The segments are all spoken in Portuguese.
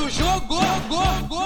Do jogo! Go, go,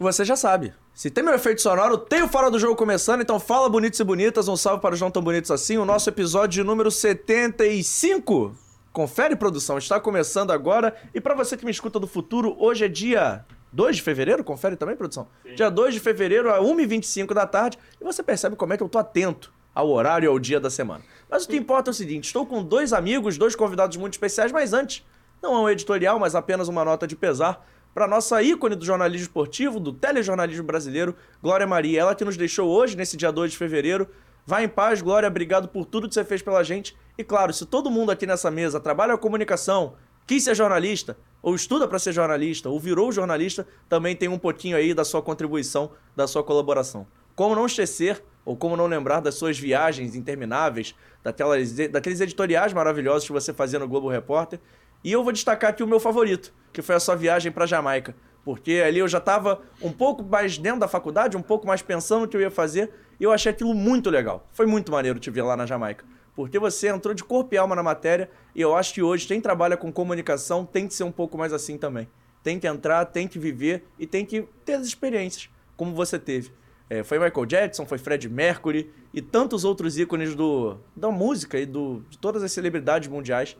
Você já sabe. Se tem meu efeito sonoro, tem o Fora do Jogo começando, então fala bonitos e bonitas, um salve para os não tão bonitos assim, o nosso episódio número 75. Confere, produção, está começando agora. E para você que me escuta do futuro, hoje é dia 2 de fevereiro, confere também, produção? Dia 2 de fevereiro, a 1h25 da tarde, e você percebe como é que eu tô atento ao horário e ao dia da semana. Mas o que importa é o seguinte, estou com dois amigos, dois convidados muito especiais, mas antes, não é um editorial, mas apenas uma nota de pesar para nossa ícone do jornalismo esportivo, do telejornalismo brasileiro, Glória Maria. Ela que nos deixou hoje, nesse dia 2 de fevereiro. Vá em paz, Glória, obrigado por tudo que você fez pela gente. E claro, se todo mundo aqui nessa mesa trabalha a comunicação, quis ser jornalista, ou estuda para ser jornalista, ou virou jornalista, também tem um pouquinho aí da sua contribuição, da sua colaboração. Como não esquecer, ou como não lembrar das suas viagens intermináveis, daquelas, daqueles editoriais maravilhosos que você fazia no Globo Repórter. E eu vou destacar aqui o meu favorito, que foi a sua viagem para Jamaica. Porque ali eu já estava um pouco mais dentro da faculdade, um pouco mais pensando o que eu ia fazer, e eu achei aquilo muito legal. Foi muito maneiro te ver lá na Jamaica. Porque você entrou de corpo e alma na matéria, e eu acho que hoje quem trabalha com comunicação tem que ser um pouco mais assim também. Tem que entrar, tem que viver e tem que ter as experiências, como você teve. É, foi Michael Jackson, foi Fred Mercury e tantos outros ícones do, da música e do, de todas as celebridades mundiais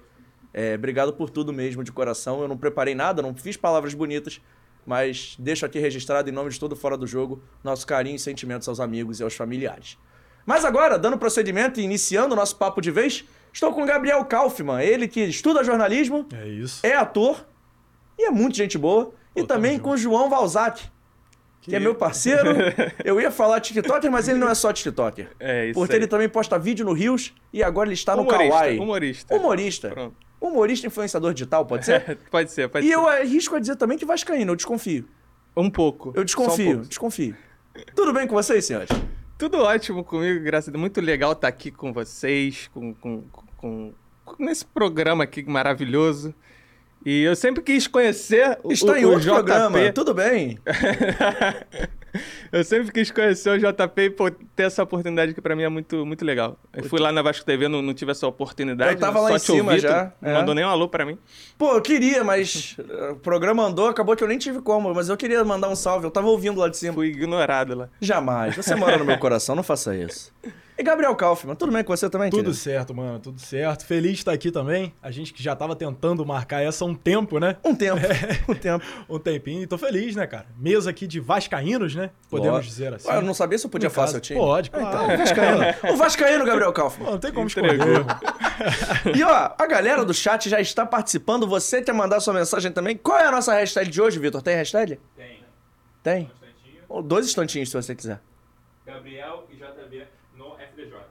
é, obrigado por tudo mesmo, de coração. Eu não preparei nada, não fiz palavras bonitas, mas deixo aqui registrado em nome de todo Fora do Jogo nosso carinho e sentimentos aos amigos e aos familiares. Mas agora, dando prosseguimento e iniciando o nosso papo de vez, estou com Gabriel Kaufmann, ele que estuda jornalismo, É isso. é ator e é muito gente boa. E Pô, também com o João Valzac, que é meu parceiro. Eu ia falar TikToker, mas ele não é só TikToker. É isso Porque aí. ele também posta vídeo no Rios e agora ele está no Humorista, Kawaii. humorista. Humorista. Pronto. Humorista influenciador digital, pode ser? pode ser, pode e ser. eu arrisco a dizer também que vascaíno, eu desconfio. Um pouco. Eu Só um desconfio, pouco. desconfio. Tudo bem com vocês, senhores? Tudo ótimo comigo, graças a Deus. Muito legal estar aqui com vocês, com, com, com, com- nesse programa aqui maravilhoso. E eu sempre quis conhecer o, Está o, em o outro JP. programa, tudo bem? eu sempre quis conhecer o JP e pô, ter essa oportunidade que pra mim é muito, muito legal. Eu fui lá na Vasco TV, não, não tive essa oportunidade. Eu tava lá em cima ouvi, já, tu é. Não mandou nem um alô pra mim. Pô, eu queria, mas o programa andou, acabou que eu nem tive como, mas eu queria mandar um salve, eu tava ouvindo lá de cima. Fui ignorado lá. Jamais, você mora no meu coração, não faça isso. E Gabriel Kaufmann, tudo bem com você também, Tudo querido? certo, mano, tudo certo. Feliz de estar aqui também. A gente que já tava tentando marcar essa há um tempo, né? Um tempo, um tempo. Um tempinho. E tô feliz, né, cara? Mesa aqui de vascaínos, né? Podemos Lógico. dizer assim. Ué, eu não sabia se eu podia falar seu time. Pode, Ah, claro. Então, o Vascaíno. O Vascaíno, Gabriel Kaufmann. Pô, não tem como escolher. E ó, a galera do chat já está participando. Você quer mandar sua mensagem também? Qual é a nossa hashtag de hoje, Vitor? Tem hashtag? Tem. Tem? Um instantinho. Ou dois instantinhos, se você quiser. Gabriel e.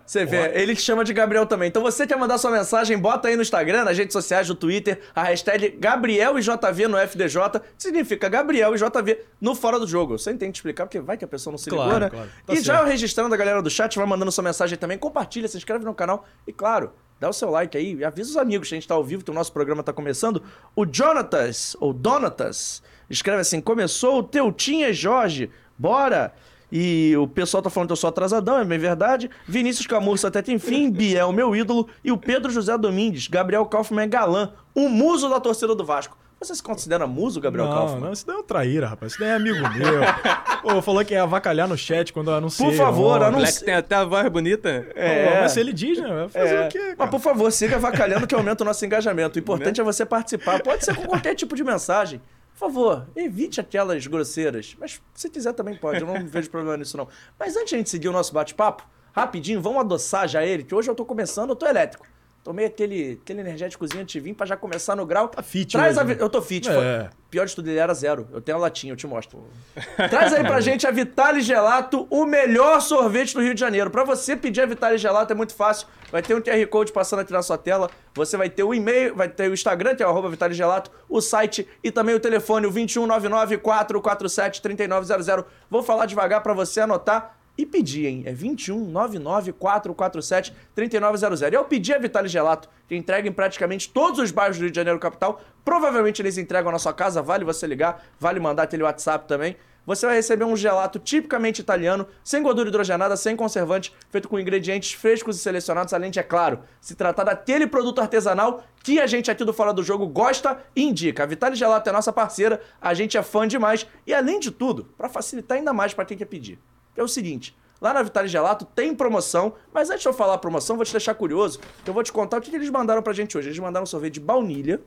Você vê, ele chama de Gabriel também. Então você quer mandar sua mensagem, bota aí no Instagram, nas redes sociais, no Twitter, a hashtag Gabriel e JV no FDJ, que significa Gabriel e JV no Fora do Jogo. Você entende explicar, porque vai que a pessoa não se ligou, Claro, né? claro. Tá e já certo. registrando a galera do chat, vai mandando sua mensagem também, compartilha, se inscreve no canal e, claro, dá o seu like aí e avisa os amigos que a gente tá ao vivo, que o nosso programa tá começando. O Jonatas, ou Donatas, escreve assim, começou o Teutinha Jorge, bora! E o pessoal tá falando que eu sou atrasadão, é bem verdade. Vinícius Camurça até tem fim, Biel, meu ídolo. E o Pedro José Domingues, Gabriel Kaufmann é galã, um muso da torcida do Vasco. Você se considera muso, Gabriel Não, Kaufmann? não, isso daí é um traíra, rapaz. Isso daí é amigo meu. Pô, falou que ia avacalhar no chat quando eu anunciei. Por favor. O anuncie- moleque tem até a voz bonita. É. Pô, mas se ele diz, né? Vai fazer É. o quê, cara? Mas por favor, siga avacalhando que aumenta o nosso engajamento. O importante é você participar. Pode ser com qualquer tipo de mensagem. Por favor, evite aquelas grosseiras. Mas se quiser também pode, eu não vejo problema nisso não. Mas antes de a gente seguir o nosso bate-papo, rapidinho, vamos adoçar já ele, que hoje eu tô começando, eu tô elétrico. Tomei aquele, aquele energéticozinho antivim pra já começar no grau. Tá fit Traz hoje, a né? Eu tô fit. É. foi- Pior de tudo, ele era zero. Eu tenho a latinha, eu te mostro. Traz aí pra gente a Vitale Gelato, o melhor sorvete do Rio de Janeiro. Pra você pedir a Vitale Gelato é muito fácil. Vai ter um QR Code passando aqui na sua tela. Você vai ter o e-mail, vai ter o Instagram, que é o Vitale Gelato, o site e também o telefone, o 2199-447-3900. Vou falar devagar pra você anotar e pedir, hein? É 2199-447-3900. E ao pedir a Vitale Gelato, que entrega em praticamente todos os bairros do Rio de Janeiro capital, provavelmente eles entregam na sua casa, vale você ligar, vale mandar aquele WhatsApp também. você vai receber um gelato tipicamente italiano, sem gordura hidrogenada, sem conservante, feito com ingredientes frescos e selecionados, além de, é claro, se tratar daquele produto artesanal que a gente aqui do Fora do Jogo gosta e indica. A Vitale Gelato é nossa parceira, a gente é fã demais e, além de tudo, para facilitar ainda mais para quem quer pedir, é o seguinte... Lá na Vitale Gelato tem promoção, mas antes de eu falar a promoção, vou te deixar curioso, que eu vou te contar o que, que eles mandaram pra gente hoje. Eles mandaram um sorvete de baunilha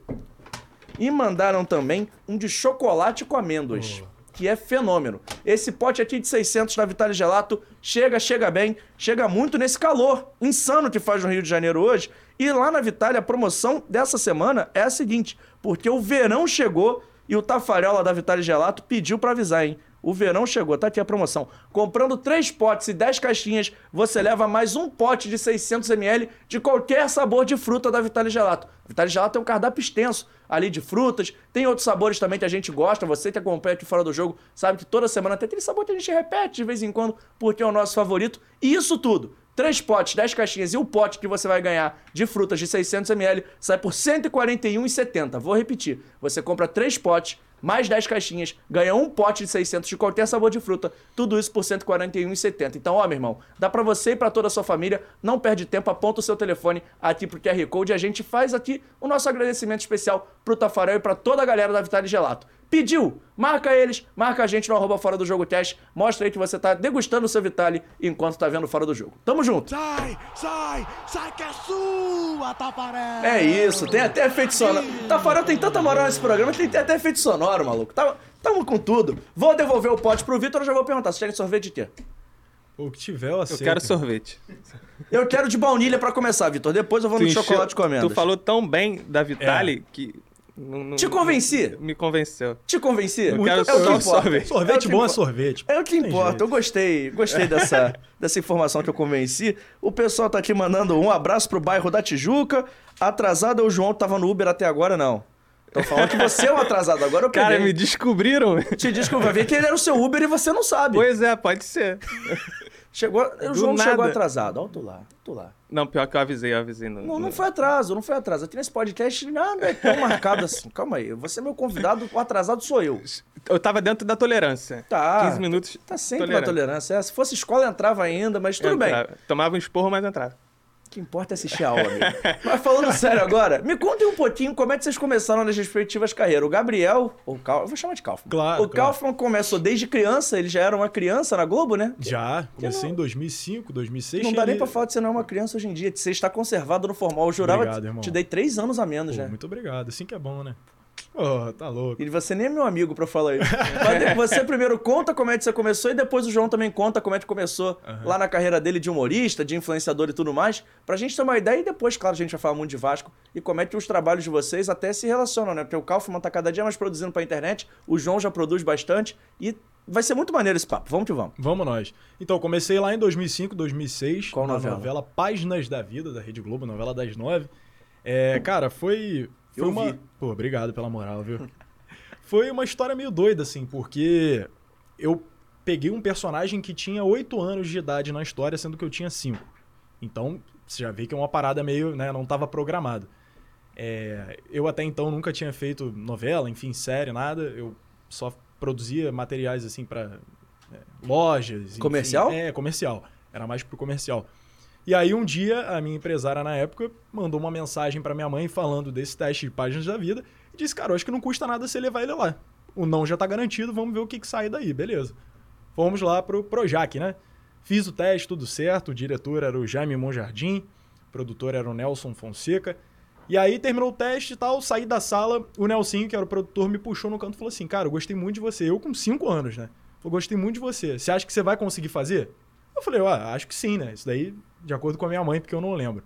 e mandaram também um de chocolate com amêndoas, que é fenômeno. Esse pote aqui de 600 na Vitale Gelato chega, chega bem, chega muito nesse calor insano que faz no Rio de Janeiro hoje. E lá na Vitale a promoção dessa semana é a seguinte, porque o verão chegou e o Tafarela da Vitale Gelato pediu pra avisar, hein? O verão chegou, tá aqui a promoção. Comprando 3 potes e 10 caixinhas, você leva mais um pote de 600ml de qualquer sabor de fruta da Vitale Gelato. A Vitale Gelato tem um cardápio extenso ali de frutas, tem outros sabores também que a gente gosta. Você que acompanha aqui fora do jogo sabe que toda semana tem aquele sabor que a gente repete de vez em quando porque é o nosso favorito. E isso tudo, 3 potes, 10 caixinhas e o pote que você vai ganhar de frutas de 600ml sai por R$ 141,70. Vou repetir, você compra 3 potes mais 10 caixinhas, ganha um pote de 600 de qualquer sabor de fruta, tudo isso por R$ 141,70. Então, ó, meu irmão, dá pra você e pra toda a sua família, não perde tempo, aponta o seu telefone aqui pro QR Code e a gente faz aqui o nosso agradecimento especial pro Tafarel e pra toda a galera da Vitale Gelato. Pediu? Marca eles, marca a gente no arroba Fora do Jogo Teste, mostra aí que você tá degustando o seu Vitale enquanto tá vendo Fora do Jogo. Tamo junto! Sai, sai, sai que é sua, Tafarel! É isso, tem até efeito sonoro. Tafarel tem tanta moral nesse programa que tem até efeito sonoro, maluco. Tamo, tamo com tudo. Vou devolver o pote pro Vitor, eu já vou perguntar, você quer sorvete de quê? O que tiver, eu Eu aceito. quero sorvete. Eu quero de baunilha pra começar, Vitor. Depois eu vou no encheu- chocolate com amêndoas. Tu falou tão bem da Vitale que. Não- não- Te convenci? Me convenceu. Te convenci? Eu quero é o que sorvete. É Sorvete que bom é sorvete. É o que Tem importa. jeito. Eu gostei, gostei dessa, dessa informação que eu convenci. O pessoal tá aqui mandando um abraço pro bairro da Tijuca. Atrasado é o João, tava no Uber até agora, não. Tô falando que você é um atrasado, agora eu peguei. Cara, me descobriram. Te eu vi que ele era o seu Uber e você não sabe. pois é, pode ser. Chegou, o Do João chegou nada. atrasado. Ó, tu lá, tu lá. Não, pior que eu avisei, eu avisei. No, Não, no- não foi atraso, não foi atraso. Aqui nesse podcast nada é tão marcado assim. Calma aí, você é meu convidado, o atrasado sou eu. Eu tava dentro da tolerância. Tá. 15 minutos. Tá sempre na tolerância. É, Se fosse escola, entrava ainda, mas tudo bem. Entrava. Tomava um esporro, mas entrava. O que importa é assistir a aula, amigo. Mas falando sério agora, me contem um pouquinho como é que vocês começaram nas respectivas carreiras. O Gabriel, ou Cal, eu vou chamar de Kaufman. Claro, O claro. Kaufman começou desde criança, ele já era uma criança na Globo, né? Já, comecei em 2005, 2006. Não dá nem ali- pra falar que você não é uma criança hoje em dia. Você está conservado no formal. Eu jurava Obrigado, irmão. te dei três anos a menos, Pô, né? Muito obrigado, assim que é bom, né? Pô, tá louco. E você nem é meu amigo pra falar isso. Você primeiro conta como é que você começou e depois o João também conta como é que começou lá na carreira dele de humorista, de influenciador e tudo mais. Pra gente ter uma ideia e depois, claro, a gente vai falar muito de Vasco e como é que os trabalhos de vocês até se relacionam, né? Porque o Kaufman tá cada dia mais produzindo pra internet, o João já produz bastante e vai ser muito maneiro esse papo. Vamos que vamos. Vamos nós. Então, comecei lá em 2005, 2006. Qual na novela? novela Páginas da Vida, da Rede Globo, novela das nove. É, cara, foi... foi Eu uma... vi. Pô, obrigado pela moral, viu? foi uma história meio doida, assim, porque eu peguei um personagem que tinha oito anos de idade na história, sendo que eu tinha cinco. Então, você já vê que é uma parada meio, né, não estava programado. É, eu até então nunca tinha feito novela, enfim, série, nada. Eu só produzia materiais assim para lojas. enfim. Comercial? É, comercial. Era mais pro comercial. E aí um dia a minha empresária na época mandou uma mensagem para minha mãe falando desse teste de páginas da vida e disse: "Cara, acho que não custa nada você levar ele lá. O não já tá garantido, vamos ver o que que sai daí, beleza?" Fomos lá pro Projac, né? Fiz o teste, tudo certo. O diretor era o Jaime Monjardim, o produtor era o Nelson Fonseca. E aí terminou o teste e tal, saí da sala, o Nelsinho, que era o produtor, me puxou no canto e falou assim: Cara, eu gostei muito de você. Eu com cinco anos, né? Eu gostei muito de você. Você acha que você vai conseguir fazer? Eu falei, ah, acho que sim, né? Isso daí, de acordo com a minha mãe, porque eu não lembro.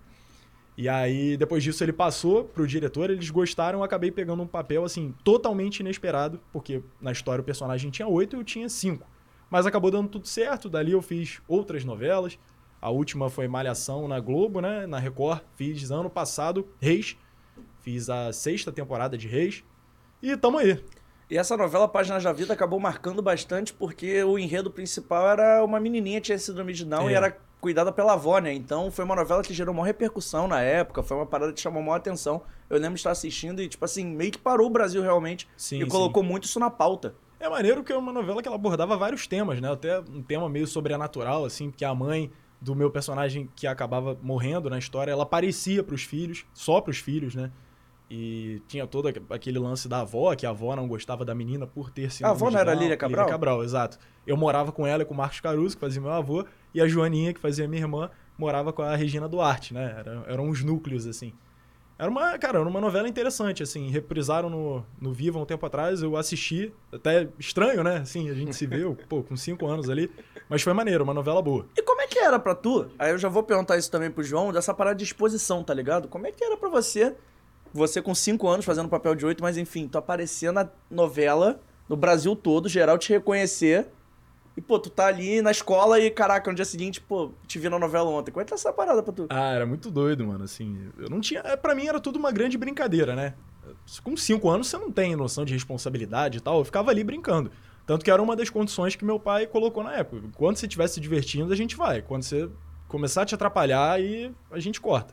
E aí, depois disso, ele passou pro diretor, eles gostaram, eu acabei pegando um papel, assim, totalmente inesperado, porque na história o personagem tinha oito e eu tinha cinco. Mas acabou dando tudo certo, dali eu fiz outras novelas. A última foi Malhação na Globo, né? Na Record. Fiz ano passado Reis. Fiz a sexta temporada de Reis. E tamo aí. E essa novela Páginas da Vida acabou marcando bastante porque o enredo principal era uma menininha que tinha síndrome de Down É. e era cuidada pela avó, né? Então foi uma novela que gerou maior repercussão na época, foi uma parada que chamou maior atenção. Eu lembro de estar assistindo e, tipo assim, meio que parou o Brasil realmente Sim, e sim. colocou muito isso na pauta. É maneiro porque é uma novela que ela abordava vários temas, né? Até um tema meio sobrenatural, assim, que a mãe do meu personagem que acabava morrendo na história, ela aparecia pros filhos, só pros filhos, né? E tinha todo aque- aquele lance da avó, que a avó não gostava da menina por ter sido. A avó não era Lília Cabral? Lília Cabral, exato. Eu morava com ela e com o Marcos Caruso, que fazia meu avô, e a Joaninha, que fazia minha irmã, morava com a Regina Duarte, né? Era- eram uns núcleos, assim. Era uma, cara, era uma novela interessante, assim. Reprisaram no, no Viva um tempo atrás, eu assisti. Até estranho, né? Assim, a gente se viu, pô, com cinco anos ali. Mas foi maneiro, uma novela boa. E como é que era pra tu? Aí eu já vou perguntar isso também pro João, dessa parada de exposição, tá ligado? Como é que era pra você, você com 5 anos fazendo papel de 8, mas enfim, tu aparecer na novela, no Brasil todo, geral te reconhecer, e pô, tu tá ali na escola e caraca, no dia seguinte, pô, te vi na novela ontem. Como é que tá essa parada pra tu? Ah, era muito doido, mano, assim. Eu não tinha. é, Pra mim era tudo uma grande brincadeira, né? Com cinco anos você não tem noção de responsabilidade e tal. Eu ficava ali brincando. Tanto que era uma das condições que meu pai colocou na época. Quando você estiver se divertindo, a gente vai. Quando você começar a te atrapalhar, aí a gente corta.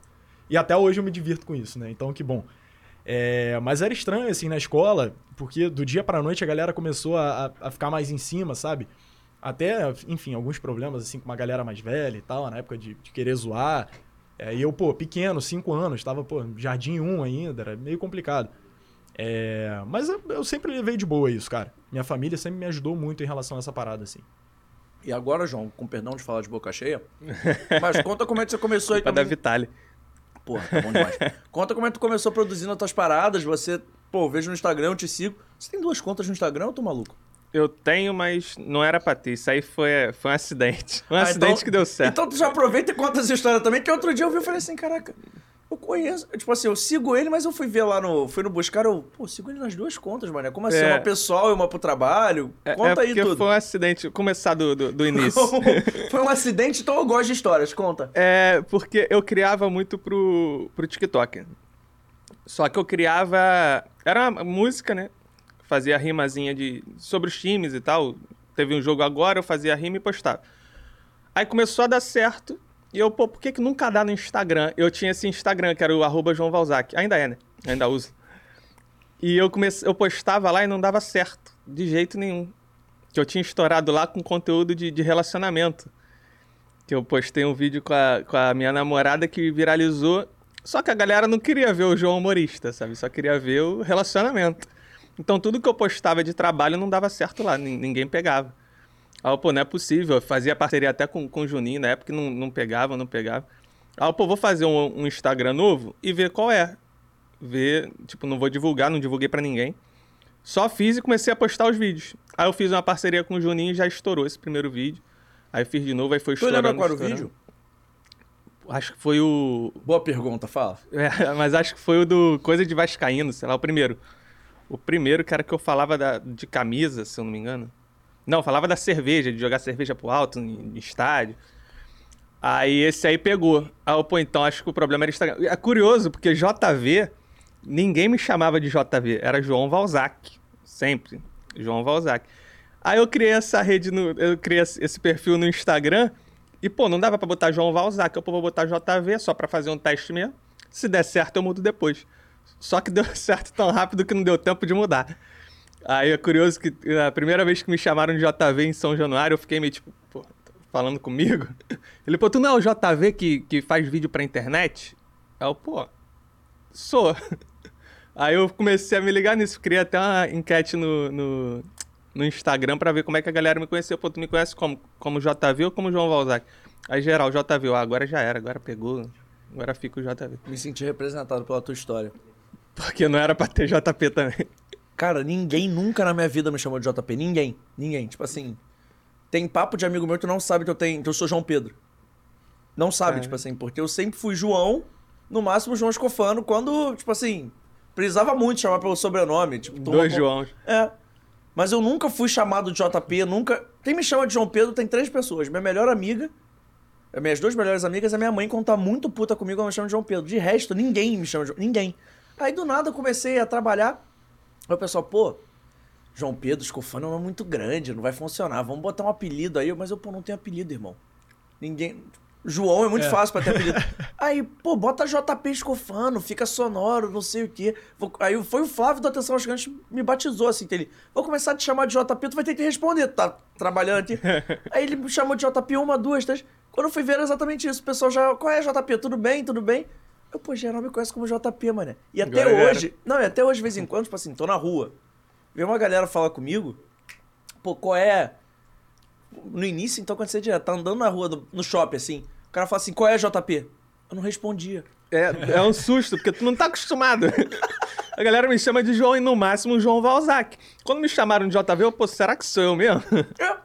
E até hoje eu me divirto com isso, né? Então que bom. É, mas era estranho, assim, na escola, porque do dia pra noite a galera começou a, a- ficar mais em cima, sabe? Até, enfim, alguns problemas, assim, com uma galera mais velha e tal, na época de, de querer zoar. É, e eu, pô, pequeno, 5 anos, tava, pô, jardim 1 ainda, era meio complicado. É, mas eu, eu sempre levei de boa isso, cara. Minha família sempre me ajudou muito em relação a essa parada, assim. E agora, João, com perdão de falar de boca cheia, mas conta como é que você começou aí Culpa da também. Vitale. Porra, tá bom demais. Conta como é que tu começou produzindo as tuas paradas, você, pô, eu vejo no Instagram, eu te sigo. Você tem duas contas no Instagram ou tô maluco? Eu tenho, mas não era pra ter. Isso aí foi, foi um acidente. Um Ah, acidente então- que deu certo. Então tu já aproveita e conta essa história também, que outro dia eu vi e falei assim, caraca, eu conheço. Tipo assim, eu sigo ele, mas eu fui ver lá no. Fui no buscar, eu, pô, sigo ele nas duas contas, mano. Como assim? É. Uma pessoal e uma pro trabalho? É- Conta é aí tudo. foi um acidente. Começar do, do, do início. foi um acidente, então eu gosto de histórias, conta. É, porque eu criava muito pro, pro TikTok. Só que eu criava. Era uma música, né? Fazia rimazinha de, sobre os times e tal. Teve um jogo agora, eu fazia rima e postava. Aí começou a dar certo. E eu, pô, por que, que nunca dá no Instagram? Eu tinha esse Instagram, que era o arroba João Valzac. Ainda é, né? Ainda uso. E eu comecei, eu postava lá e não dava certo. De jeito nenhum. Que eu tinha estourado lá com conteúdo de, de relacionamento. Que eu postei um vídeo com a, com a minha namorada que viralizou. Só que a galera não queria ver o João humorista, sabe? Só queria ver o relacionamento. Então tudo que eu postava de trabalho não dava certo lá, nin- ninguém pegava. Aí eu, pô, não é possível. Eu fazia parceria até com, com o Juninho na época, não, não pegava, não pegava. Aí eu, pô, vou fazer um, um Instagram novo e ver qual é. Ver, tipo, não vou divulgar, não divulguei pra ninguém. Só fiz e comecei a postar os vídeos. Aí eu fiz uma parceria com o Juninho e já estourou esse primeiro vídeo. Aí fiz de novo, aí foi Tu estourando. lembra qual era o vídeo? Acho que foi o. Boa pergunta, fala. É, mas acho que foi o do Coisa de Vascaíno, sei lá, o primeiro. O primeiro, que era que eu falava da- de camisa, se eu não me engano. Não, falava da cerveja, de jogar cerveja pro alto em estádio. Aí esse aí pegou. Aí eu, pô, então acho que o problema era Instagram. É curioso, porque JV, ninguém me chamava de JV, era João Valzac. Sempre. João Valzac. Aí eu criei essa rede no. Eu criei esse esse perfil no Instagram. E, pô, não dava pra botar João Valzac, eu pô, vou botar JV só pra fazer um teste mesmo. Se der certo, eu mudo depois. Só que deu certo tão rápido que não deu tempo de mudar. Aí é curioso que a primeira vez que me chamaram de JV em São Januário, eu fiquei meio tipo, pô, falando comigo? Ele, pô, tu não é o JV que, que faz vídeo pra internet? Aí eu, pô, sou. Aí eu comecei a me ligar nisso, criei até uma enquete no, no, no Instagram pra ver como é que a galera me conheceu. Pô, tu me conhece como, como JV ou como João Valzac? Aí geral, JV, ah, agora já era, agora pegou, agora fica o JV. Me senti representado pela tua história. Porque não era pra ter JP também. Cara, ninguém nunca na minha vida me chamou de JP. Ninguém. Ninguém. Tipo assim. Tem papo de amigo meu que tu não sabe que eu tenho. Que eu sou João Pedro. Não sabe, É. tipo assim, porque eu sempre fui João, no máximo João Escofano, quando, tipo assim, precisava muito chamar pelo sobrenome. Tipo, Dois Joãos. É. Mas eu nunca fui chamado de JP, nunca. Quem me chama de João Pedro tem três pessoas. Minha melhor amiga. as Minhas duas melhores amigas, a minha mãe, quando tá muito puta comigo, ela me chama de João Pedro. De resto, ninguém me chama de Ninguém. Aí do nada eu comecei a trabalhar. Aí o pessoal, pô, João Pedro Escofano é um nome muito grande, não vai funcionar. Vamos botar um apelido aí. Mas eu, pô, não tenho apelido, irmão. Ninguém. João é muito É. fácil pra ter apelido. Aí, pô, bota JP escofano, fica sonoro, não sei o quê. Aí foi o Flávio do Atenção aos Ganchos me batizou assim, que ele, vou começar a te chamar de JP, tu vai ter que responder, tu tá trabalhando aqui. Aí ele me chamou de JP uma, duas, três. Quando eu fui ver era exatamente isso, o pessoal já, qual é JP? Tudo bem? Tudo bem? Eu, pô, geral me conhece como JP, mané. E até Agora hoje, não, e até hoje, de vez em quando, tipo assim, tô na rua, vem uma galera falar comigo, pô, qual é... No início, então, quando você direto, tá andando na rua, no, no shopping, assim, o cara fala assim, qual é JP? Eu não respondia. É, é um susto, porque tu não tá acostumado. A galera me chama de João e no máximo João Valzac. Quando me chamaram de JV, eu, pô, será que sou eu mesmo? É,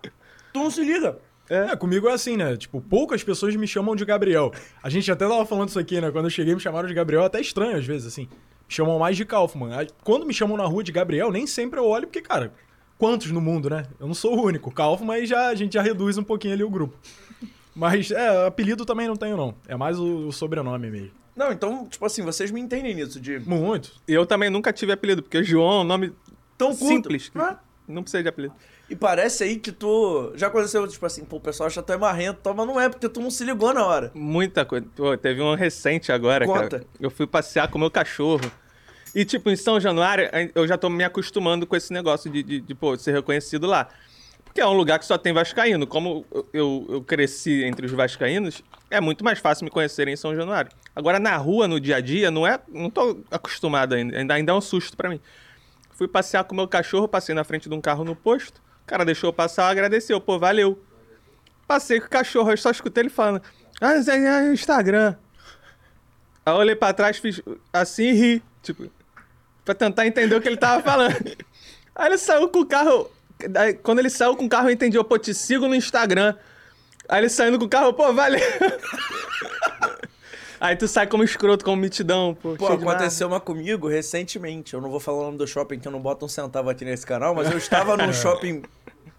tu não se liga. É, comigo é assim, né? Tipo, poucas pessoas me chamam de Gabriel. A gente até tava falando isso aqui, né? Quando eu cheguei, me chamaram de Gabriel, até estranho às vezes, assim. Me chamam mais de Kaufman. Quando me chamam na rua de Gabriel, nem sempre eu olho, porque, cara, quantos no mundo, né? Eu não sou o único. Kaufman, aí já, a gente já reduz um pouquinho ali o grupo. Mas, é, apelido também não tenho, não. É mais o, o sobrenome mesmo. Não, então, tipo assim, vocês me entendem nisso, de Muito. E eu também nunca tive apelido, porque João é um nome tão curto. simples. que né? Não precisa de apelido. E parece aí que tu. Já aconteceu, tipo assim, pô, o pessoal acha que tu é marrento, tal, mas não é, porque tu não se ligou na hora. Muita coisa. Pô, teve um recente agora, Conta. cara. Eu fui passear com o meu cachorro. E, tipo, em São Januário, eu já tô me acostumando com esse negócio de, de, de, pô, ser reconhecido lá. Porque é um lugar que só tem vascaíno. Como eu, eu, cresci entre os vascaínos, é muito mais fácil me conhecerem em São Januário. Agora, na rua, no dia a dia, não é... Não tô acostumado ainda. Ainda, ainda é um susto pra mim. Fui passear com o meu cachorro, passei na frente de um carro no posto. O cara deixou eu passar, agradeceu. Pô, valeu. Passei com o cachorro, eu só escutei ele falando. Ah, Zé, é Instagram. Aí eu olhei pra trás, fiz assim e ri. Tipo, pra tentar entender o que ele tava falando. Aí ele saiu com o carro. aí, quando ele saiu com o carro, eu entendi. Eu, pô, te sigo no Instagram. Aí ele saindo com o carro, pô, valeu. Aí tu sai como escroto, como mitidão, pô. Pô, aconteceu uma comigo recentemente. Eu não vou falar o nome do shopping, que eu não boto um centavo aqui nesse canal, mas eu estava num shopping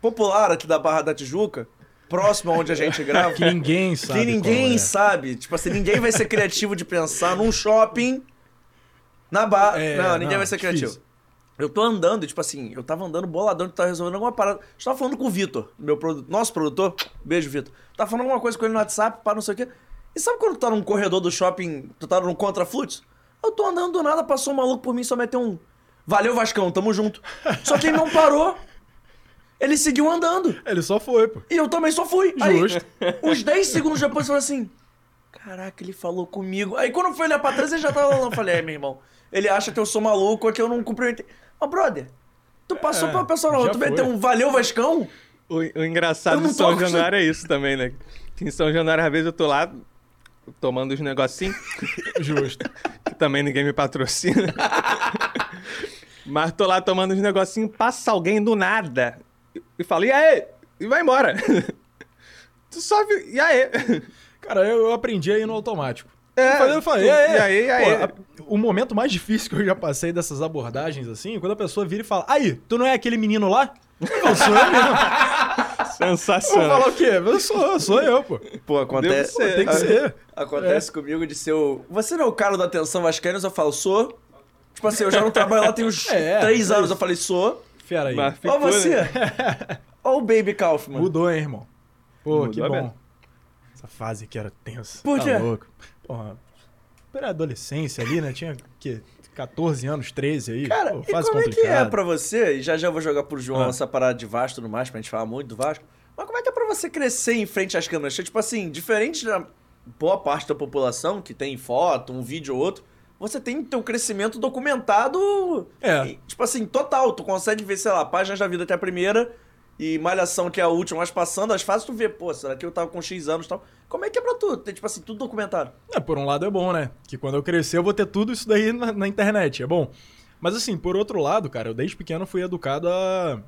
popular aqui da Barra da Tijuca, próximo aonde a gente grava. Que ninguém sabe. que ninguém qual é. sabe. Tipo assim, ninguém vai ser criativo de pensar num shopping na barra. É, não, ninguém não, vai ser difícil. criativo. Eu tô andando, tipo assim, eu tava andando boladão, tava resolvendo alguma parada. Eu tava falando com o Vitor, meu produ... nosso produtor. Beijo, Vitor. Tava falando alguma coisa com ele no WhatsApp, para não sei o quê. E sabe quando tu tá num corredor do shopping, tu tá num contrafluxo? Eu tô andando do nada, passou um maluco por mim, só meteu um. Valeu, Vascão, tamo junto. Só que ele não parou. Ele seguiu andando. Ele só foi, pô. E eu também só fui. Aí, Justo. uns 10 segundos depois, eu falei assim: Caraca, ele falou comigo. Aí quando eu fui olhar pra trás, ele já tava lá. Eu falei: É, meu irmão, ele acha que eu sou maluco, que eu não cumprimentei. Ó, brother, tu passou É, pra pessoa na rua, tu meteu um valeu, Vascão? O, o engraçado de São Januário é isso também, né? Que em São Januário, às vezes, eu tô lá tomando os negocinhos, Justo. que também ninguém me patrocina. Mas tô lá tomando os negocinhos, passa alguém do nada e- fala, e aí? E vai embora. tu só viu, e aí? Cara, eu, eu aprendi aí no automático. É, eu falei, e aí? e aí, e aí? Pô, o momento mais difícil que eu já passei dessas abordagens, assim, quando a pessoa vira e fala, aí, tu não é aquele menino lá? Eu sou eu mesmo. Eu vou Sensacional. falar o quê? Eu sou, sou eu, pô. Pô, acontece. ser. Tem que ser. Acontece comigo de ser o. Você não é o cara da atenção vascaínos? Eu falo, sou. Tipo assim, eu já não trabalho lá tem uns É, 3 é anos. Eu falei, sou. Fera aí. Mas Ó ficou, você. né? Ó o Baby Kaufman. Mudou, hein, irmão? Pô, Mudou que bom. Essa fase que era tensa. Por tá quê? louco. Porra, pré-adolescência ali, né? Tinha, que 14 anos, 13 aí. Cara, Pô, e como é que é pra você? E já já vou jogar pro João Ah. essa parada de Vasco e tudo mais, pra gente falar muito do Vasco. Mas como é que é pra você crescer em frente às câmeras? Tipo assim, diferente da boa parte da população que tem foto, um vídeo ou outro, você tem teu crescimento documentado. É. e, tipo assim, total. Tu consegue ver, sei lá, páginas da vida até a primeira e Malhação, que é a última, mas passando as fases, tu vê, pô, será que eu tava com X anos e tal? Como é que é pra tu? Tem, tipo assim, tudo documentado. É, por um lado é bom, né? Que quando eu crescer eu vou ter tudo isso daí na, na internet, é bom. Mas assim, por outro lado, cara, eu desde pequeno fui educado a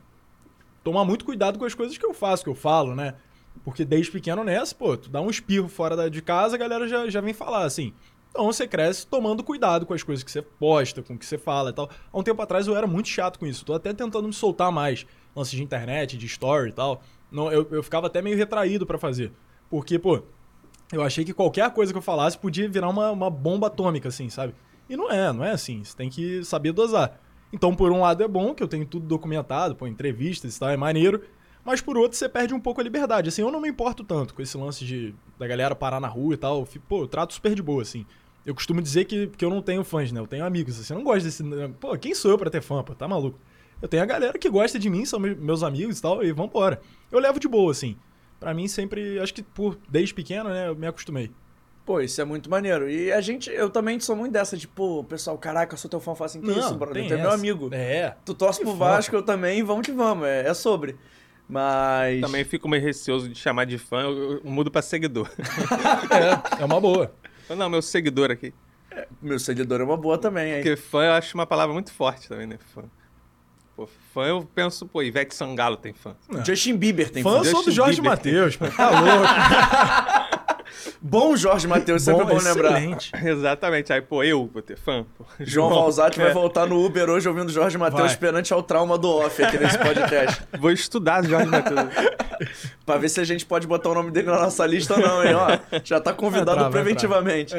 tomar muito cuidado com as coisas que eu faço, que eu falo, né? Porque desde pequeno nessa, pô, tu dá um espirro fora da- de casa, a galera já, já vem falar assim. Então você cresce tomando cuidado com as coisas que você posta, com o que você fala e tal. Há um tempo atrás eu era muito chato com isso. Tô até tentando me soltar mais. Lance de internet, de story e tal. Não, eu, eu ficava até meio retraído pra fazer. Porque, pô, eu achei que qualquer coisa que eu falasse podia virar uma, uma bomba atômica, assim, sabe? E não é, não é assim. Você tem que saber dosar. Então, por um lado, é bom que eu tenho tudo documentado, pô, entrevistas e tal, é maneiro. Mas por outro, você perde um pouco a liberdade. Assim, eu não me importo tanto com esse lance de da galera parar na rua e tal. Fico- Pô, eu trato super de boa, assim. Eu costumo dizer que, que eu não tenho fãs, né? Eu tenho amigos. Assim, eu não gosto desse. Pô, quem sou eu pra ter fã, pô? Tá maluco? Eu tenho a galera que gosta de mim, são me- meus amigos e tal, e vambora. Eu levo de boa, assim. Pra mim, sempre. Acho que por desde pequeno, né? Eu me acostumei. Pô, isso é muito maneiro. E a gente, eu também sou muito dessa, de, pô, pessoal, caraca, eu sou teu fã, fala assim, que isso, brother? Tu é meu amigo. É. Tu torce pro fã, Vasco, eu também, vamos que vamos, é, é sobre. Mas. Também fico meio receoso de chamar de fã, eu, eu mudo pra seguidor. É, é uma boa. Não, meu seguidor aqui. Meu seguidor é uma boa também, hein? Porque fã eu acho uma palavra muito forte também, né? Fã. Pô, fã eu penso, pô, Ivete Sangalo tem fã. Justin Bieber tem Fã eu fã. sou do Jorge. Matheus, pô. Tá louco. Bom Jorge Matheus, sempre bom, lembrar. excelente. Exatamente. Aí, pô, eu vou ter fã. Pô. João Valzati vai É. voltar no Uber hoje ouvindo Jorge Matheus Vai. perante ao trauma do off aqui nesse podcast. Vou estudar Jorge Matheus. pra ver se a gente pode botar o nome dele na nossa lista ou não, hein? Ó, já tá convidado Vai entrar, vai preventivamente.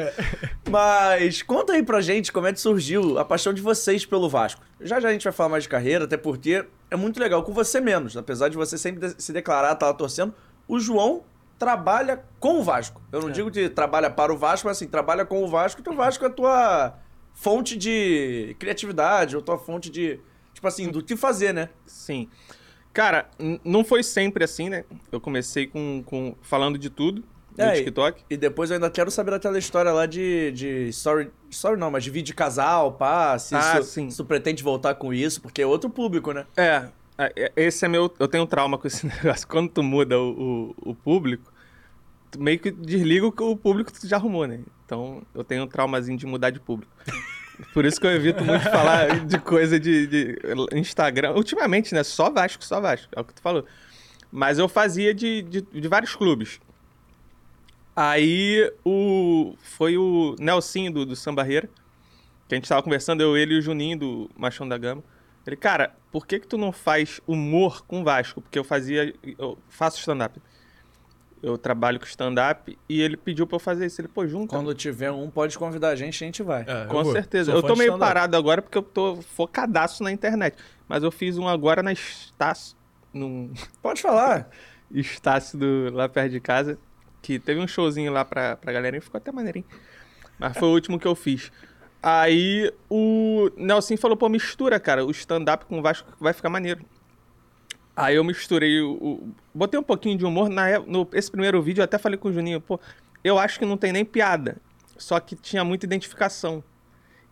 Mas conta aí pra gente como é que surgiu a paixão de vocês pelo Vasco. Já já a gente vai falar mais de carreira, até porque é muito legal com você menos. Apesar de você sempre se declarar, tá lá torcendo, o João trabalha com o Vasco. Eu não digo que trabalha para o Vasco, mas assim, trabalha com o Vasco, então o Vasco é a tua fonte de criatividade, ou tua fonte de, tipo assim, do que fazer, né? Sim. Cara, não foi sempre assim, né? Eu comecei com, com falando de tudo no É, e- TikTok. E depois eu ainda quero saber daquela história lá de, de story, story não, mas de vídeo de casal, pá, se, Ah, isso- sim. se tu pretende voltar com isso, porque é outro público, né? É, é, é, esse é meu. Eu tenho trauma com esse negócio. Quando tu muda o, o, o público, meio que desliga o público que tu já arrumou, né? Então eu tenho um traumazinho de mudar de público. Por isso que eu evito muito falar de coisa de, de Instagram. Ultimamente, né? Só Vasco, só Vasco. É o que tu falou. Mas eu fazia de, de, de vários clubes. Aí o. Foi o Nelsinho do, do Sambarreira. Que a gente tava conversando, eu, ele e o Juninho do Machão da Gama. Ele, cara, por que que tu não faz humor com Vasco? Porque eu fazia, eu faço stand-up. Eu trabalho com stand-up e ele pediu pra eu fazer isso. Ele, pô, junta. Quando tiver um, pode convidar a gente, a gente vai. É, eu Com vou. certeza. Eu tô meio parado agora porque eu tô focadaço na internet. Mas eu fiz um agora na Estácio, num Pode falar. Estácio do, lá perto de casa, que teve um showzinho lá pra, pra galera e ficou até maneirinho. Mas foi o último que eu fiz. Aí o Nelson falou, pô, mistura, cara, o stand-up com o Vasco vai ficar maneiro. Aí eu misturei o. o- botei um pouquinho de humor. Na, no, esse primeiro vídeo eu até falei com o Juninho, pô, eu acho que não tem nem piada. Só que tinha muita identificação.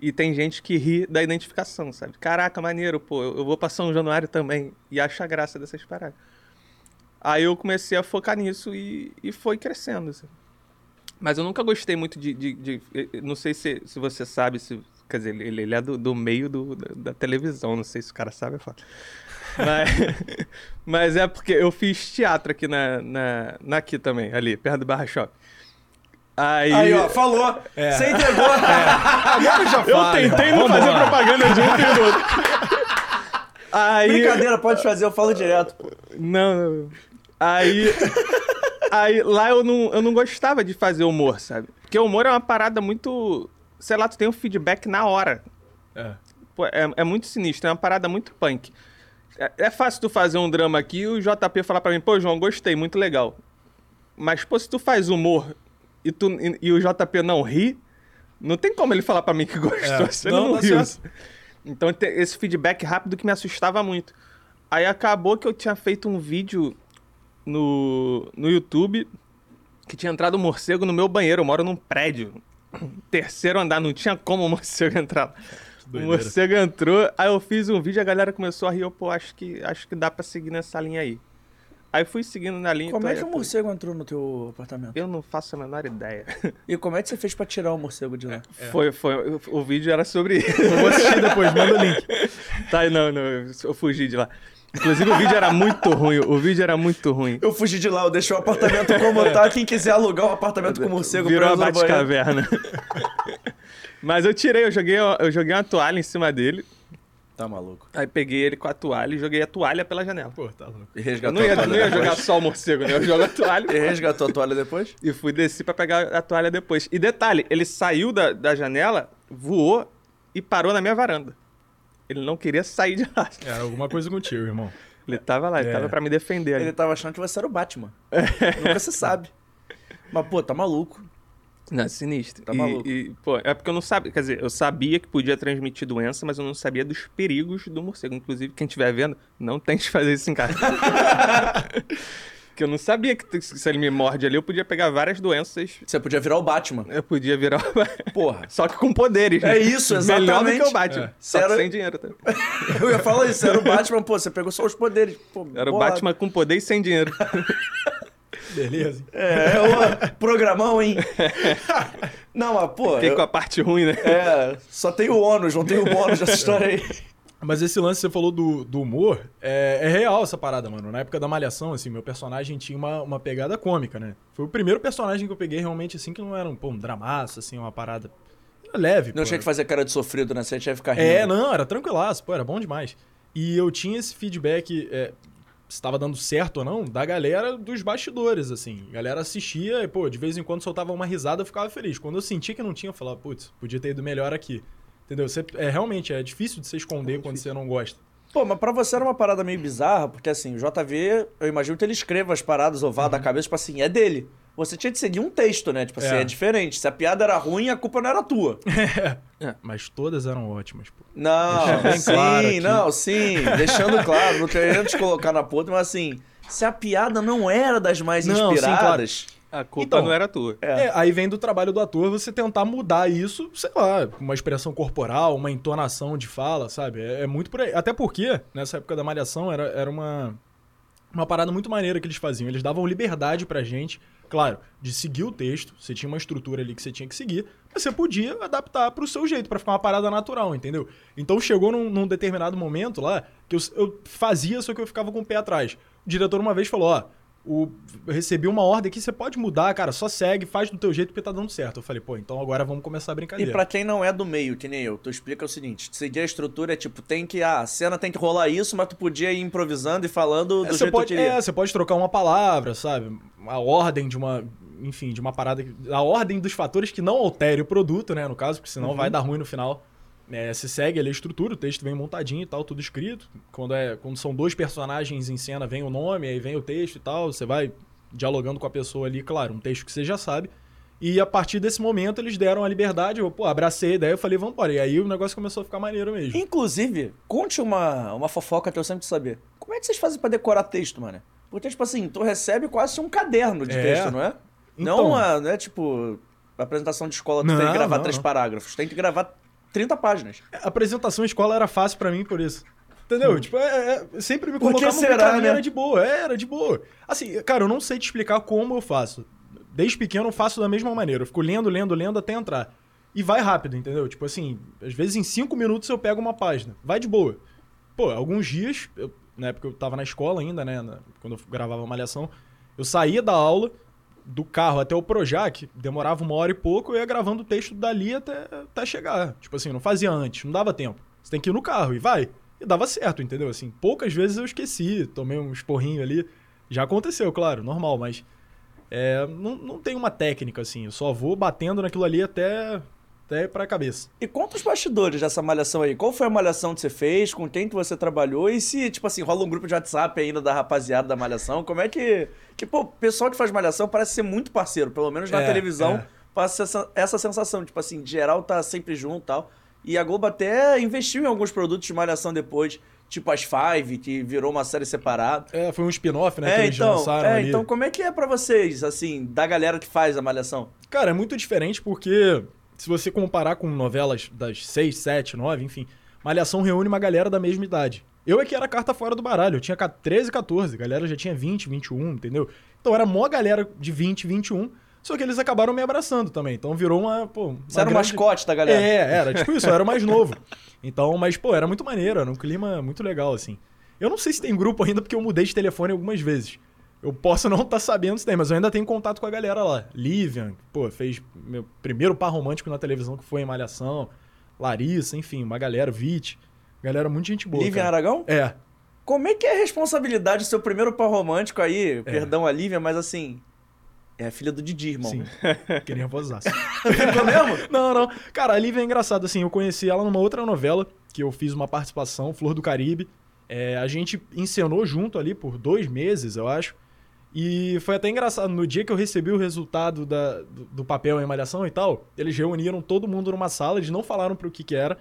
E tem gente que ri da identificação, sabe? Caraca, maneiro, pô, eu, eu vou pra São Januário também. E acha graça dessas paradas. Aí eu comecei a focar nisso e, e foi crescendo. assim. Mas eu nunca gostei muito de. de- de- eh, eh, não sei se, se você sabe, se, quer dizer, ele, ele é do, do meio do- da, da televisão, não sei se o cara sabe, é foda. Mas, mas é porque eu fiz teatro aqui na, na, na aqui também, ali, perto do Barra Shop. Aí, Aí, ó, falou. É. Você entregou. Agora já eu tentei não Vambora. fazer propaganda de um e do outro. Aí, Brincadeira, pode fazer, eu falo direto. pô. Não, não. Aí. aí lá eu não, eu não gostava de fazer humor, sabe? Porque o humor é uma parada muito. Sei lá, tu tem um feedback na hora. É. Pô, é, é muito sinistro, é uma parada muito punk. É, é fácil tu fazer um drama aqui e o JP falar pra mim, pô, João, gostei, muito legal. Mas, pô, se tu faz humor e, tu, e, e o JP não ri, não tem como ele falar pra mim que gostou. É, se não, não tá riu. certo. Então, esse feedback rápido que me assustava muito. Aí acabou que eu tinha feito um vídeo no, no YouTube que tinha entrado um morcego no meu banheiro. Eu moro num prédio. Terceiro andar, não tinha como o morcego entrar. O doideira. morcego entrou, aí eu fiz um vídeo, a galera começou a rir, eu, pô, acho que, acho que dá pra seguir nessa linha aí. Aí fui seguindo na linha. Como tô é aí que o morcego entrou no teu apartamento? Eu não faço a menor ideia. E como é que você fez pra tirar o morcego de lá? Foi, foi, o, o vídeo era sobre isso. Eu vou assistir depois, manda o link. tá, não, não, eu fugi de lá. Inclusive o vídeo era muito ruim, o vídeo era muito ruim. Eu fugi de lá, eu deixei o apartamento como tá. Quem quiser alugar um apartamento com morcego Virou preso uma bate-caverna. Mas eu tirei, eu joguei, eu joguei uma toalha em cima dele, Tá maluco. aí peguei ele com a toalha e joguei a toalha pela janela. Pô, tá louco. E Eu resgatou não ia, a toalha não ia depois? jogar só o morcego, né? Eu jogo a toalha E resgatou a toalha depois? e fui descer pra pegar a toalha depois. E detalhe, ele saiu da, da janela, voou e parou na minha varanda. Ele não queria sair de lá. É, alguma coisa contigo, irmão. Ele tava lá, ele É. tava pra me defender ali. Ele tava achando que você era o Batman. Nunca se sabe. Mas, pô, tá maluco. Não, sinistro. Tá maluco. e, pô, é porque eu não sabia, quer dizer, eu sabia que podia transmitir doença, mas eu não sabia dos perigos do morcego. Inclusive, quem estiver vendo, não tente fazer isso em casa. Porque eu não sabia que se ele me morde ali, eu podia pegar várias doenças. Você podia virar o Batman. Eu podia virar. Porra. Só que com poderes. né? É isso, Melhor do exatamente. que o Batman. É. Só que Era- sem dinheiro. Tá? Eu ia falar isso, era o Batman, pô, você pegou só os poderes. Pô, Era o. Batman com poder e sem dinheiro. Beleza. É, é o programão, hein? Não, mas, pô. Fiquei eu- com a parte ruim, né? É, só tem o ônus, não tem o bônus dessa história aí. Mas esse lance que você falou do, do humor, é, é real essa parada, mano. Na época da Malhação, assim, meu personagem tinha uma, uma pegada cômica, né? Foi o primeiro personagem que eu peguei realmente, assim, que não era um, pô, um dramaço, assim, uma parada era leve, Não pô. tinha que fazer cara de sofrido, né? Você tinha que ficar rindo. É, não, era tranquilaço, pô, era bom demais. E eu tinha esse feedback, é, estava dando certo ou não, da galera dos bastidores, assim. A galera assistia e, pô, de vez em quando soltava uma risada, eu ficava feliz. Quando eu sentia que não tinha, eu falava, putz, podia ter ido melhor aqui. Entendeu? Você, é, realmente, é difícil de você esconder quando você não gosta. Pô, mas pra você era uma parada meio bizarra, porque assim, o JV, eu imagino que ele escreva as paradas ou vá da cabeça, tipo assim, é dele. Você tinha de seguir um texto, né? Tipo assim, É. é deixante. Se a piada era ruim, a culpa não era tua. Mas todas eram ótimas, pô. Não, sim, claro não, sim. Deixando claro, não querendo te colocar na puta, mas assim, se a piada não era das mais Não, sim, claro. inspiradas. A culpa Então, não era tua. É. É, aí vem do trabalho do ator você tentar mudar isso, sei lá, com uma expressão corporal, uma entonação de fala, sabe? É, é muito por aí. Até porque, nessa época da Malhação, era, era uma, uma parada muito maneira que eles faziam. Eles davam liberdade pra gente, claro, de seguir o texto. Você tinha uma estrutura ali que você tinha que seguir, mas você podia adaptar pro seu jeito, pra ficar uma parada natural, entendeu? Então chegou num, num determinado momento lá que eu, eu fazia, só que eu ficava com o pé atrás. O diretor uma vez falou: ó. O, eu recebi uma ordem aqui, você pode mudar, cara, só segue, faz do teu jeito porque tá dando certo. Eu falei, pô, então agora vamos começar a E brincadeira. pra quem não é do meio, que nem eu, tu explica o seguinte: seguir a estrutura é tipo, tem que. Ah, a cena tem que rolar isso, mas tu podia ir improvisando e falando do É, você jeito pode, que queria. é, você pode trocar uma palavra, sabe? A ordem de uma. Enfim, de uma parada. que- A ordem dos fatores que não altere o produto, né? No caso, porque senão Uhum. vai dar ruim no final. É, você segue ali a estrutura, o texto vem montadinho e tal, tudo escrito. Quando, é, quando são dois personagens em cena, vem o nome, aí vem o texto e tal. Você vai dialogando com a pessoa ali, claro, um texto que você já sabe. E a partir desse momento eles deram a liberdade, eu, pô, abracei a ideia, eu falei, vamos embora. E aí o negócio começou a ficar maneiro mesmo. Inclusive, conte uma, uma fofoca que eu sempre saber. Como é que vocês fazem pra decorar texto, mano? Porque, tipo assim, tu recebe quase um caderno de É. texto, não é? não, Então. uma, não é tipo apresentação de escola, tu tem Não, que gravar não, três não. parágrafos. Tem que gravar 30 páginas. A apresentação escola era fácil pra mim por isso. Entendeu? Tipo, é, é, sempre me será, pra mim né? era de boa. É, era de boa. Assim, cara, eu não sei te explicar como eu faço. Desde pequeno eu faço da mesma maneira. Eu fico lendo, lendo, lendo até entrar. E vai rápido, entendeu? Tipo assim, às vezes em cinco minutos eu pego uma página. Vai de boa. Pô, alguns dias, eu- na época eu tava na escola ainda, né? na- quando eu gravava Malhação, eu saía da aula, do carro até o Projac, demorava uma hora e pouco, eu ia gravando o texto dali até, até chegar. Tipo assim, não fazia antes, não dava tempo. Você tem que ir no carro e vai. E dava certo, entendeu? Assim, poucas vezes eu esqueci, tomei um esporrinho ali. Já aconteceu, claro, normal, mas é, não, não tem uma técnica assim. Eu só vou batendo naquilo ali até, até ir pra cabeça. E conta os bastidores dessa malhação aí. Qual foi a malhação que você fez? Com quem que você trabalhou? E se, tipo assim, rola um grupo de WhatsApp ainda da rapaziada da malhação? Como é que. Que, pô, o pessoal que faz malhação parece ser muito parceiro. Pelo menos na É, televisão é. passa essa, essa sensação. Tipo assim, geral tá sempre junto e tal. E a Globo até investiu em alguns produtos de malhação depois. Tipo as Five, que virou uma série separada. É, foi um spin-off, né? que É, eles então, lançaram é, ali. então como é que é pra vocês, assim, da galera que faz a malhação? Cara, é muito diferente porque se você comparar com novelas das 6, 7, 9, enfim, Malhação reúne uma galera da mesma idade. Eu é que era carta fora do baralho, eu tinha 13, 14, a galera já tinha 20, 21, entendeu? Então era mó galera de 20, 21, só que eles acabaram me abraçando também, então virou uma, pô... Uma Você era o mascote da galera. É, era, tipo isso, eu era o mais novo. Então, mas, pô, era muito maneiro, era um clima muito legal, assim. Eu não sei se tem grupo ainda, porque eu mudei de telefone algumas vezes. Eu posso não estar sabendo se tem, mas eu ainda tenho contato com a galera lá. Livian, pô, fez meu primeiro par romântico na televisão que foi em Malhação. Larissa, enfim, uma galera, Vit. Galera, muita gente boa. Lívia cara. Aragão? É. Como é que é a responsabilidade do seu primeiro par romântico aí? Perdão a Lívia, mas assim. É a filha do Didi, irmão. Sim. Que nervosaço. Ficou mesmo? Não, não. Cara, a Lívia é engraçada, assim, eu conheci ela numa outra novela, que eu fiz uma participação, Flor do Caribe, É, a gente encenou junto ali por dois meses, eu acho. E foi até engraçado, no dia que eu recebi o resultado da, do, do papel em malhação e tal, eles reuniram todo mundo numa sala, eles não falaram pro que que era.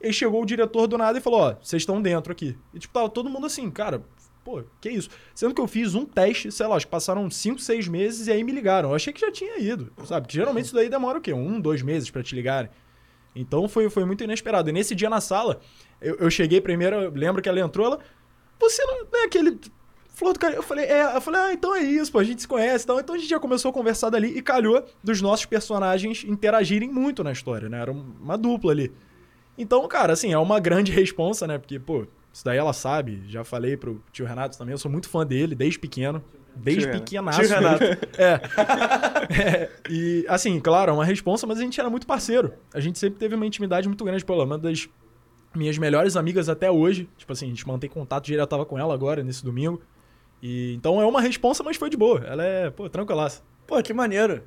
E chegou o diretor do nada e falou, ó, vocês estão dentro aqui. E tipo, tava todo mundo assim, cara, pô, que isso? Sendo que eu fiz um teste, sei lá, acho que passaram 5, 6 meses e aí me ligaram. Eu achei que já tinha ido, sabe? Que geralmente isso daí demora o quê? Um, dois meses pra te ligarem. Então foi, foi muito inesperado. E nesse dia na sala, eu, eu cheguei primeiro, eu lembro que ela entrou, ela. Você não é aquele. Flor do. Eu falei, é, eu falei, ah, então é isso, pô, a gente se conhece e tal. Então a gente já começou a conversar dali e calhou dos nossos personagens interagirem muito na história, né? Era uma dupla ali. Então, cara, assim, é uma grande responsa, né? Porque, pô, isso daí ela sabe. Já falei pro tio Renato também, eu sou muito fã dele desde pequeno. Desde Tio pequenaço. Tio Renato. É. É, E, assim, claro, é uma responsa, mas a gente era muito parceiro. A gente sempre teve uma intimidade muito grande. Pô, é uma das minhas melhores amigas até hoje. Tipo assim, a gente mantém contato direto. Eu tava com ela agora, nesse domingo. E, então é uma responsa, mas foi de boa. Ela é, pô, tranquilaça. Pô, que maneiro.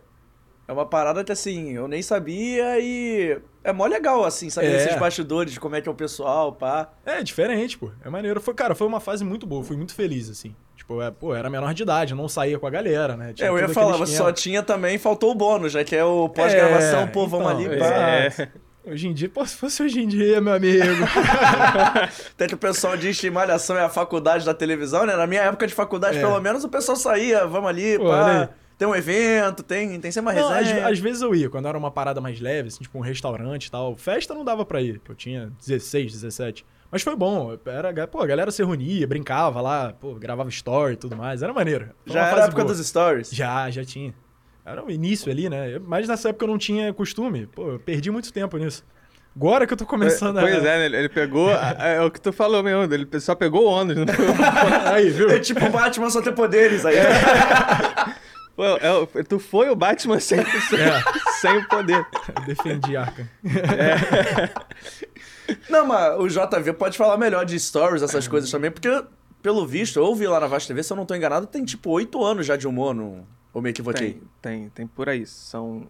É uma parada que, assim, eu nem sabia e é mó legal, assim, saber É. esses bastidores, como é que é o pessoal, pá. É, diferente, pô. É maneiro. Foi, cara, foi uma fase muito boa. Fui muito feliz, assim. Tipo, é, pô, era menor de idade, eu não saía com a galera, né? Tinha É, eu ia falar, só tinha também, faltou o bônus, já que é o pós-gravação, É, pô, vamos então, ali, é. pá. É. Hoje em dia, pô, se fosse hoje em dia, meu amigo. Até que o pessoal diz que malhação é a faculdade da televisão, né? Na minha época de faculdade, É. pelo menos, o pessoal saía, vamos ali, Pô, pá. Tem um evento, tem, tem sempre uma Não, às, resenha. às vezes eu ia, quando era uma parada mais leve, assim, tipo um restaurante e tal. Festa não dava pra ir, eu tinha 16, 17. Mas foi bom, era, pô, a galera se reunia, brincava lá, pô, gravava story e tudo mais, era maneiro. Foi Já era a época boa. dos stories. Já, já tinha. Era o início ali, né? Mas nessa época eu não tinha costume, pô, eu perdi muito tempo nisso. Agora que eu tô começando Pois a... é, né? Ele- Ele pegou. É o que tu falou mesmo, ele só pegou o ônus, não foi? Aí, viu? É tipo o Batman só ter poderes aí. Pô, é tu foi o Batman sem, sem o poder. Defendi Arkham. Não, mas o JV pode falar melhor de stories, essas coisas também, porque, pelo visto, eu ouvi lá na Vasta TV, se eu não tô enganado, tem tipo oito anos já de humor, no... ou me equivoquei? Tem, tem, tem por aí. São.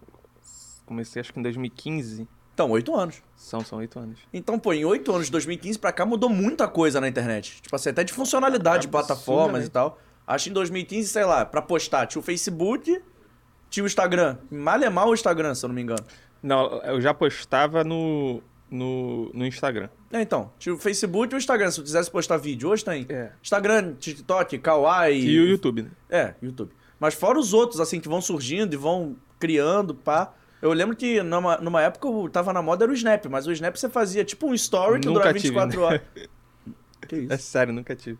Comecei acho que em 2015. Então, oito anos. São, são oito anos. Então, pô, em oito anos, de 2015 pra cá, mudou muita coisa na internet. Tipo assim, até de funcionalidade de plataformas e tal. Acho que em 2015, sei lá, pra postar, tinha o Facebook, tinha o Instagram. Mal é mal o Instagram, se eu não me engano. Não, eu já postava no, no, no Instagram. É, então, tinha o Facebook e o Instagram, se eu quisesse postar vídeo. Hoje tem É. Instagram, TikTok, Kawaii... E o YouTube, né? É, YouTube. Mas fora os outros, assim, que vão surgindo e vão criando, pá. Eu lembro que numa, numa época eu tava na moda era o Snap, mas o Snap você fazia tipo um story que Nunca durava tive, 24 né? horas. Que isso? É sério, nunca tive.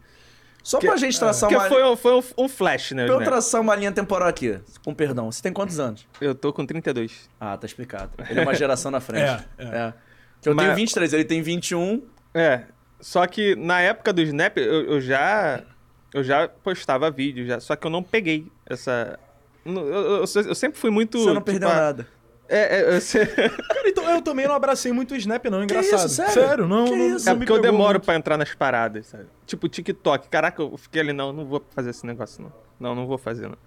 Só que- pra gente traçar Porque uma... foi, um- foi um, um flash, né? Pra eu traçar uma linha temporal aqui, com perdão. Você tem quantos anos? Eu tô com 32. Ah, tá explicado. Ele é uma geração na frente. É, é. Que eu Mas- tenho 23, ele tem 21. É. Só que na época do Snap, eu, eu já. Eu já postava vídeo, já, só que eu não peguei essa. Eu, eu- eu- sempre fui muito. Você não tipo, perdeu a- nada. É, é, eu sei- Cara, então eu também não abracei muito o Snap, não, engraçado. isso, sério? não, Que não, isso? não é porque eu demoro muito. pra entrar nas paradas, sabe? Tipo TikTok. Caraca, eu fiquei ali, não, não vou fazer esse negócio, não. Não, não vou fazer, não.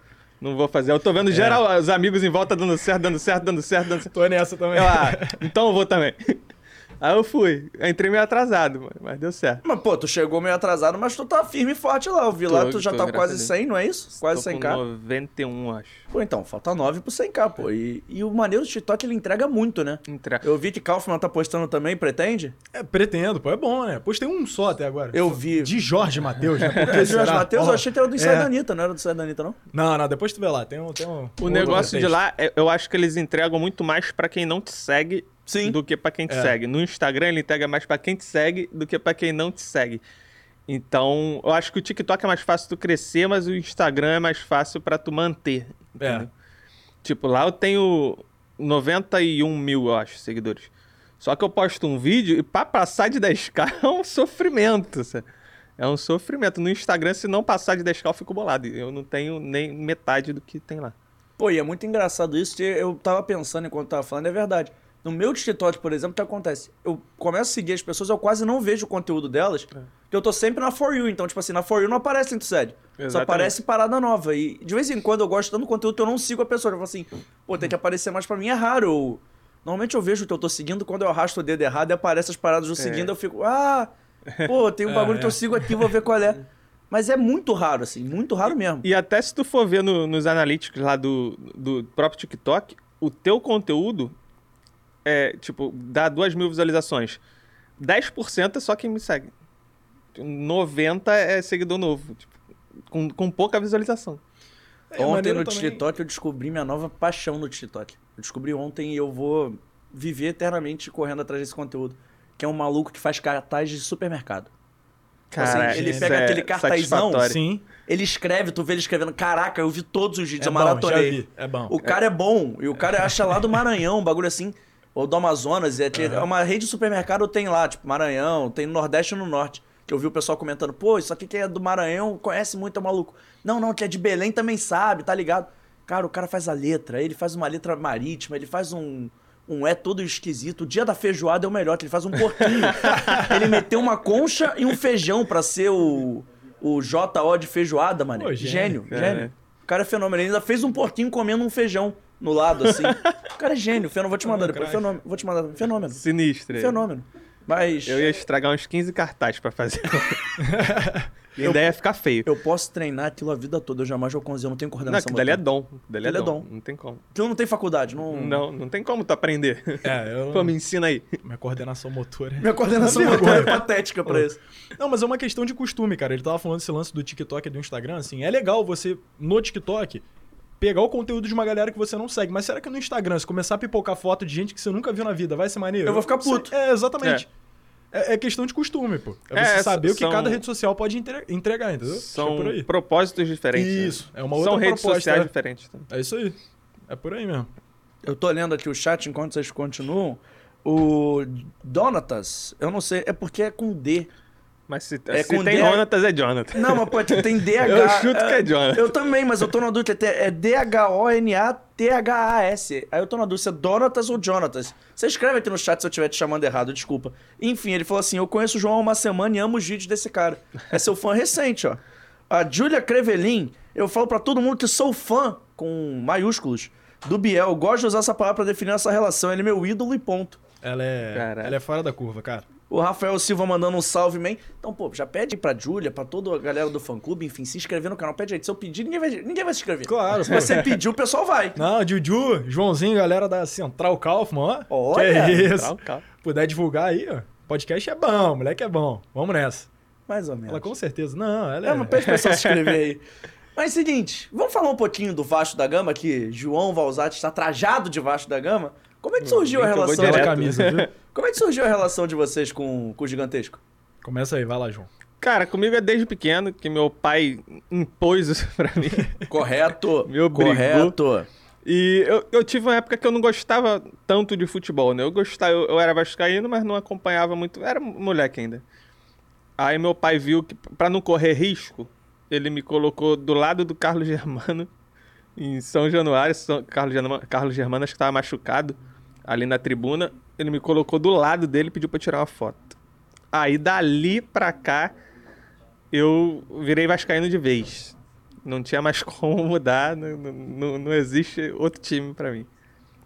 Não vou fazer. Eu tô vendo geral, os amigos em volta dando certo, dando certo, dando certo, dando certo. Tô nessa também. Eu, ah, então eu vou também. Aí eu fui. Eu entrei meio atrasado, mano, mas deu certo. Mas, pô, tu chegou meio atrasado, mas tu tá firme e forte lá. Eu vi lá, Tô, tu já tô, tá quase a Deus. 100, não é isso? Quase Tô 100k. com 91, acho. Pô, então, falta 9 pro 100k, pô. E, e o maneiro do TikTok, ele entrega muito, né? Entra... Eu vi que Kaufman tá postando também, pretende? É, pretendo, pô, é bom, né? Postei um só até agora. Eu vi. De Jorge Matheus, né? Porque Jorge? Matheus, eu achei que era do Inside é. da Anitta, não era do Inside da Anitta, não? Não, não, depois tu vê lá. Tem um. Tem um O um negócio de lá, é- eu acho que eles entregam muito mais pra quem não te segue Sim. do que pra quem te É. segue. No Instagram ele entrega mais pra quem te segue do que pra quem não te segue. Então, eu acho que o TikTok é mais fácil tu crescer, mas o Instagram é mais fácil pra tu manter. É. Tipo, lá eu tenho 91 mil, eu acho, seguidores. Só que eu posto um vídeo e pra passar de 10k é um sofrimento, sabe? É um sofrimento. No Instagram, se não passar de 10k, eu fico bolado. Eu não tenho nem metade do que tem lá. Pô, e é muito engraçado isso, eu tava pensando enquanto tava falando, é verdade. No meu TikTok, por exemplo, o que acontece? Eu começo a seguir as pessoas, eu quase não vejo o conteúdo delas, É. porque eu tô sempre na For You. Então, tipo assim, na For You não aparece tu segue. Só aparece parada nova. E de vez em quando eu gosto tanto do conteúdo que eu não sigo a pessoa. Eu falo assim, pô, tem que aparecer mais pra mim, é raro. Eu- Normalmente eu vejo o que eu tô seguindo, quando eu arrasto o dedo errado e aparece as paradas do seguindo, eu fico, ah... Pô, tem um bagulho É, que eu é. sigo aqui, vou ver qual é. Mas é muito raro, assim, muito raro mesmo. E até se tu for ver no- nos analíticos lá do, do próprio TikTok, o teu conteúdo é, tipo, dá duas mil visualizações. 10% é só quem me segue. 90% é seguidor novo. Tipo, com, com pouca visualização. É, ontem maneiro no também- TikTok eu descobri minha nova paixão no TikTok. Eu descobri ontem e eu vou viver eternamente correndo atrás desse conteúdo. Que é um maluco que faz cartaz de supermercado. Cara, Assim, ele pega é aquele cartazão. Sim. Ele escreve, tu vê ele escrevendo, caraca, eu vi todos os vídeos, É eu bom, já maratonei. vi. É bom. O cara é bom, e o cara acha lá do Maranhão, um bagulho assim, ou do Amazonas, é, é uma rede de supermercado tem lá, tipo Maranhão, tem no Nordeste e no Norte. Que eu vi o pessoal comentando, pô, isso aqui que é do Maranhão, conhece muito, é maluco. Não, não, que é de Belém também sabe, tá ligado? Cara, o cara faz a letra, ele faz uma letra marítima, ele faz um. Um é todo esquisito. O dia da feijoada é o melhor, que ele faz um porquinho. ele meteu uma concha e um feijão pra ser o. O JO de feijoada, mano. Gênio, gênio. gênio. É. O cara é fenômeno. Ele ainda fez um porquinho comendo um feijão no lado, assim. o cara é gênio. Fenômeno. Vou te mandar Não, depois. Fenômeno. Vou te mandar. Fenômeno. Sinistro. Fenômeno. Mas Eu ia estragar uns 15 cartazes pra fazer. e ainda ia ficar feio. eu posso treinar aquilo a vida toda. Eu jamais vou conduzir. Eu não tenho Não, coordenação. que dali é motora. dom. Dali é Aquilo é dom. dom. Não tem como. Aquilo não tem faculdade. Não... Não, não tem como tu aprender. É, eu... Pô, me ensina aí. Minha coordenação motora. é- Minha coordenação Não, motora é patética pra isso. Não, mas é uma questão de costume, cara. Ele tava falando desse lance do TikTok e do Instagram, assim. É legal você, no TikTok, pegar o conteúdo de uma galera que você não segue. Mas será que no Instagram, se começar a pipocar foto de gente que você nunca viu na vida, vai ser maneiro? Eu vou ficar puto. É, exatamente. É. é questão de costume, pô. É você É, saber o que são- cada rede social pode entre- entregar, entendeu? São é por aí. propósitos diferentes. né? Isso, é uma outra São redes proposta, sociais é. diferentes. tá? É isso aí. É por aí mesmo. Eu tô lendo aqui o chat enquanto vocês continuam. O Donatas, eu não sei, é porque é com D. Mas se, É se com tem D- Jonatas, é Jonathan. Não, mas pô, tem DH. Eu chuto que é Jonathan. Eu também, mas eu tô na dúvida. É D-H-O-N-A-T-H-A-S. Aí eu tô na dúvida se é Donatas ou Jonatas. Você escreve aqui no chat se eu estiver te chamando errado, desculpa. Enfim, ele falou assim: Eu conheço o João há uma semana e amo os vídeos desse cara. É seu fã recente, ó. A Julia Crevelin, eu falo pra todo mundo que sou fã, com maiúsculos, do Biel. Gosto de usar essa palavra pra definir essa relação. Ele é meu ídolo e ponto. Ela é, ela é fora da curva, cara. O Rafael Silva mandando um salve, man. Então, pô, já pede pra Júlia, pra toda a galera do fã clube, enfim, se inscrever no canal. Pede aí. Se eu pedir, ninguém vai, ninguém vai se inscrever. Claro, Se você pedir, o pessoal vai. Não, Juju, Joãozinho, galera da Central Kaufman, ó. Olha, que é isso. Puder divulgar aí, ó. Podcast é bom, moleque é bom. Vamos nessa. Mais ou menos. Ela com certeza. Não, ela é. Mas pede pro pessoal se inscrever aí. Mas seguinte, vamos falar um pouquinho do Vasco da Gama, que João Valzati está trajado de Vasco da Gama. Como é que surgiu a relação? Direto. camisa, viu? Como é que surgiu a relação de vocês com, com o gigantesco? Começa aí, vai lá, João. Cara, comigo é desde pequeno que meu pai impôs isso pra mim. Correto. Me obrigou. Correto. E eu, eu tive uma época que eu não gostava tanto de futebol, né? Eu gostava, eu, eu era vascaíno, mas não acompanhava muito. Era moleque ainda. Aí meu pai viu que pra não correr risco, ele me colocou do lado do Carlos Germano em São Januário. São, Carlos, Germano, Carlos Germano acho que tava machucado ali na tribuna. Ele me colocou do lado dele e pediu pra tirar uma foto. Aí dali pra cá eu virei vascaíno de vez. Não tinha mais como mudar, não, não, não existe outro time pra mim.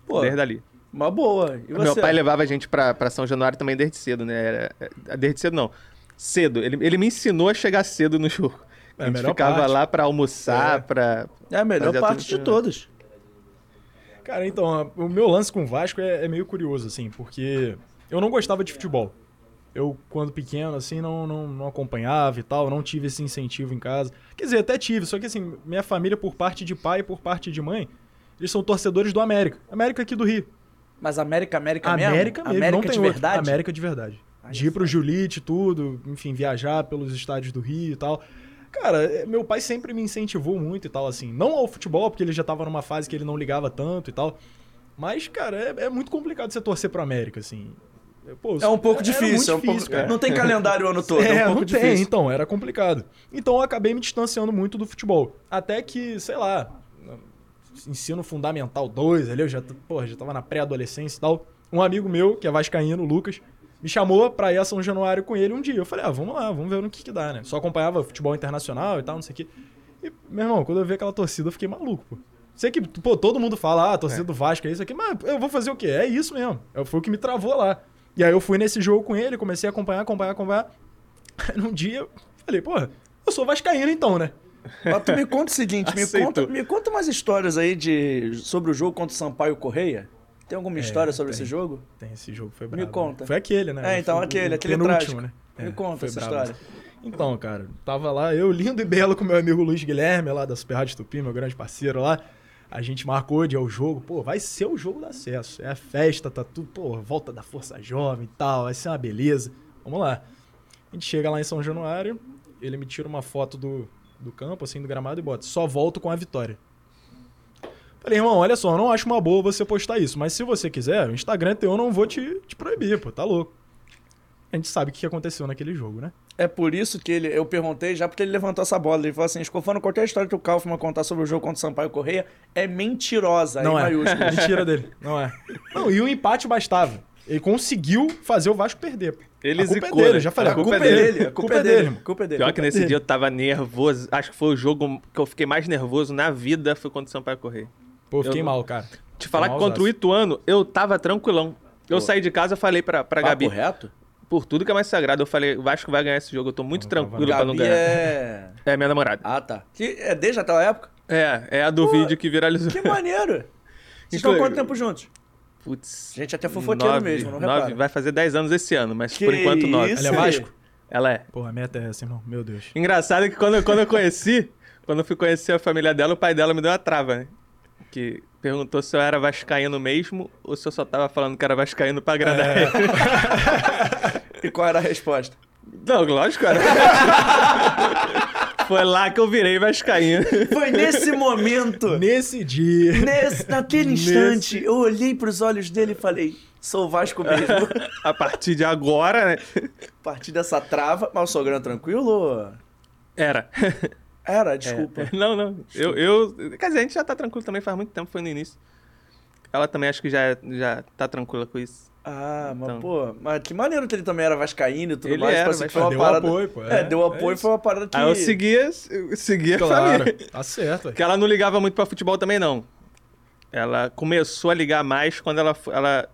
Pô, Desde ali. uma boa. Meu pai levava a gente pra, pra São Januário também desde cedo, né? Era, é, desde cedo não. Cedo. Ele, ele me ensinou a chegar cedo no jogo. É a a gente ficava parte. lá pra almoçar, É. pra. É a melhor parte de todas. Cara, então, o meu lance com o Vasco é, é meio curioso, assim, porque eu não gostava de futebol. Eu, quando pequeno, assim, não, não, não acompanhava e tal, não tive esse incentivo em casa. Quer dizer, até tive, só que assim, minha família, por parte de pai e por parte de mãe, eles são torcedores do América. América aqui do Rio. Mas América, América mesmo? América mesmo, América não tem de outro. verdade? América de verdade. Aí de é ir pro Julite e tudo, enfim, viajar pelos estádios do Rio e tal. Cara, é, meu pai sempre me incentivou muito e tal, assim. Não ao futebol, porque ele já tava numa fase que ele não ligava tanto e tal. Mas, cara, é, é muito complicado você torcer pro América, assim. Pô, É um pouco era difícil, é um pouco... difícil, cara. Não tem calendário o ano todo, é, É, um pouco não difícil. tem, então, era complicado. Então eu acabei me distanciando muito do futebol. Até que, sei lá, ensino fundamental 2, ali eu já, porra, já tava na pré-adolescência e tal. Um amigo meu, que é vascaíno, o Lucas, me chamou pra ir a São Januário com ele um dia. Eu falei, ah, vamos lá, vamos ver no que que dá, né? Só acompanhava futebol internacional e tal, não sei o quê. E, meu irmão, quando eu vi aquela torcida, eu fiquei maluco, pô. Sei que, pô, todo mundo fala, ah, a torcida do Vasco é isso aqui, mas eu vou fazer o quê? É isso mesmo. É, Foi o que me travou lá. E aí eu fui nesse jogo com ele, comecei a acompanhar, acompanhar, acompanhar. Num dia, falei, pô, eu sou vascaíno então, né? Mas tu me conta o seguinte, me conta, me conta umas histórias aí de, sobre o jogo contra o Sampaio Correia. Tem alguma história sobre tem. esse jogo? Tem esse jogo, foi Me brabo. conta. né? Foi aquele, né? É, então, Foi aquele, o aquele penúltimo, trágico. né? Me conta essa brabo. história. Então, cara, tava lá, eu lindo e belo com meu amigo Luiz Guilherme, lá da Super Rádio Tupi, meu grande parceiro lá. A gente marcou de é o jogo, pô, vai ser o jogo do acesso. É a festa, tá tudo, pô, volta da Força Jovem e tal, vai ser uma beleza. Vamos lá. A gente chega lá em São Januário, ele me tira uma foto do, do campo, assim, do gramado e bota, só volto com a vitória. Falei, irmão, olha só, eu não acho uma boa você postar isso, mas se você quiser, o Instagram teu eu não vou te, te proibir, pô, tá louco. A gente sabe o que aconteceu naquele jogo, né? É por isso que ele, eu perguntei, já porque ele levantou essa bola. Ele falou assim: Escofano, qualquer história que o Kaufman contar sobre o jogo contra o Sampaio Correia é mentirosa. Não é. maiúsculas. Mentira dele. Não é. Não, e o empate bastava. Ele conseguiu fazer o Vasco perder. pô. Ele a culpa zicou, é dele, né? já falei. A culpa é dele. A culpa é dele. A culpa é dele. Pior que nesse dele. dia eu tava nervoso. Acho que foi o jogo que eu fiquei mais nervoso na vida foi contra o Sampaio Correia. Pô, eu fiquei Eu- mal, cara. Te falar que contra o Ituano, eu tava tranquilão. Eu Pô. saí de casa e falei pra, pra Papo Gabi, reto? por tudo que é mais sagrado, eu falei, o Vasco vai ganhar esse jogo, eu tô muito tava tranquilo pra não Gabi ganhar. é... É minha namorada. Ah, tá. Que é desde aquela época? É, é a do Pô, vídeo que viralizou. Que maneiro. Vocês estão quanto tempo juntos? Putz. Gente, até fofoqueiro nove- mesmo, não nove- repara. Vai fazer 10 anos esse ano, mas Que por enquanto 9. isso? Ele é Vasco? Ela é. Pô, a meta é essa, irmão. Meu Deus. Engraçado que quando, quando eu conheci, quando eu fui conhecer a família dela, o pai dela me deu uma trava, né? Que perguntou se eu era vascaíno mesmo ou se eu só tava falando que era vascaíno pra agradar É. ele. E qual era a resposta? Não, lógico, cara. Foi lá que eu virei vascaíno. Foi nesse momento, Nesse dia. nesse, naquele Nesse- instante, eu olhei pros olhos dele e falei, sou Vasco mesmo. A partir de agora, né? A partir dessa trava, mas o sogrão tranquilo? Era. Era, desculpa. Não, não. Eu, eu. Quer dizer, a gente já tá tranquilo também faz muito tempo, foi no início. Ela também acho que já, já tá tranquila com isso. Ah, mas Então. pô, mas que maneiro que ele também era vascaíno e tudo Ele mais. era, assim, mas foi uma deu parada... apoio, pô. É, É, deu é apoio, isso. foi uma parada que... Aí eu seguia, eu seguia a Claro. família. Tá certo. Porque ela não ligava muito pra futebol também, não. Ela começou a ligar mais quando ela. ela...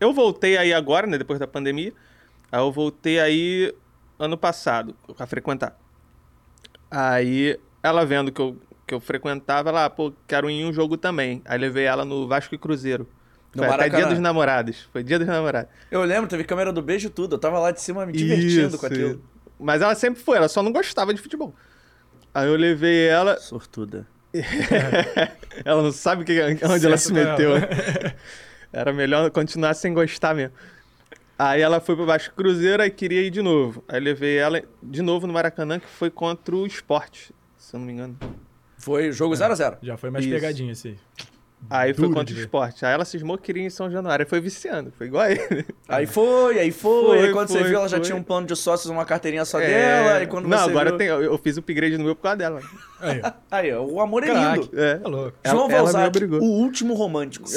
Eu voltei aí agora, né? Depois da pandemia. Aí eu voltei aí ano passado a frequentar. Aí ela vendo que eu, que eu frequentava, ela, pô, quero ir em um jogo também. Aí levei ela no Vasco e Cruzeiro. No Foi até Maracanã. dia dos namorados. Foi dia dos namorados. Eu lembro, teve câmera do beijo e tudo. Eu tava lá de cima me divertindo Isso, com aquilo. Mas ela sempre foi, ela só não gostava de futebol. Aí eu levei ela, Sortuda. ela não sabe que, onde ela se meteu. Era melhor continuar sem gostar mesmo. Aí ela foi pro Vasco Cruzeiro e queria ir de novo. Aí levei ela de novo no Maracanã, que foi contra o Sport, se eu não me engano. Foi jogo 0x0. Já foi mais Isso. pegadinha esse aí. Aí foi contra de o ver. Sport. Aí ela cismou que queria ir em São Januário. Aí foi viciando, foi igual a ele. Aí foi, aí foi. Foi, aí quando você foi, viu, ela já foi. tinha um plano de sócios, uma carteirinha só É. dela. E quando não, você agora viu... tem, eu, eu fiz o upgrade no meu por causa dela. Aí, ó. Aí, ó, o amor é Craque. lindo. É. Tá louco. João ela Valzac, o último romântico.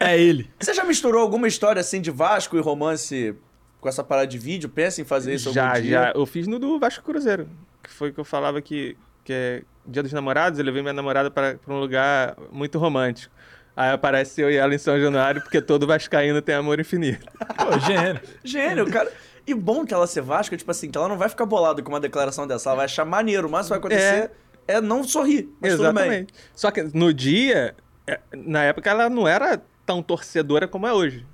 É ele. Você já misturou alguma história assim de Vasco e romance com essa parada de vídeo? Pensa em fazer isso Já, algum dia? já. Eu fiz no do Vasco Cruzeiro. Que foi que eu falava que, que é Dia dos Namorados, eu levei minha namorada para um lugar muito romântico. Aí aparece eu e ela em São Januário, porque todo vascaíno tem amor infinito. Pô, gênio. Gênio, cara. E bom que ela ser Vasco, tipo assim, que ela não vai ficar bolada com uma declaração dessa. Ela vai achar maneiro. O máximo que vai acontecer é, não sorrir. Mas tudo bem. Exatamente. Só que no dia, é, na época, ela não era tão torcedora como é hoje.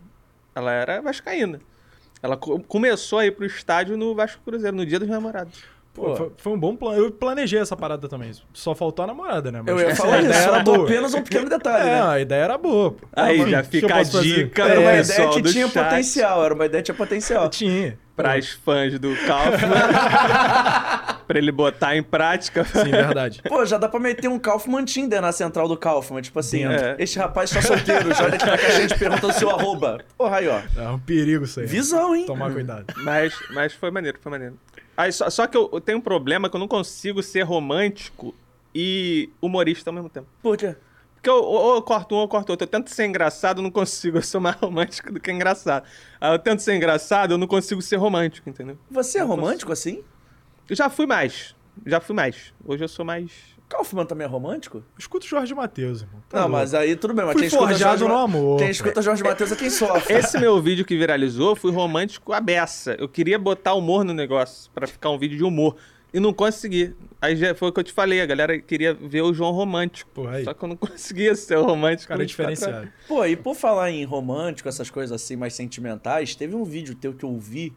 Ela era vascaína. Ela co- começou a ir pro estádio no Vasco Cruzeiro, no Dia dos Namorados. Pô, foi, foi um bom plano. Eu planejei essa parada também. Só faltou a namorada, né? Mas Eu ia a falar isso, ideia era boa. apenas um pequeno detalhe, É, né? a ideia era boa. Pô. Aí já o fica a dica Era uma É, ideia que tinha chat. potencial, era uma ideia que tinha potencial. Tinha. Para os fãs do Kaufman. pra ele botar em prática. Sim, verdade. Pô, já dá pra meter um Kaufman Tinder na central do Kaufman. Tipo assim. É. este rapaz está solteiro, já olha aqui na caixinha te perguntando seu arroba. Porra, aí, ó. É um perigo isso aí. Visão, hein? Tomar cuidado. Mas, mas foi maneiro, foi maneiro. Aí, só, só que eu, eu tenho um problema que eu não consigo ser romântico e humorista ao mesmo tempo. Por quê? Porque eu, ou eu corto um ou eu corto outro. Eu tento ser engraçado, eu não consigo. Eu sou mais romântico do que engraçado. Aí eu tento ser engraçado, eu não consigo ser romântico, entendeu? Você é romântico assim? Eu já fui mais. Já fui mais. Hoje eu sou mais. Kaufman também é romântico? Escuta o Jorge Matheus, irmão. Tá não, louco. mas aí tudo bem, mas Fui quem escuta forjado Jorge no amor. Quem escuta Jorge Matheus é quem sofre. Esse meu vídeo que viralizou foi romântico a beça. Eu queria botar humor no negócio, pra ficar um vídeo de humor. E não consegui. Aí já foi o que eu te falei, a galera queria ver o João romântico. Porra, aí. Só que eu não conseguia ser o romântico. Cara é 24 horas. diferenciado. Pô, e por falar em romântico, essas coisas assim mais sentimentais, teve um vídeo teu que eu vi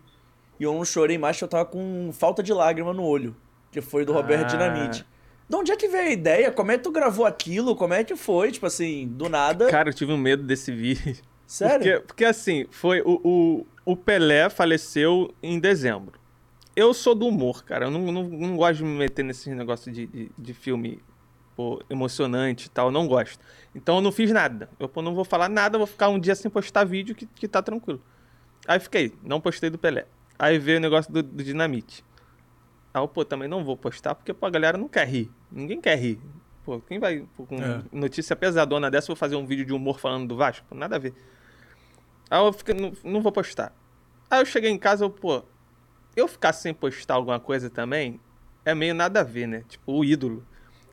e eu não chorei mais porque eu tava com falta de lágrima no olho, que foi do Roberto Ah. Dinamite. De onde é que veio a ideia? Como é que tu gravou aquilo? Como é que foi? Tipo assim, do nada. Cara, eu tive um medo desse vídeo. Sério? Porque, porque assim, foi o, o, o Pelé faleceu em dezembro. Eu sou do humor, cara. Eu não, não, não gosto de me meter nesse negócio de, de, de filme pô, emocionante e tal. Eu não gosto. Então eu não fiz nada. Eu pô, não vou falar nada, vou ficar um dia sem postar vídeo que, que tá tranquilo. Aí fiquei, não postei do Pelé. Aí veio o negócio do, do Dinamite. Aí eu, pô, também não vou postar porque pô, a galera não quer rir. Ninguém quer rir. Pô, quem vai pô, com É. notícia pesadona dessa, vou fazer um vídeo de humor falando do Vasco? Nada a ver. Aí eu fiquei, não, não vou postar. Aí eu cheguei em casa, eu, pô, eu ficar sem postar alguma coisa também é meio nada a ver, né? Tipo, o ídolo.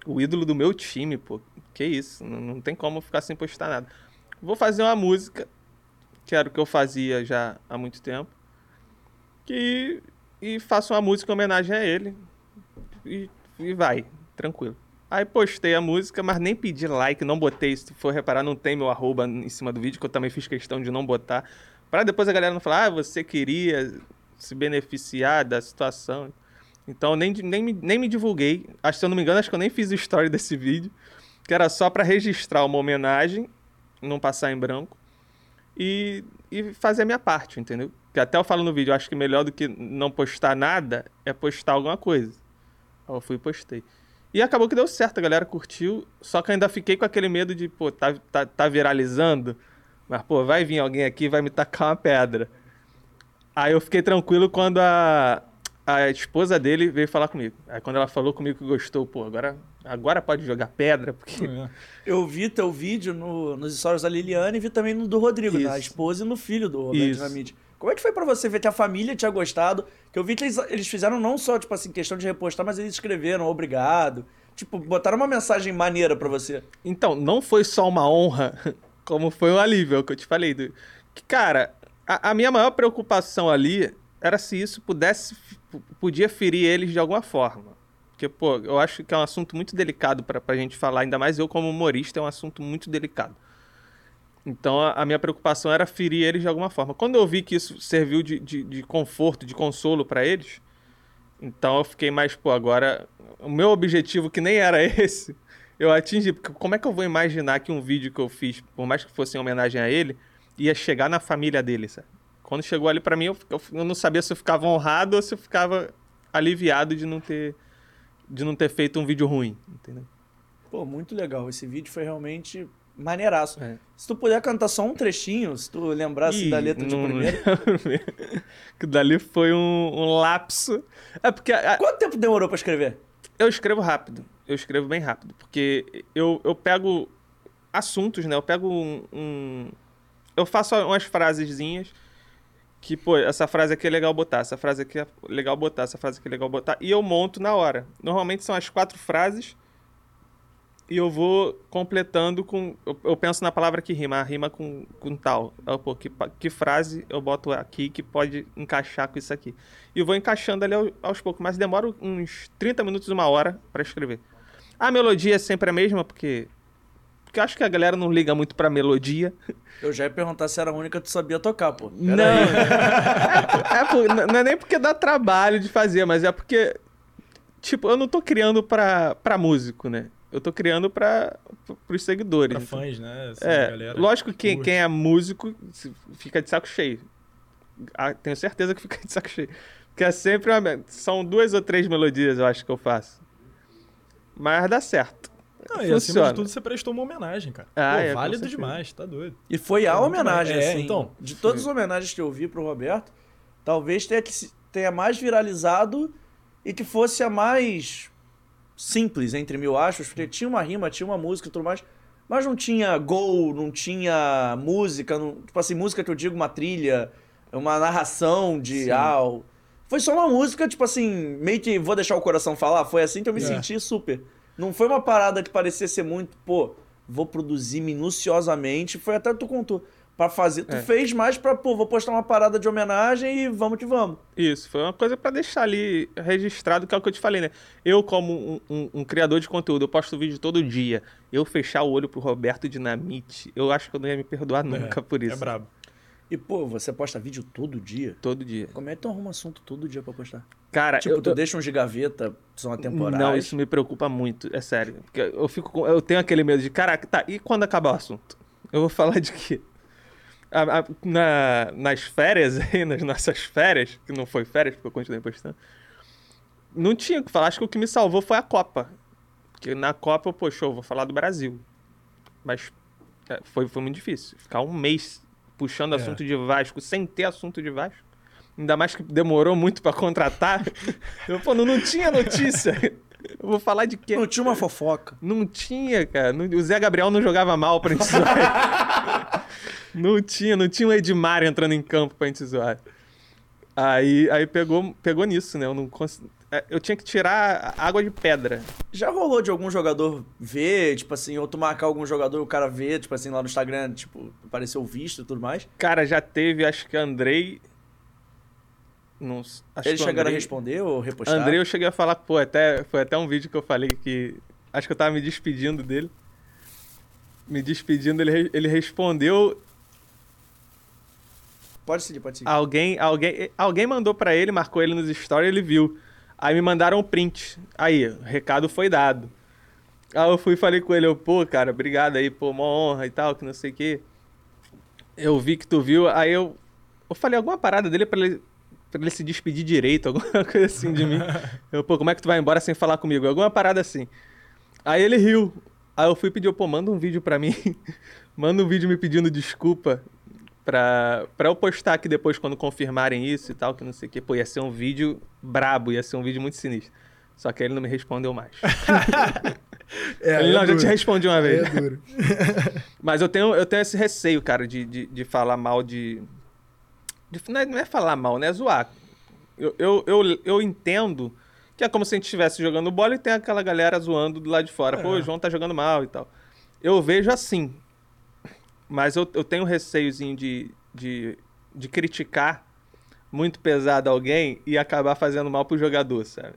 O ídolo do meu time, pô. Que isso, não, não tem como eu ficar sem postar nada. Vou fazer uma música, que era o que eu fazia já há muito tempo, que, e faço uma música em homenagem a ele. E, e vai, tranquilo. Aí postei a música, mas nem pedi like, não botei. Se for reparar, não tem meu arroba em cima do vídeo, que eu também fiz questão de não botar. Pra depois a galera não falar, ah, você queria se beneficiar da situação. Então nem, nem, nem me divulguei. Acho, se eu não me engano, acho que eu nem fiz o story desse vídeo. Que era só pra registrar uma homenagem, não passar em branco. E, e fazer a minha parte, entendeu? Que até eu falo no vídeo, eu acho que melhor do que não postar nada é postar alguma coisa. Eu fui e postei. E acabou que deu certo, a galera curtiu. Só que ainda fiquei com aquele medo de, pô, tá, tá, tá viralizando. Mas, pô, vai vir alguém aqui e vai me tacar uma pedra. Aí eu fiquei tranquilo quando a, a esposa dele veio falar comigo. Aí quando ela falou comigo que gostou, pô, agora, agora pode jogar pedra, porque. É. Eu vi teu vídeo no- nos stories da Liliane e vi também no do Rodrigo, Isso. da esposa e no filho do Roberto. Dinamite. Como é que foi pra você ver que a família tinha gostado? Que eu vi que eles, eles fizeram não só, tipo assim, questão de repostar, mas eles escreveram obrigado. Tipo, botaram uma mensagem maneira pra você. Então, não foi só uma honra, como foi um alívio, é o que eu te falei. do- Que, cara, a, a minha maior preocupação ali era se isso pudesse, podia ferir eles de alguma forma. Porque, pô, eu acho que é um assunto muito delicado pra, pra gente falar, ainda mais eu como humorista, é um assunto muito delicado. Então, a, a minha preocupação era ferir eles de alguma forma. Quando eu vi que isso serviu de, de, de conforto, de consolo pra eles, então eu fiquei mais, pô, agora o meu objetivo, que nem era esse, eu atingi. Porque como é que eu vou imaginar que um vídeo que eu fiz, por mais que fosse em homenagem a ele, ia chegar na família dele, sabe? Quando chegou ali pra mim, eu, eu, eu não sabia se eu ficava honrado ou se eu ficava aliviado de não ter de não ter feito um vídeo ruim, entendeu? Pô, muito legal. Esse vídeo foi realmente maneiraço. É. Se tu puder cantar só um trechinho, se tu lembrasse Ih, da letra de primeiro. que dali foi um, um lapso. É porque a- Quanto tempo demorou pra escrever? Eu escrevo rápido. Eu escrevo bem rápido. Porque eu, eu pego assuntos, né? Eu pego um, um- Eu faço umas frasezinhas que, pô, essa frase aqui é legal botar, essa frase aqui é legal botar, essa frase aqui é legal botar. E eu monto na hora. Normalmente são as quatro frases e eu vou completando com. Eu, eu penso na palavra que rima, rima com, com tal. Eu, pô, que, que frase eu boto aqui que pode encaixar com isso aqui. E eu vou encaixando ali ao- aos poucos, mas demora uns 30 minutos, uma hora pra escrever. A melodia é sempre a mesma, porque. Porque eu acho que a galera não liga muito pra melodia. Eu já ia perguntar se era a única que tu sabia tocar, pô. Pera Não. É, por- n- não é nem porque dá trabalho de fazer, mas é porque. Tipo, eu não tô criando pra, pra músico, né? Eu tô criando pra, pros seguidores. Pra fãs, né? Assim, É, galera lógico que quem, curte. quem é músico fica de saco cheio. Ah, tenho certeza que fica de saco cheio. Porque é sempre uma. São duas ou três melodias, eu acho que eu faço. Mas dá certo. Não, e acima de tudo, você prestou uma homenagem, cara. Ah, Pô, é, válido demais, tá doido. E foi a muito homenagem. É, assim. então. De todas as homenagens que eu vi pro Roberto, talvez tenha, que tenha mais viralizado e que fosse a mais simples, entre mil achos, porque tinha uma rima, tinha uma música e tudo mais, mas não tinha gol, não tinha música, não- tipo assim, música que eu digo, uma trilha, uma narração de Sim. ah, Foi só uma música, tipo assim, meio que vou deixar o coração falar. Foi assim que eu me É. senti super. Não foi uma parada que parecia ser muito, pô, vou produzir minuciosamente. Foi até tu contou. Pra fazer. Tu É. fez mais pra, pô, vou postar uma parada de homenagem e vamos que vamos. Isso, foi uma coisa pra deixar ali registrado, que é o que eu te falei, né? Eu, como um, um- um criador de conteúdo, eu posto vídeo todo dia. Eu fechar o olho pro Roberto Dinamite, eu acho que eu não ia me perdoar nunca por isso. É brabo. E, pô, você posta vídeo todo dia? Todo dia. Como é que tu arruma assunto todo dia pra postar? Cara, Tipo, eu, tu eu- deixa uns de gaveta, são atemporais. Não, isso me preocupa muito, é sério. Porque eu fico com- eu tenho aquele medo de, caraca, tá, e quando acabar o assunto? Eu vou falar de quê? A- a- na- nas férias aí, nas nossas férias, que não foi férias, porque eu continuei postando, não tinha o que falar. Acho que o que me salvou foi a Copa. Porque na Copa eu, poxa, eu vou falar do Brasil. Mas é, foi, foi muito difícil. Ficar um mês puxando É. assunto de Vasco sem ter assunto de Vasco. Ainda mais que demorou muito pra contratar. Eu, pô, não, não tinha notícia. Eu vou falar de quê? Não tinha uma fofoca. Não tinha, cara. O Zé Gabriel não jogava mal pra gente zoar. não tinha, não tinha o Edmar entrando em campo pra gente zoar. Aí, aí pegou, pegou nisso, né? Eu, não cons... é, eu tinha que tirar a água de pedra. Já rolou de algum jogador ver, tipo assim, ou tu marcar algum jogador e o cara ver, tipo assim, lá no Instagram, tipo, apareceu visto e tudo mais? Cara, já teve, acho que Andrei. Não, acho Eles que chegaram a Andrei- responder ou repostar? Andrei, eu cheguei a falar, pô, até, foi até um vídeo que eu falei que. Acho que eu tava me despedindo dele. Me despedindo, ele, ele respondeu. Pode seguir, pode seguir. Alguém, alguém, alguém mandou pra ele, marcou ele nos stories, ele viu. Aí me mandaram um print. Aí, o recado foi dado. Aí eu fui e falei com ele, eu, pô, cara, obrigado aí, pô, uma honra e tal, que não sei o quê. Eu vi que tu viu, aí eu, eu falei alguma parada dele pra ele, pra ele se despedir direito, alguma coisa assim de mim. Eu, pô, como é que tu vai embora sem falar comigo? Alguma parada assim. Aí ele riu. Aí eu fui pedir, pô, manda um vídeo pra mim. manda um vídeo me pedindo desculpa pra, pra eu postar aqui depois quando confirmarem isso e tal, que não sei o que. Pô, ia ser um vídeo brabo, ia ser um vídeo muito sinistro. Só que ele não me respondeu mais. É, ele é não, já duro. te respondi uma vez. É duro. Mas eu tenho, eu tenho esse receio, cara, de, de, de falar mal de. de- não, é, não é falar mal, né? É zoar. Eu, eu, eu, eu entendo que é como se a gente estivesse jogando bola e tem aquela galera zoando do lado de fora. Pô, o João tá jogando mal e tal. Eu vejo assim. Mas eu, eu tenho receiozinho de, de, de criticar muito pesado alguém e acabar fazendo mal pro jogador, sabe?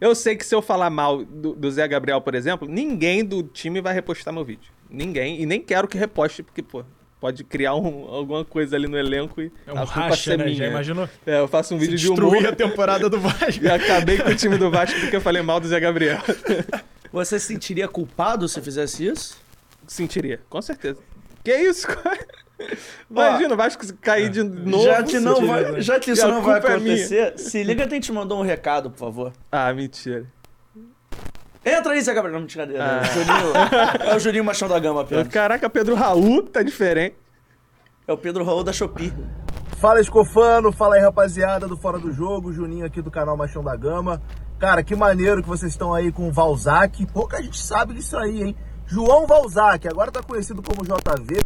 Eu sei que se eu falar mal do, do Zé Gabriel, por exemplo, ninguém do time vai repostar meu vídeo. Ninguém. E nem quero que reposte, porque, pô, pode criar um- alguma coisa ali no elenco e É um a culpa racha, ser né? minha. Já imaginou? É, eu faço um vídeo de humor Destruir a temporada do Vasco. e acabei com o time do Vasco porque eu falei mal do Zé Gabriel. Você se sentiria culpado se fizesse isso? Sentiria, com certeza. Que isso? Imagina o Vasco cair de novo. já que não vai, já que isso não vai é acontecer, se liga que a gente mandou um recado, por favor. Ah, mentira. Entra aí, Zé Gabriel. Não, brincadeira. Ah. É o Juninho, é o Juninho Machão da Gama apenas. Caraca, Pedro Raul tá diferente. É o Pedro Raul da Shopee. Fala Escofano, fala aí rapaziada do Fora do Jogo, Juninho aqui do canal Machão da Gama. Cara, que maneiro que vocês estão aí com o Valzac. Pouca gente sabe disso aí, hein? João Valzac, agora tá conhecido como JV,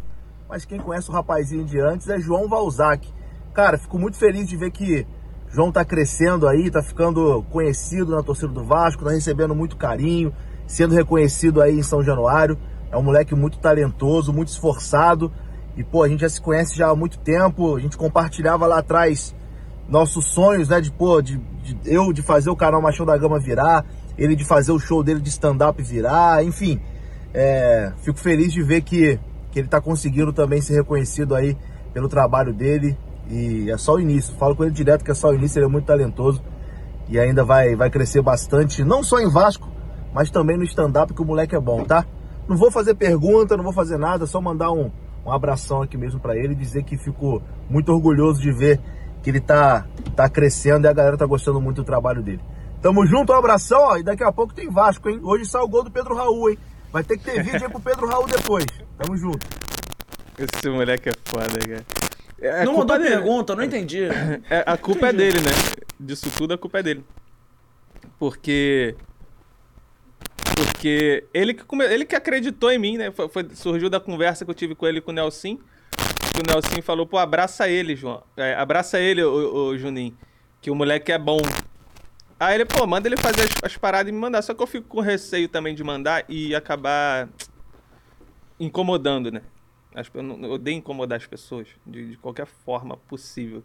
mas quem conhece o rapazinho de antes é João Valzac. Cara, fico muito feliz de ver que João tá crescendo aí, tá ficando conhecido na torcida do Vasco, tá recebendo muito carinho, sendo reconhecido aí em São Januário. É um moleque muito talentoso, muito esforçado. E, pô, a gente já se conhece já há muito tempo, a gente compartilhava lá atrás nossos sonhos, né? De, pô, de, de- eu de fazer o canal Machão da Gama virar, ele de fazer o show dele de stand-up virar, enfim. É, fico feliz de ver que, que ele tá conseguindo também ser reconhecido aí pelo trabalho dele. E é só o início. Falo com ele direto que é só o início, ele é muito talentoso. E ainda vai, vai crescer bastante, não só em Vasco, mas também no stand-up, que o moleque é bom, tá? Não vou fazer pergunta, não vou fazer nada, só mandar um, um abração aqui mesmo pra ele e dizer que fico muito orgulhoso de ver que ele tá, tá crescendo e a galera tá gostando muito do trabalho dele. Tamo junto, um abração, ó, e daqui a pouco tem Vasco, hein? Hoje sai o gol do Pedro Raul, hein? Vai ter que ter vídeo aí pro Pedro Raul depois. Tamo junto. Esse moleque é foda, cara. É, não mandou dele. pergunta, eu não entendi. É, a culpa é dele, né? Disso tudo a culpa é dele. Porque. Porque ele que, come- ele que acreditou em mim, né? Foi, foi- surgiu da conversa que eu tive com ele e com o Nelson. Que o Nelson falou, pô, abraça ele, João. É, abraça ele, o, Juninho. que o moleque é bom. Aí ele, pô, manda ele fazer as, as paradas e me mandar. Só que eu fico com receio também de mandar e acabar incomodando, né? Eu, não- eu odeio incomodar as pessoas de, de qualquer forma possível.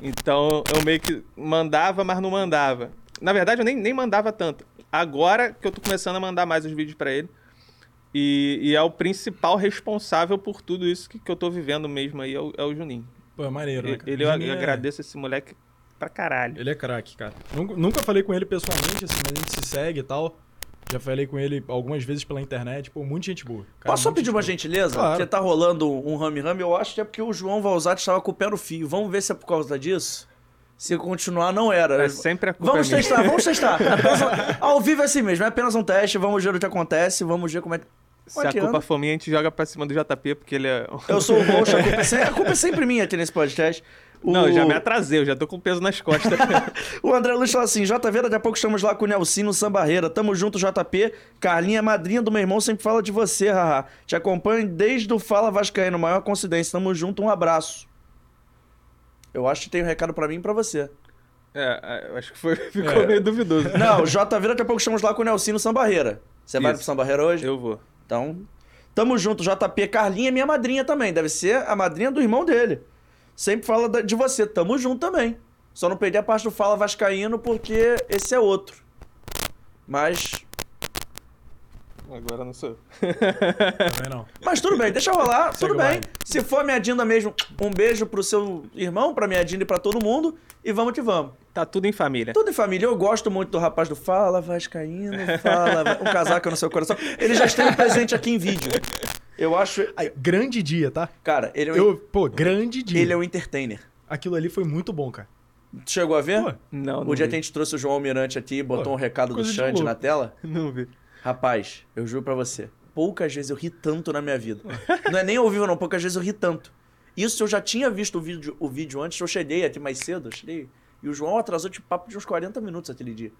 Então eu meio que mandava, mas não mandava. Na verdade, eu nem, nem mandava tanto. Agora que eu tô começando a mandar mais os vídeos pra ele. E, e é o principal responsável por tudo isso que, que eu tô vivendo mesmo aí, é o, é o Juninho. Pô, é maneiro, né? cara? Ele, eu, eu é- agradeço esse moleque pra caralho. Ele é craque, cara. Nunca, nunca falei com ele pessoalmente, assim, mas a gente se segue e tal. Já falei com ele algumas vezes pela internet. Pô, muita gente boa. Cara, Posso só pedir gente uma boa. gentileza? Claro. Porque tá rolando um rame-rame, eu acho que é porque o João Valzati estava com o pé no fio. Vamos ver se é por causa disso? Se continuar, não era. É sempre a culpa Vamos minha. testar, vamos testar. Um- Ao vivo é assim mesmo, é apenas um teste, vamos ver o que acontece, vamos ver como é que. Se a culpa for minha, a gente joga pra cima do JP, porque ele é. Eu sou o host, a culpa é sempre, a culpa é sempre minha aqui nesse podcast. O- Não, eu já me atrasei, eu já tô com peso nas costas. O André Luiz fala assim: JV, daqui a pouco estamos lá com o Nelsinho no Sambarreira. Tamo junto, JP. Carlinha, madrinha do meu irmão, sempre fala de você, haha. Te acompanho desde o Fala Vascaíno, maior coincidência. Tamo junto, um abraço. Eu acho que tem um recado pra mim e pra você. é, eu acho que foi, ficou É. meio duvidoso. Não, JV, daqui a pouco estamos lá com o Nelsinho no Sambarreira. Você vai Isso. pro Sambarreira hoje? Eu vou. Então, tamo junto, JP. Carlinha é minha madrinha também. Deve ser a madrinha do irmão dele. Sempre fala de você. Tamo junto também. Só não perdi a parte do Fala Vascaíno porque esse é outro. Mas. Agora não sou eu. Também não. Mas tudo bem, deixa rolar, Segue tudo o bem. Se for minha Dinda mesmo, um beijo pro seu irmão, pra minha Dinda e pra todo mundo. E vamos que vamos. Tá tudo em família. Tudo em família. Eu gosto muito do rapaz do Fala Vascaíno, fala. Um casaco no seu coração. Ele já esteve presente aqui em vídeo. Eu acho. Aí, grande dia, tá? Cara, ele é um, Eu, pô, grande dia. ele é um entertainer. Aquilo ali foi muito bom, cara. Tu Chegou a ver? Pô, Não, não o dia vi. que a gente trouxe o João Almirante aqui e botou Pô, um recado do Xande na tela. Não vi. Rapaz, eu juro pra você, poucas vezes eu ri tanto na minha vida. Não é nem ao vivo, não, poucas vezes eu ri tanto. Isso eu já tinha visto o vídeo, o vídeo antes, eu cheguei aqui mais cedo, eu cheguei. E o João atrasou tipo papo de uns 40 minutos aquele dia.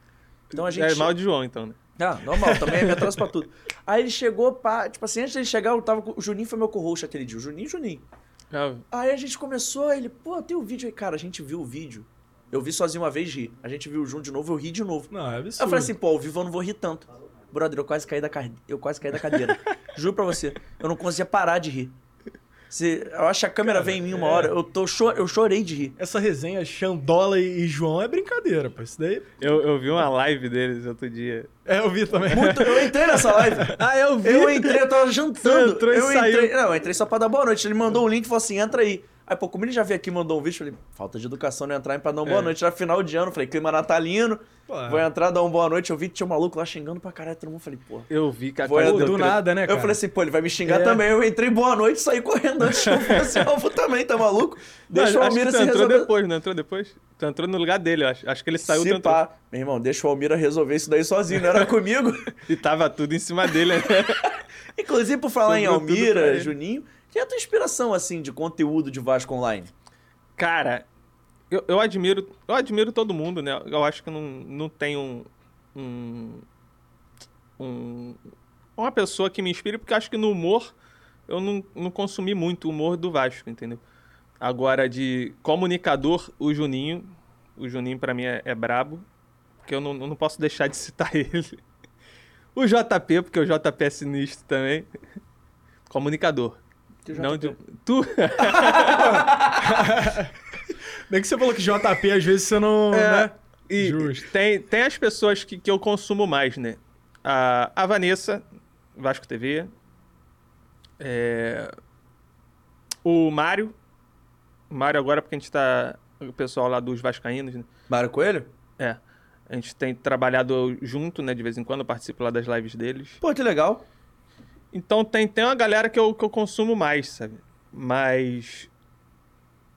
Então a gente. É mal de João, então, né? Ah, normal, também me atraso pra tudo. Aí ele chegou, pá, tipo assim, antes de ele chegar, eu tava com. O Juninho foi meu co-host aquele dia. O Juninho, Juninho. Ah, Aí a gente começou, ele, pô, tem o vídeo aí, cara, a gente viu o vídeo. Eu vi sozinho uma vez ri. A gente viu junto de novo, eu ri de novo. Não, é absurdo. Eu falei assim, pô, ao vivo eu não vou rir tanto. Brother, eu quase caí da, ca- eu quase caí da cadeira. Juro pra você. Eu não conseguia parar de rir. Se, eu acho que a câmera vem em mim uma hora, eu, tô, cho- eu chorei de rir. Essa resenha Xandola e João é brincadeira, pô. Isso daí. eu, eu vi uma live deles outro dia. É, eu vi também. Muito, eu entrei nessa live. Ah, eu vi. Eu entrei, eu tava jantando. Você entrou e eu saiu. entrei. Não, eu entrei só pra dar boa noite. Ele mandou um link e falou assim: entra aí. Aí, pô, como ele já veio aqui e mandou um vídeo, eu falei, falta de educação não entrar pra dar uma boa É. noite. Era final de ano, falei, clima natalino. Pô, Vou entrar, dar uma boa noite. Eu vi que tinha um maluco lá xingando pra caralho. Todo mundo falei, pô. Eu vi que a Vou do nada, né, cara? Eu falei assim, pô, ele vai me xingar É. também. Eu entrei boa noite e saí correndo antes eu fosse alvo também, tá maluco? Deixa o Almira se entrou resolver. depois, não entrou depois? Tu entrou no lugar dele, eu acho. Acho que ele saiu entrou. pá. Meu irmão, deixa o Almira resolver isso daí sozinho, não era comigo. E tava tudo em cima dele, né? Inclusive, por falar em Sobrou pra Almira, ele. Juninho, que é a tua inspiração, assim, de conteúdo de Vasco Online? Cara, eu, eu admiro. Eu admiro todo mundo, né? Eu acho que não, não tem um, um, um- Uma pessoa que me inspire, porque acho que no humor eu não, não consumi muito o humor do Vasco, entendeu? Agora, de comunicador, o Juninho. O Juninho, pra mim, é, é brabo. Porque eu não, não posso deixar de citar ele. O JP, porque o JP é sinistro também. Comunicador. Que Não de, tu. Bem que você falou que JP às vezes você não. É, né? e Justo. Tem, tem as pessoas que, que eu consumo mais, né? A, a Vanessa, Vasco TV. é, o Mário. O Mário agora, porque a gente tá. O pessoal lá dos Vascaínos, né? Mário Coelho? É. A gente tem trabalhado junto, né? De vez em quando eu participo lá das lives deles. Pô, que legal. Então tem, tem uma galera que eu, que eu consumo mais, sabe? Mas.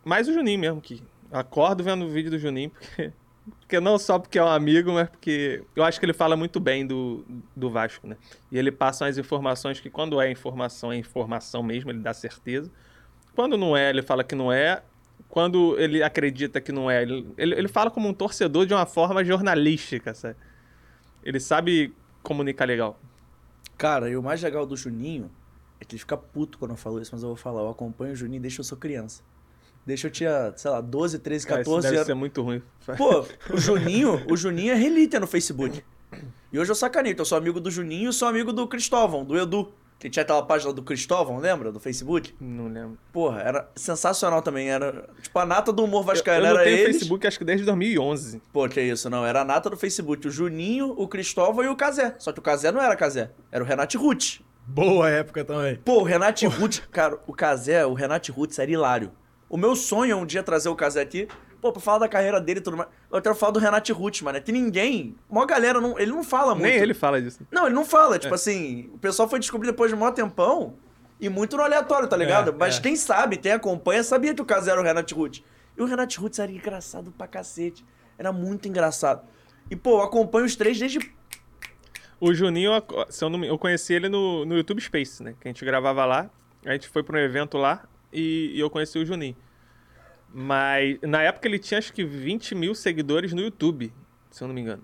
Mais o Juninho mesmo, que acordo vendo o vídeo do Juninho, porque. Porque não só porque é um amigo, mas porque eu acho que ele fala muito bem do, do Vasco, né? E ele passa umas informações que quando é informação, é informação mesmo, ele dá certeza. Quando não é, ele fala que não é. Quando ele acredita que não é, ele, ele, ele fala como um torcedor de uma forma jornalística, sabe? Ele sabe comunicar legal. Cara, e o mais legal do Juninho é que ele fica puto quando eu falo isso, mas eu vou falar. Eu acompanho o Juninho desde que eu sou criança. Deixa eu tinha, sei lá, 12, 13, Cara, isso 14 deve anos. ser muito ruim. Pô, o Juninho, o Juninho é relíquia no Facebook. E hoje eu sacaneio, eu sou amigo do Juninho e sou amigo do Cristóvão, do Edu. Que tinha aquela página do Cristóvão, lembra? Do Facebook. Não lembro. Porra, era sensacional também. Era tipo a nata do humor Eu, vascaíno. eu não era tenho eles. Facebook acho que desde 2011. Pô, que isso, não. Era a nata do Facebook. O Juninho, o Cristóvão e o Cazé. Só que o Cazé não era Cazé. Era o Renato Ruth. Boa época também. Pô, o Renato Ruth... Cara, o Cazé, o Renato Ruth era hilário. O meu sonho é um dia trazer o Cazé aqui... Pô, pra falar da carreira dele e tudo mais. Eu quero falar do Renato Ruth, mano. É que ninguém... Uma galera, não, ele não fala muito. Nem ele fala disso. Não, ele não fala. Tipo assim, o pessoal foi descobrir depois de um maior tempão e muito no aleatório, tá ligado? É, Mas é. quem sabe, quem acompanha, sabia que o caso era o Renato Ruth. E o Renato Ruth era engraçado pra cacete. Era muito engraçado. E, pô, eu acompanho os três desde. O Juninho, eu- se eu, não me- eu conheci ele no, no YouTube Space, né? Que a gente gravava lá. A gente foi pra um evento lá e, e eu conheci o Juninho. Mas na época ele tinha acho que 20 mil seguidores no YouTube, se eu não me engano.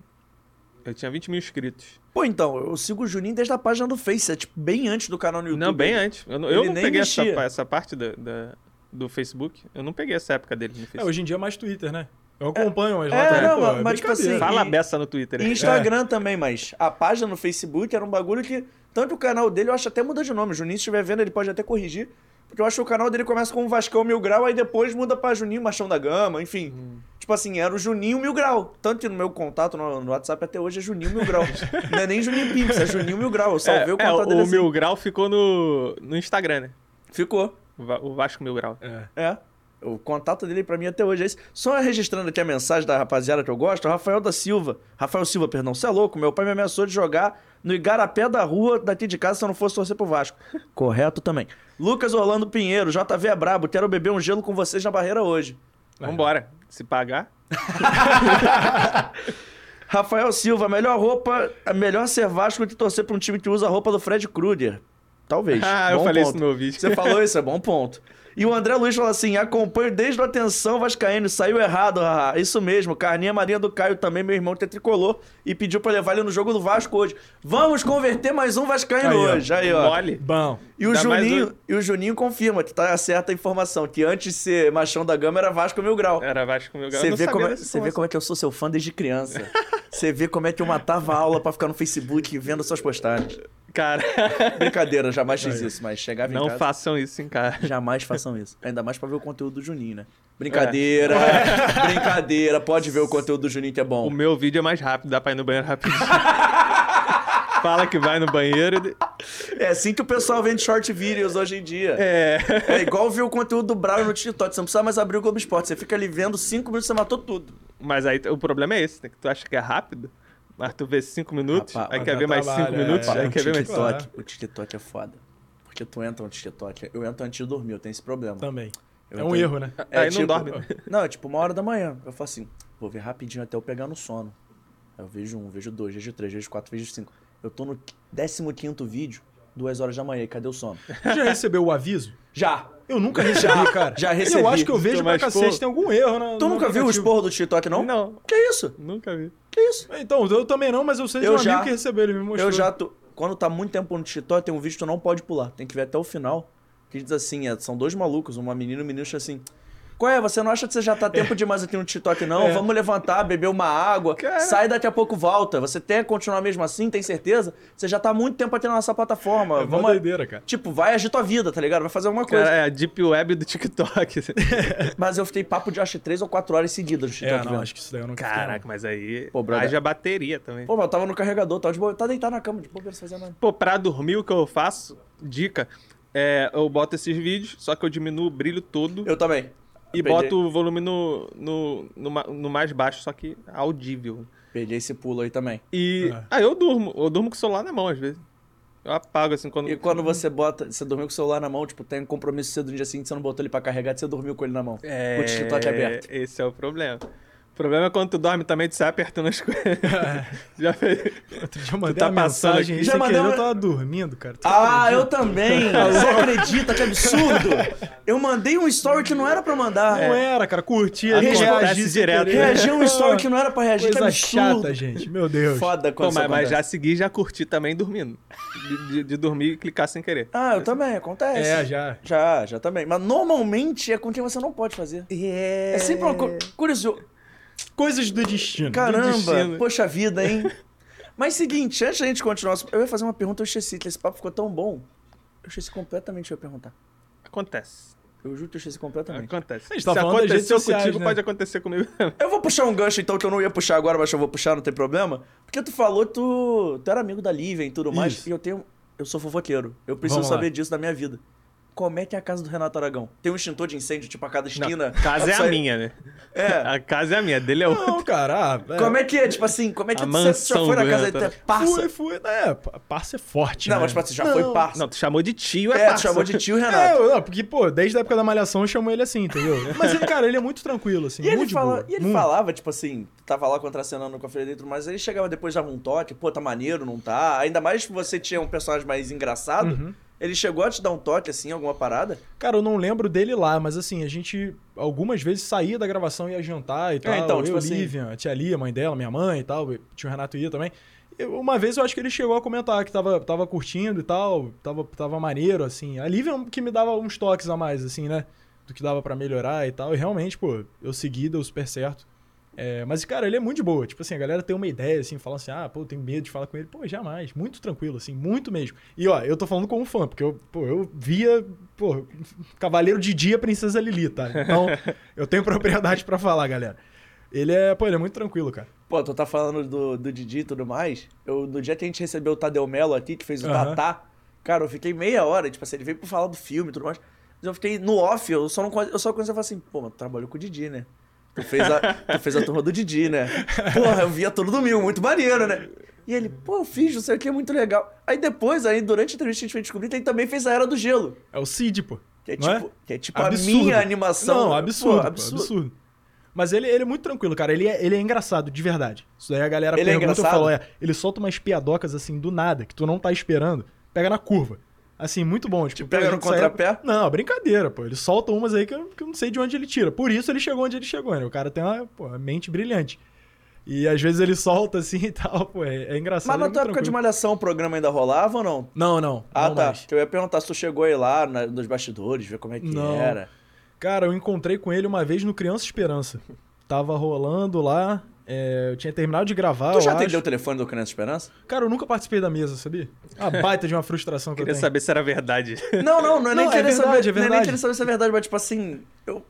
Ele tinha 20 mil inscritos. Pô, então, eu sigo o Juninho desde a página do Face, é tipo bem antes do canal no YouTube. Não, bem antes. Eu, eu não nem peguei essa, essa parte da, da- do Facebook. Eu não peguei essa época dele no É, Facebook. hoje em dia é mais Twitter, né? Eu acompanho, mas é, lá também, não, pô, mas- é mas, tipo assim, Fala e- a beça no Twitter. E? Instagram também, mas a página no Facebook era um bagulho que. Tanto o canal dele, eu acho até muda de nome. O Juninho, se estiver vendo, ele pode até corrigir. Porque eu acho que o canal dele começa com o Vascão Mil Grau, aí depois muda pra Juninho Machão da Gama, enfim. Tipo assim, era o Juninho Mil Grau. Tanto que no meu contato no, no WhatsApp até hoje é Juninho Mil Grau. Não é nem Juninho Pix, é Juninho Mil Grau. Eu É, salvei o é, contato dele o assim. Mil Grau ficou no, no Instagram, né? Ficou. O Va- O Vasco Mil Grau. É. É. O contato dele pra mim até hoje é esse. Só registrando aqui a mensagem da rapaziada que eu gosto, o Rafael da Silva. Rafael Silva, perdão. Você é louco? Meu pai me ameaçou de jogar no Igarapé da rua daqui de casa se eu não fosse torcer pro Vasco. Correto também. Lucas Orlando Pinheiro, JV é brabo. Quero beber um gelo com vocês na barreira hoje. Vambora. Se pagar. Rafael Silva, melhor roupa, a melhor ser Vasco que torcer pra um time que usa a roupa do Fred Krueger. Talvez. Ah, eu Bom falei ponto. isso no meu vídeo. Você falou isso, é bom ponto. E o André Luiz fala assim: acompanho desde o Atenção Vascaíno, saiu errado, haha. Isso mesmo, Carninha Marinha do Caio também, meu irmão, que é tricolor, e pediu pra levar ele no jogo do Vasco hoje. Vamos converter mais um Vascaíno Aí, ó. hoje. Aí, ó. Mole. Bom. E o, Juninho, um. e o Juninho confirma que tá certa a informação, que antes de ser machão da gama era Vasco Mil Grau. Era Vasco Mil Grau. Você vê, como é, você vê informação. como é que eu sou seu fã desde criança. Você vê como é que eu matava a aula pra ficar no Facebook vendo suas postagens. Cara, Brincadeira, jamais fiz isso, mas chegava em não casa... façam isso em casa. Jamais façam isso. Ainda mais pra ver o conteúdo do Juninho, né? É. Brincadeira, brincadeira. Pode ver o conteúdo do Juninho que é bom. O meu vídeo é mais rápido, dá pra ir no banheiro rapidinho. Fala que vai no banheiro. e- É assim que o pessoal vende short videos hoje em dia. É. É igual ver o conteúdo do Brown no TikTok. Você não precisa mais abrir o Globo Esporte. Você fica ali vendo cinco minutos você matou tudo. Mas aí o problema é esse, né? Que tu acha que é rápido, mas tu vê cinco minutos, Rapaz, aí quer ver mais trabalho, cinco é, minutos, é. aí o quer ver mais TikTok, o TikTok é foda. Porque tu entra no TikTok. Eu entro antes de dormir, eu tenho esse problema. Também. Eu é um tenho- erro, né? Aí não tipo- dorme, né? Não, é tipo uma hora da manhã. Eu falo assim, vou ver rapidinho até eu pegar no sono. Aí eu vejo um, vejo dois, vejo três, vejo quatro, vejo cinco. Eu tô no 15 vídeo, duas horas da manhã, e cadê o sono? Você já recebeu o aviso? Já! Eu nunca recebi, cara. já recebi. Eu acho que eu vejo pra cacete, pô- tem algum erro na, Tu nunca viu o esporro do TikTok, não? Não, Que isso? nunca vi. Que isso? Então, eu também não, mas eu sei de Eu um já- amigo que recebeu, ele me mostrou. Eu já tô. Quando tá muito tempo no TikTok, tem um vídeo que tu não pode pular. Tem que ver até o final. Que diz assim: é, são dois malucos, uma menina e um menino, diz assim. Qual é? Você não acha que você já tá tempo demais aqui no TikTok, não? É. Vamos levantar, beber uma água, Cara. sai daqui a pouco volta. Você quer continuar mesmo assim, tem certeza? Você já tá muito tempo aqui na nossa plataforma. É uma Vamos. doideira, cara. Tipo, vai agir tua vida, tá ligado? Vai fazer alguma coisa. Cara, é a Deep Web do TikTok. Mas eu fiquei papo de acho que três ou quatro horas seguidas no TikTok. É, não, vendo. acho que isso daí eu não Caraca, mas aí. Pô, brother. haja bateria também. Pô, mas eu tava no carregador, tava de boa. Tá deitado na cama, de bobeira, sem fazer nada. Pô, pra dormir o que eu faço, dica, é, eu boto esses vídeos, só que eu diminuo o brilho todo Eu também. E boto o volume no, no, no, no mais baixo, só que audível. Peguei esse pulo aí também. E. É. Ah, eu durmo. Eu durmo com o celular na mão, às vezes. Eu apago assim quando. E quando você bota, você dormiu com o celular na mão, tipo, tem um compromisso cedo no dia seguinte, você não botou ele pra carregar, você dormiu com ele na mão. É, O TikTok aberto. Esse é o problema. O problema é quando tu dorme também, tu sai apertando as coisas. Já fez. Outro dia eu mandei tá uma passando mensagem aqui. aí Já mandei uma- eu tava dormindo, cara. Tu Ah, acredita? eu também. Você acredita? Que absurdo. Eu mandei um story que não era pra mandar. Não era, cara. Curti ali, Acontece reagi sem direto. querer. Reagir um story que não era pra reagir. que Coisa absurdo. chata, gente. Meu Deus. Foda Pô, quando mas, isso mas já segui e já curti também dormindo. De, de- de dormir e clicar sem querer. Ah, eu também, acontece. É, já. Já, já também. Mas normalmente é com quem você não pode fazer. É, É sempre uma coisa. Curioso. Coisas do destino. Caramba, destino. poxa vida, hein? Mas seguinte, antes da gente continuar, eu ia fazer uma pergunta, eu esqueci, que esse papo ficou tão bom. Eu esqueci completamente ia perguntar. Acontece. Eu juro que eu esqueci completamente. Acontece. A gente tá Se falando aconteceu sociais, contigo, né? pode acontecer comigo. Eu vou puxar um gancho então que eu não ia puxar agora, mas eu vou puxar, não tem problema. Porque tu falou que tu, tu era amigo da Lívia e tudo mais. Isso. E eu tenho. Eu sou fofoqueiro. Eu preciso Vamos lá. saber disso da minha vida. Como é que é a casa do Renato Aragão? Tem um extintor de incêndio, tipo, a cada esquina? A casa é a minha, né? É. A casa é a minha, dele é outra. Não, cara. Ah, é. Como é que é? Tipo assim, como é que A você já foi na casa dele? Parça. Fui, fui. É, pa- parça é forte, Não, né? mas tipo assim, já Não. foi parça. Não, tu chamou de tio, é, é, tu parça. chamou de tio É, Renato. eu- não, porque, pô, desde a época da Malhação eu chamo ele assim, entendeu? Mas ele, cara, ele é muito tranquilo, assim. E ele, fala, e ele Muito. falava, tipo assim, tava lá contracenando com a e tudo mais, aí ele chegava depois dava um toque, pô, tá maneiro, não tá? Ainda mais que você tinha um personagem mais engraçado, Uhum. Ele chegou a te dar um toque, assim, alguma parada? Cara, eu não lembro dele lá, mas assim, a gente algumas vezes saía da gravação e ia jantar e tal. então, eu, tipo assim- a tia Lia, mãe dela, minha mãe e tal. Tio Renato ia também. Eu- uma vez eu acho que ele chegou a comentar que tava, tava curtindo e tal, tava, tava maneiro, assim. A Lívia que me dava uns toques a mais, assim, né? Do que dava pra melhorar e tal. E realmente, pô, eu segui, deu super certo. É, mas, cara, ele é muito de boa. Tipo assim, a galera tem uma ideia, assim, fala assim, ah, pô, eu tenho medo de falar com ele. Pô, jamais. Muito tranquilo, assim, muito mesmo. E, ó, eu tô falando como fã, porque eu, pô, eu via, pô, Cavaleiro de Dia, Princesa Lili, tá? Então, eu tenho propriedade pra falar, galera. Ele é, pô, ele é muito tranquilo, cara. Pô, tu tá falando do, do Didi e tudo mais, eu, no dia que a gente recebeu o Tadeu Melo aqui, que fez o Aham. Tatá, cara, eu fiquei meia hora, tipo assim, ele veio pra falar do filme e tudo mais, mas eu fiquei no off, eu só não eu só comecei a falar assim, pô, mas tu trabalhou com o Didi, né? Tu fez a, tu fez a turma do Didi, né? Porra, eu via todo domingo, muito maneiro, né? E ele, pô, eu fiz, não sei o que, é muito legal. Aí depois, aí durante a entrevista a gente foi descobrir que ele também fez a Era do Gelo. É o Cid, pô. Que é Não tipo, é? que é tipo Absurdo. a minha animação. Não, absurdo, Pô, pô, absurdo. Mas ele, ele é muito tranquilo, cara. Ele é, ele é engraçado, de verdade. Isso daí a galera Ele é pergunta, eu engraçado? falo, é, ele solta umas piadocas assim do nada, que tu não tá esperando, pega na curva. Assim, muito bom. Tipo, pega pô, a no gente saía- contrapé? Não, brincadeira, pô. Ele solta umas aí que eu, que eu não sei de onde ele tira. Por isso ele chegou onde ele chegou, né? O cara tem uma, pô, uma mente brilhante. E às vezes ele solta assim e tal, pô, é, é engraçado. Mas ele na é tua época de malhação o programa ainda rolava ou não? Não, não. Ah, não tá. mais. Eu ia perguntar se tu chegou aí lá na- nos bastidores, ver como é que Não. era. Cara, eu encontrei com ele uma vez no Criança Esperança. Tava rolando lá, é, eu tinha terminado de gravar. tu já eu atendeu o acho. telefone do Criança Esperança? Cara, eu nunca participei da mesa, sabia? A baita de uma frustração que Queria eu tenho. saber se era verdade. Não, não, não é nem Não, é querer verdade, saber. é não é nem verdade. querer saber se é verdade, mas tipo assim, eu.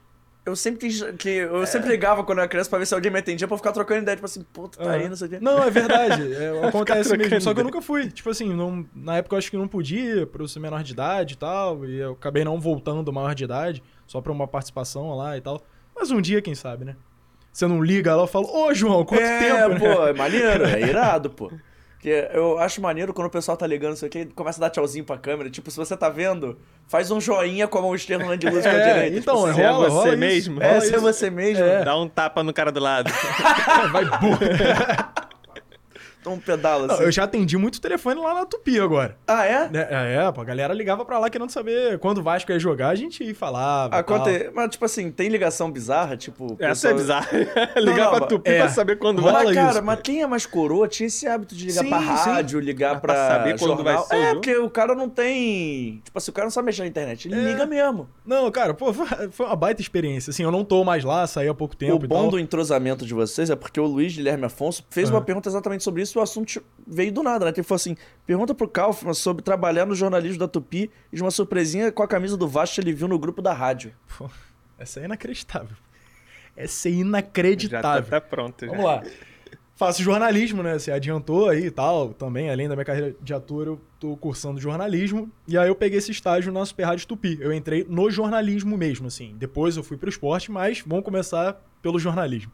Eu sempre. Que, eu sempre ligava quando eu era criança pra ver se alguém me atendia pra ficar trocando ideia, tipo assim, pô, tu tá aí, não sei o quê. Não, é verdade. É, acontece mesmo. Só que eu nunca fui. Tipo assim, não- na época eu acho que não podia, por eu ser menor de idade e tal. E eu acabei não voltando maior de idade, só pra uma participação lá e tal. Mas um dia, quem sabe, né? Você não liga lá e fala, ô João, quanto é, tempo, né? pô, é maneiro, é irado, pô. Porque eu acho maneiro quando o pessoal tá ligando, não sei o quê, começa a dar tchauzinho pra câmera. Tipo, se você tá vendo, faz um joinha com a mão esquerda de luz com a É, direita. então, tipo, é assim, é rola, você rola isso. mesmo? Rola é, isso. ser você mesmo. É. Dá um tapa no cara do lado. Vai burro. Um pedalo Não, assim. eu já atendi muito telefone lá na Tupi agora. Ah, é? É, é, pô, a galera ligava pra lá querendo saber quando o Vasco ia jogar, a gente ia falava. Aconte... Mas, tipo assim, tem ligação bizarra, tipo. Essa é pessoal- bizarra. Ligar não, pra Tupi é. pra saber quando vai. Mas, cara, isso, mas quem é mais coroa tinha esse hábito de ligar Sim, pra sim. rádio, ligar Mas pra, pra saber quando jornal. vai ser É, jogo? porque o cara não tem... Tipo assim, o cara não sabe mexer na internet. Ele É. liga mesmo. Não, cara, pô, foi uma baita experiência. Assim, eu não tô mais lá, saí há pouco tempo o bom do entrosamento de vocês é porque o Luiz Guilherme Afonso fez uma Aham. pergunta exatamente sobre isso e o assunto veio do nada, né? Ele falou assim, pergunta pro Kaufman sobre trabalhar no jornalismo da Tupi e de uma surpresinha com a camisa do Vasco que ele viu no grupo da rádio. Pô, essa é inacreditável. Essa é Já tá inacreditável. pronto. já. Vamos lá. Faço jornalismo, né? Você adiantou aí e tal. Também, além da minha carreira de ator, eu tô cursando jornalismo. E aí eu peguei esse estágio na Super Rádio Tupi. Eu entrei no jornalismo mesmo, assim. Depois eu fui pro esporte, mas vamos começar pelo jornalismo.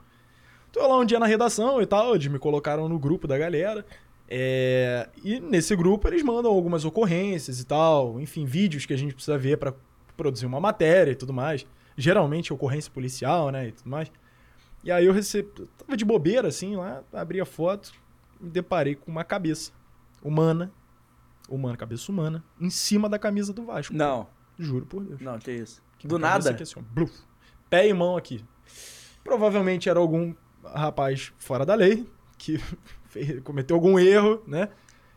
Tô lá um dia na redação e tal, eles me colocaram no grupo da galera. É, E nesse grupo eles mandam algumas ocorrências e tal, enfim, vídeos que a gente precisa ver pra produzir uma matéria e tudo mais. Geralmente ocorrência policial, né, e tudo mais. E aí eu recebi. eu Tava de bobeira, assim, lá, abri a foto, me deparei com uma cabeça humana. Humana, cabeça humana, em cima da camisa do Vasco. Não, Juro por Deus. não, que isso. Uma Do nada. aqui, assim, ó, bluf. Pé e mão aqui. Provavelmente era algum rapaz fora da lei que cometeu algum erro, né?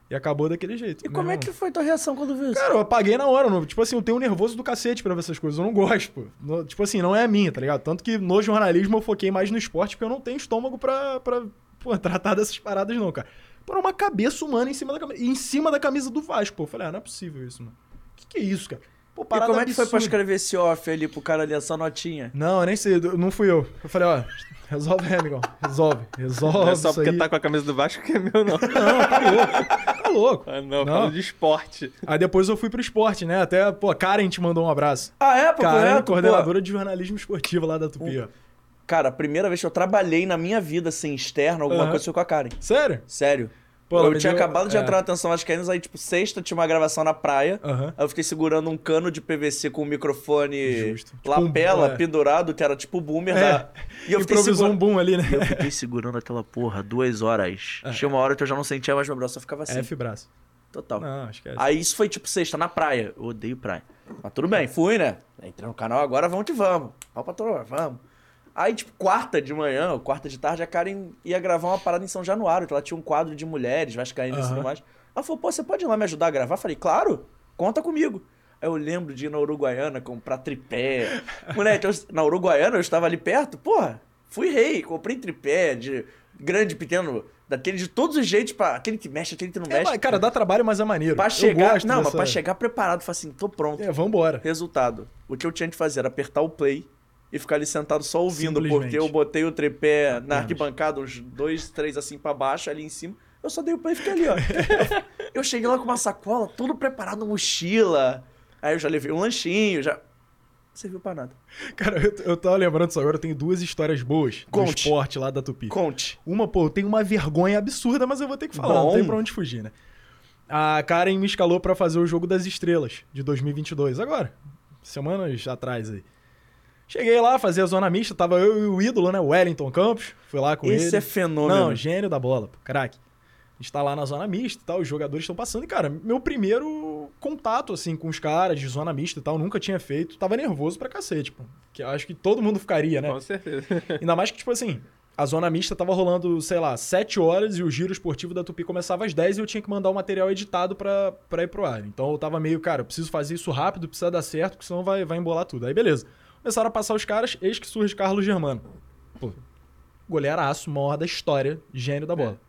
E acabou daquele jeito. E como é irmão. que foi tua reação quando viu isso? Cara, eu apaguei na hora. não- Tipo assim, eu tenho um nervoso do cacete pra ver essas coisas. Eu não gosto, pô. No- tipo assim, não é a minha, tá ligado? Tanto que no jornalismo eu foquei mais no esporte, porque eu não tenho estômago pra, pra pô, tratar dessas paradas, não, cara. Pô, uma cabeça humana em cima da camisa. Em cima da camisa do Vasco, pô. Eu falei, ah, não é possível isso, mano. Que que é isso, cara? Pô, e como é que foi pra escrever esse off ali pro cara ali, essa notinha? Não, eu nem sei, eu- não fui eu. Eu falei, ó, resolve aí, amigão. Resolve, resolve. Não é só isso porque aí. tá com a camisa do Vasco que é meu, não. Não, tá louco. Tá louco. Ah, não, Não. falo de esporte. Aí depois eu fui pro esporte, né? Até, pô, Karen te mandou um abraço. Ah, é, pô, Karen, correto, pô. coordenadora de jornalismo esportivo lá da Tupi, ó. Cara, a primeira vez que eu trabalhei na minha vida, assim, externa, alguma Aham. coisa foi com a Karen. Sério? Sério. Pô, eu tinha acabado de é. entrar na atenção Vascaínos, aí, tipo, sexta tinha uma gravação na praia. Aham. Aí eu fiquei segurando um cano de PVC com um microfone Justo. Tipo lapela é. pendurado, que era tipo boomer É. da. E eu fiquei Improvisou segurando. um boom ali, né? Eu fiquei segurando aquela porra duas horas. Tinha uma hora que eu já não sentia mais meu braço, só ficava assim. F braço. Total. Não, esquece. Aí isso foi tipo sexta, na praia. Eu odeio praia. Mas tudo bem, fui, né? Entrei no canal agora, vamos que vamos. Pau pra vamos. Aí, tipo, quarta de manhã, ou quarta de tarde, a Karen ia gravar uma parada em São Januário, que ela tinha um quadro de mulheres, vascaínas e Aham. tudo mais. Ela falou, pô, você pode ir lá me ajudar a gravar? Eu falei, claro, conta comigo. Aí eu lembro de ir na Uruguaiana comprar tripé. Moleque, eu- na Uruguaiana eu estava ali perto, porra, fui rei, comprei tripé de grande, pequeno, daquele de todos os jeitos, pra, aquele que mexe, aquele que não É, mexe. mas, cara, dá trabalho, mas é maneiro. Pra chegar. Não, mas dessa- pra chegar preparado, falei assim, tô pronto. É, vambora. Resultado. O que eu tinha de fazer era apertar o play e ficar ali sentado só ouvindo, porque eu botei o tripé na arquibancada, uns dois, três assim pra baixo, ali em cima. Eu só dei o play e fiquei ali, ó. eu cheguei lá com uma sacola, tudo preparado, mochila. Aí eu já levei um lanchinho, já. Não serviu pra nada. Cara, eu, eu tava lembrando disso agora, eu tenho duas histórias boas do Conte. esporte lá da Tupi. Conte. Uma, pô, eu tenho uma vergonha absurda, mas eu vou ter que falar, Bom. não tem pra onde fugir, né? A Karen me escalou pra fazer o Jogo das Estrelas de 2022, agora, semanas atrás aí. Cheguei lá, fazia a zona mista, tava eu e o ídolo, né, o Wellington Campos, fui lá com ele. Esse é fenômeno. Não, gênio da bola, pô, craque. A gente tá lá na zona mista e tal, os jogadores estão passando. E, cara, meu primeiro contato, assim, com os caras de zona mista e tal, nunca tinha feito. Tava nervoso pra cacete, pô. Que eu acho que todo mundo ficaria, né? Com certeza. Ainda mais que, tipo assim, a zona mista tava rolando, sei lá, 7 horas e o giro esportivo da Tupi começava às 10 e eu tinha que mandar o material editado pra, pra ir pro ar. Então eu tava meio, cara, eu preciso fazer isso rápido, precisa dar certo, porque senão vai, vai embolar tudo. Aí beleza. Começaram a passar os caras, eis que surge Carlos Germano. Pô, goleiraço, maior da história, gênio da bola.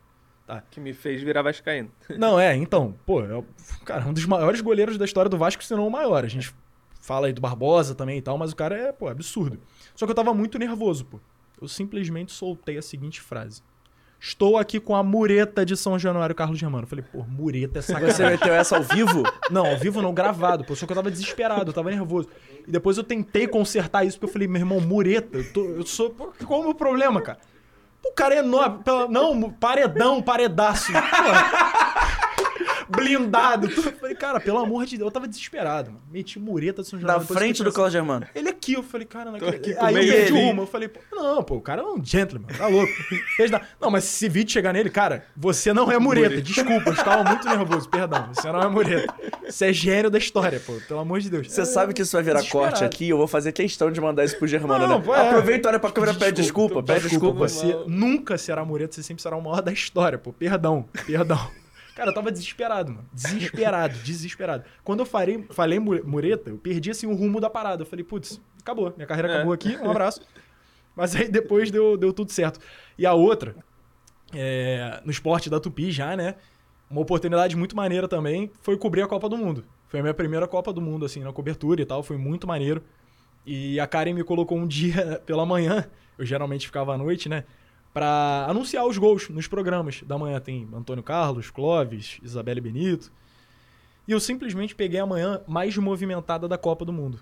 que me fez virar vascaíno. Não, é, então, pô, é, cara, um dos maiores goleiros da história do Vasco, se não o maior. A gente fala aí do Barbosa também e tal, mas o cara é, pô, absurdo. Só que eu tava muito nervoso, pô. Eu simplesmente soltei a seguinte frase. Estou aqui com a mureta de São Januário Carlos Germano. Eu falei, pô, mureta é Você sacanagem. meteu essa ao vivo? Não, ao vivo não, gravado, pô. Só que eu tava desesperado, eu tava nervoso. E depois eu tentei consertar isso, porque eu falei, meu irmão, mureta, eu, tô, eu sou. pô, Qual é o meu problema, cara? O cara é enorme. Não, paredão, paredaço. Porra. Blindado. Eu falei, cara, pelo amor de Deus, eu tava desesperado, mano. Meti mureta de São Na Januário. depois frente do Cláudio Germano. Ele aqui, eu falei, cara, não com Aí eu perdi rumo. Eu falei, pô, não, pô, o cara é um gentleman, tá louco. Não, mas se esse vídeo chegar nele, cara, você não é mureta. Desculpa, eu estava muito nervoso, perdão. Você não é mureta. Você é gênio da história, pô, pelo amor de Deus. Você sabe que isso vai virar corte aqui, eu vou fazer questão de mandar isso pro Germano, Não, né? pô, é. Aproveita, olha pra câmera, pede desculpa, pede desculpa. Você nunca será mureta, você sempre será o maior da história, pô. Perdão, perdão. Cara, eu tava desesperado, mano. Desesperado, desesperado. Quando eu falei, falei mu- mureta, eu perdi assim o rumo da parada. Eu falei, putz, acabou. Minha carreira É. acabou aqui, um abraço. Mas aí depois deu, deu tudo certo. E a outra, é, no esporte da Tupi já, né? Uma oportunidade muito maneira também foi cobrir a Copa do Mundo. Foi a minha primeira Copa do Mundo, assim, na cobertura e tal. Foi muito maneiro. E a Karen me colocou um dia pela manhã, eu geralmente ficava à noite, né? Pra anunciar os gols nos programas da manhã. Tem Antônio Carlos, Clóvis, Isabelle Benito. E eu simplesmente peguei a manhã mais movimentada da Copa do Mundo.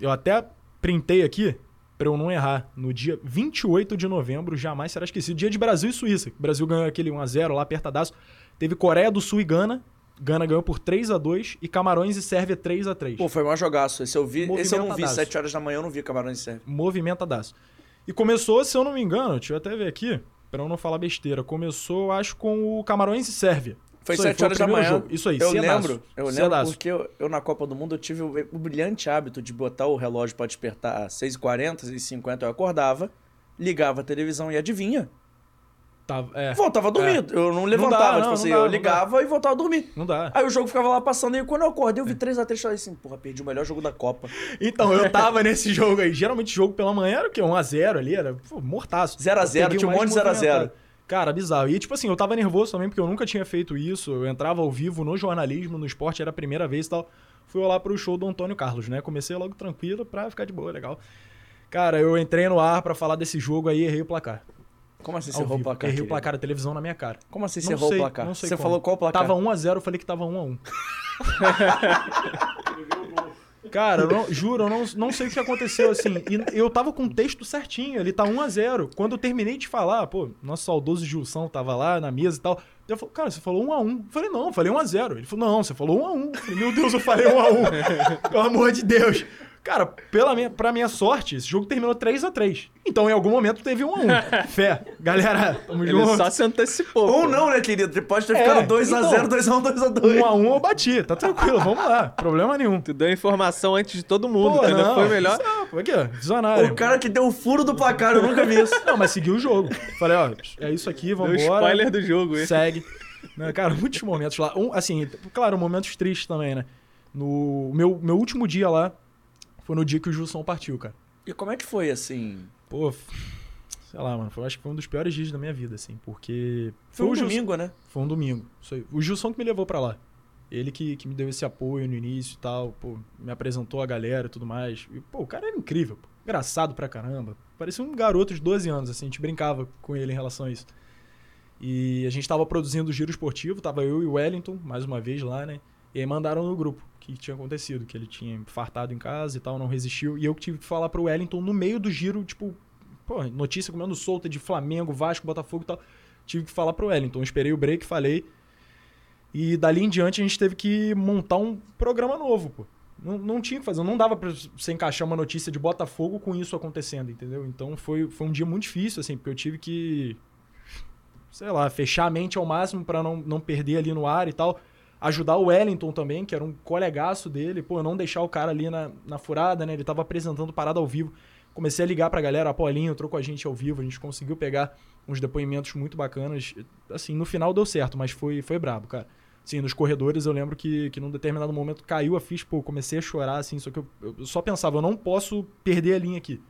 Eu até printei aqui, pra eu não errar, no dia 28 de novembro, jamais será esquecido. Dia de Brasil e Suíça. O Brasil ganhou aquele 1x0 lá, apertadaço. Teve Coreia do Sul e Gana. Gana ganhou por 3 a 2 e Camarões e Sérvia 3 a 3 Pô, foi um jogaço. Esse eu vi. Esse eu não vi. Movimentadaço. 7 horas da manhã eu não vi Camarões e Sérvia. movimentadaço. E começou, se eu não me engano, deixa eu até ver aqui, pra eu não falar besteira, começou, acho, com o Camarões e Sérvia. Foi Isso aí, 7 o horas da manhã. jogo. Isso aí, Eu cedaço. lembro, eu lembro Cedaço. porque eu, eu na Copa do Mundo eu tive o, o brilhante hábito de botar o relógio pra despertar às 6h40, 6h50 eu acordava, ligava a televisão e adivinha. Tava- é, Voltava a dormir. Eu não dá, levantava, não, tipo não assim, dá, eu não ligava e voltava a dormir. não dá. Aí o jogo ficava lá passando, e quando eu acordei, eu vi 3x3 e falei assim, porra, perdi o melhor jogo da Copa. Então, eu tava nesse jogo aí. Geralmente, jogo pela manhã era o quê? 1x0 ali, era pô, mortaço. 0 a 0, Eu peguei tinha um monte de 0 a 0. movimentado. Cara, bizarro. E, tipo assim, eu tava nervoso também, porque eu nunca tinha feito isso. Eu entrava ao vivo no jornalismo, no esporte, era a primeira vez e tal. Fui lá pro show do Antônio Carlos, né? Comecei logo tranquilo pra ficar de boa, legal. Cara, eu entrei no ar pra falar desse jogo aí e errei o placar. Como assim você errou o placar? Errei o placar da televisão na minha cara. Como assim você errou o placar? não sei você como. falou qual placar? Tava 1x0, eu falei que tava 1x1. Cara, eu não- juro, eu não, não sei o que aconteceu, assim. E eu tava com o texto certinho, ele tá 1x0. Quando eu terminei de falar, pô, nosso saudoso Gilson tava lá na mesa e tal. Eu falei, cara, você falou 1x1. Eu falei, não, eu falei 1x0. Ele falou, não, você falou 1x1. Eu falei, meu Deus, eu falei 1x1. Pelo amor de Deus. Cara, pela minha, pra minha sorte, esse jogo terminou 3x3. Então, em algum momento, teve 1x1. Fé. Galera, tamo Ele junto. só se antecipou. Ou pô. não, né, querido? Pode ter É, ficado 2x0, então. 2x1, 2x2. 1x1 eu bati, tá tranquilo, vamos lá. Problema nenhum. Tu deu informação antes de todo mundo, Pô, entendeu? não, Foi melhor. Não, foi aqui, ó, visionário. O cara que deu o furo do placar, eu nunca vi isso. Não, mas seguiu o jogo. Falei, ó, é isso aqui, Deu vambora. spoiler do jogo, hein? Segue. Não, cara, muitos momentos lá. Um, assim, claro, momentos tristes também, né? No meu, meu último dia lá foi no dia que o Gilson partiu, cara. E como é que foi, assim? Pô, sei lá, mano. Foi, acho que foi um dos piores dias da minha vida, assim, porque. Foi um o Gilson- domingo, né? Foi um domingo. Isso aí. O Gilson que me levou pra lá. Ele que, que me deu esse apoio no início e tal, pô, me apresentou a galera e tudo mais. E, pô, o cara era incrível, pô. Engraçado pra caramba. Parecia um garoto de 12 anos, assim, a gente brincava com ele em relação a isso. E a gente tava produzindo o giro esportivo, tava eu e o Wellington, mais uma vez lá, né? E aí mandaram no grupo que tinha acontecido, que ele tinha fartado em casa e tal, não resistiu. E eu tive que falar pro Wellington no meio do giro, tipo, pô, notícia comendo solta de Flamengo, Vasco, Botafogo e tal. Tive que falar pro Wellington. Esperei o break, falei. E dali em diante a gente teve que montar um programa novo, pô. Não, não tinha que fazer, não dava pra você encaixar uma notícia de Botafogo com isso acontecendo, entendeu? Então foi, foi um dia muito difícil, assim, porque eu tive que, sei lá, fechar a mente ao máximo pra não, não perder ali no ar e tal. Ajudar o Wellington também, que era um colegaço dele, pô, não deixar o cara ali na, na furada, né? Ele tava apresentando parada ao vivo. Comecei a ligar pra galera, a Paulinho entrou com a gente ao vivo, a gente conseguiu pegar uns depoimentos muito bacanas. Assim, no final deu certo, mas foi, foi brabo, cara. Assim, nos corredores eu lembro que, que num determinado momento caiu a ficha, pô, comecei a chorar, assim, só que eu, eu só pensava, eu não posso perder a linha aqui.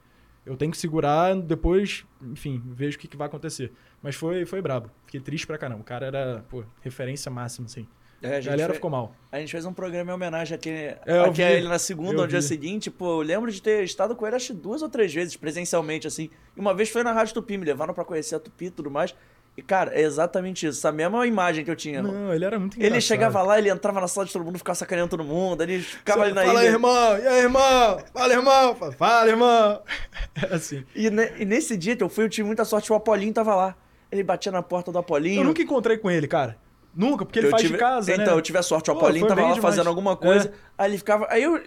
Eu tenho que segurar, depois, enfim, vejo o que, que vai acontecer. Mas foi, foi brabo. Fiquei triste pra caramba. O cara era, pô, referência máxima, assim. É, A galera fe- ficou mal. A gente fez um programa em homenagem aqui, eu aqui a ele na segunda, no dia seguinte. Pô, eu lembro de ter estado com ele acho que duas ou três vezes, presencialmente, assim. E uma vez foi na Rádio Tupi, me levaram pra conhecer a Tupi e tudo mais. E, cara, é exatamente isso. Essa mesma imagem que eu tinha. Não, ele era muito engraçado. ele chegava lá, ele entrava na sala de todo mundo, ficava sacaneando todo mundo. Ele ficava ali na Fala ilha. irmão! E aí, irmão? Fala, irmão! Fala, Fala, irmão! Era assim. E, ne- e nesse dia que eu fui, eu tive muita sorte, o Apolinho tava lá. Ele batia na porta do Apolinho. Eu nunca encontrei com ele, cara. Nunca, porque ele Eu faz tive- de casa, né? Então, eu tive a sorte, o Apolinho tava lá demais. fazendo alguma coisa. É. Aí ele ficava. Aí eu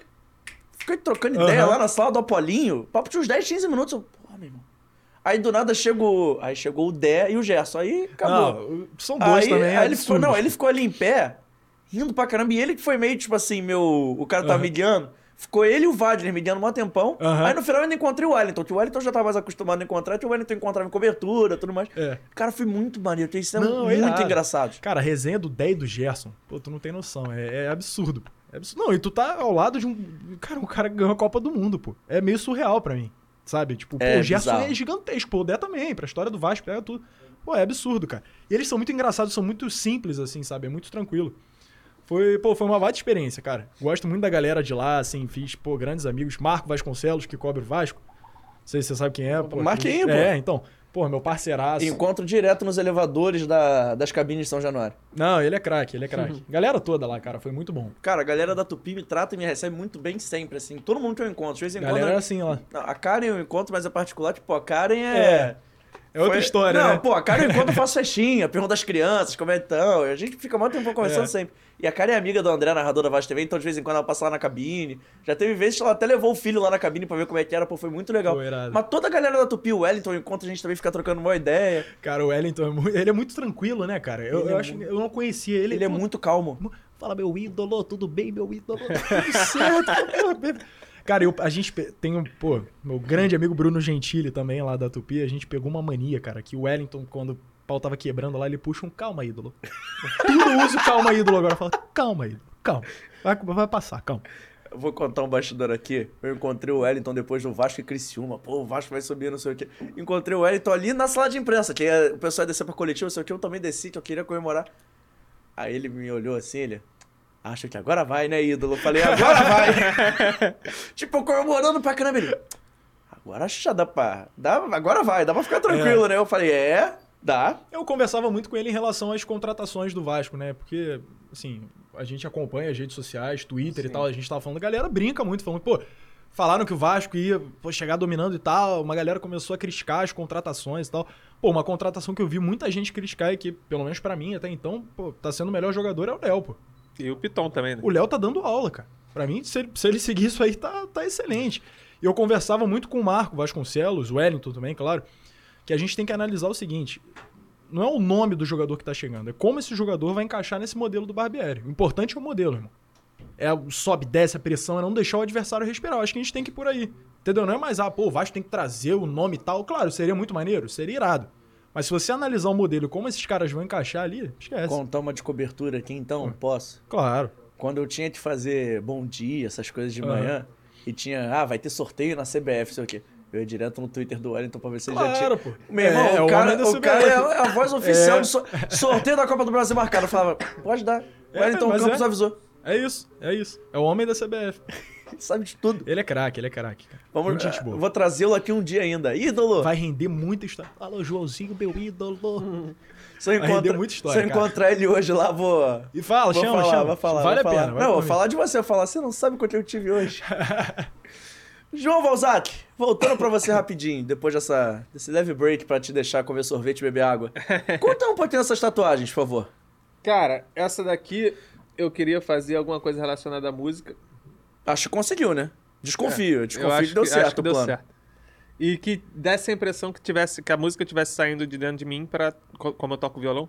fiquei trocando ideia Aham. lá na sala do Apolinho. Papo tinha uns 10, 15 minutos. Eu, porra, meu irmão. Aí do nada chegou. Aí chegou o Dé e o Gerson. Aí acabou. Não, são dois aí, também. aí ele ficou, não, ele ficou ali em pé, rindo pra caramba. E ele que foi meio, tipo assim, meu. O cara tava Aham. me guiando. Ficou ele e o Wagner me guiando um tempão. Aham. Aí no final eu ainda encontrei o Wellington. Que o Wellington já tava mais acostumado a encontrar. Que o Wellington encontrava em cobertura e tudo mais. É. Cara, foi muito maneiro. Não, muito é irado. engraçado. Cara, a resenha do Dé e do Gerson, pô, tu não tem noção. É, é absurdo. É absurdo. Não, e tu tá ao lado de um. Cara, um cara que ganhou a Copa do Mundo, pô. É meio surreal pra mim. Sabe? Tipo, É pô, o Gerson bizarro. é gigantesco, pô. O Dé também, pra história do Vasco, pega tudo. Pô, é absurdo, cara. E eles são muito engraçados, são muito simples, assim, sabe? É muito tranquilo. Foi, pô, foi uma baita experiência, cara. Gosto muito da galera de lá, assim, fiz, pô, grandes amigos. Marco Vasconcelos, que cobre o Vasco. Não sei se você sabe quem é, pô. Marquinho, pô. É, então. Pô, meu parceiraço. Encontro direto nos elevadores da- das cabines de São Januário. Não, ele é craque, ele é craque. Galera toda lá, cara, foi muito bom. Cara, a galera da Tupi me trata e me recebe muito bem sempre, assim. Todo mundo que eu encontro. De vez em Galera quando. era assim lá. Não, A Karen eu encontro, mas é particular, tipo, a Karen é. É. É outra Foi- história, não, né? pô, a cara enquanto eu faço festinha, pergunta das crianças, como é que estão. A gente fica muito tempo conversando É. sempre. E a cara é amiga do André, narrador da Vasco TV, então de vez em quando ela passa lá na cabine. Já teve vezes que ela até levou o filho lá na cabine pra ver como é que era, pô, foi muito legal. Pô. Mas toda a galera da Tupi, o Wellington, enquanto a gente também fica trocando uma ideia. Cara, o Wellington, é ele é muito tranquilo, né, cara? Eu, eu é acho, eu não conhecia ele. Ele é muito calmo. Fala, meu ídolo, tudo bem, meu ídolo? Tudo certo. Cara, eu, a gente tem um, pô, meu grande amigo Bruno Gentili também, lá da Tupi, a gente pegou uma mania, cara, que o Wellington, quando o pau tava quebrando lá, ele puxa um calma, ídolo. Tudo usa o calma, ídolo agora. Fala, calma, ídolo, calma. Vai, vai passar, calma. Eu vou contar um bastidor aqui. Eu encontrei o Wellington depois do Vasco e Criciúma. Pô, o Vasco vai subir, não sei o quê. Encontrei o Wellington ali na sala de imprensa, que ia- o pessoal ia descer pra coletiva, não sei o quê. Eu também desci, que eu queria comemorar. Aí ele me olhou assim, ele... Acho que agora vai, né, ídolo? Eu falei, agora vai. tipo, comemorando pra caramba. Ele... Agora acho que já dá pra... Dá, agora vai, dá pra ficar tranquilo, né? Eu falei, é, dá. Eu conversava muito com ele em relação às contratações do Vasco, né? Porque, assim, a gente acompanha as redes sociais, Twitter e tal, a gente tava falando, a galera brinca muito, falando, pô, falaram que o Vasco ia pô, chegar dominando e tal, uma galera começou a criticar as contratações e tal. Pô, uma contratação que eu vi muita gente criticar e que, pelo menos pra mim, até então, pô, tá sendo o melhor jogador é o Léo, pô. E o Piton também, né? O Léo tá dando aula, cara. Pra mim, se ele, se ele seguir isso aí, tá, tá excelente. E eu conversava muito com o Marco Vasconcelos, o Wellington também, claro, que a gente tem que analisar o seguinte: não é o nome do jogador que tá chegando, é como esse jogador vai encaixar nesse modelo do Barbieri. O importante é o modelo, irmão. É o sobe, desce a pressão, é não deixar o adversário respirar. Eu acho que a gente tem que ir por aí. Entendeu? Não é mais, ah, pô, o Vasco tem que trazer o nome e tal. Claro, seria muito maneiro, seria irado. Mas se você analisar o modelo como esses caras vão encaixar ali, esquece. Contar uma de cobertura aqui, então, posso? Claro. Quando eu tinha que fazer bom dia, essas coisas de Aham. manhã, e tinha, ah, vai ter sorteio na CBF, sei o quê. Eu ia direto no Twitter do Wellington pra ver se ele já tinha. Claro, pô. Meu irmão, É, é o, o cara, da o cara é a voz oficial É. do so- sorteio da Copa do Brasil marcado. Eu falava, pode dar. O É, Wellington Campos é. avisou. É isso, é isso. É o homem da CBF. Sabe de tudo. Ele é craque, ele é craque. Vamos, Muito gente ah, boa. vou trazê-lo aqui um dia ainda. Ídolo! Vai render muita história. Alô, Joãozinho, meu ídolo. se eu vai encontrar, render muita história, se eu encontrar ele hoje lá, vou... E fala, vou chama, falar, chama. Vou falar, vale vou a falar. pena. vai Não, vou falar de você. Eu vou falar, você não sabe quanto eu tive hoje. João Valzac, voltando pra você rapidinho, depois dessa, desse leve break pra te deixar comer sorvete e beber água. Conta um pouquinho dessas tatuagens, por favor. Cara, essa daqui eu queria fazer alguma coisa relacionada à música. Acho que conseguiu, né? Desconfio, eu desconfio acho que deu que, certo acho que o deu plano. certo. E que desse a impressão que, tivesse, que a música estivesse saindo de dentro de mim para como eu toco violão,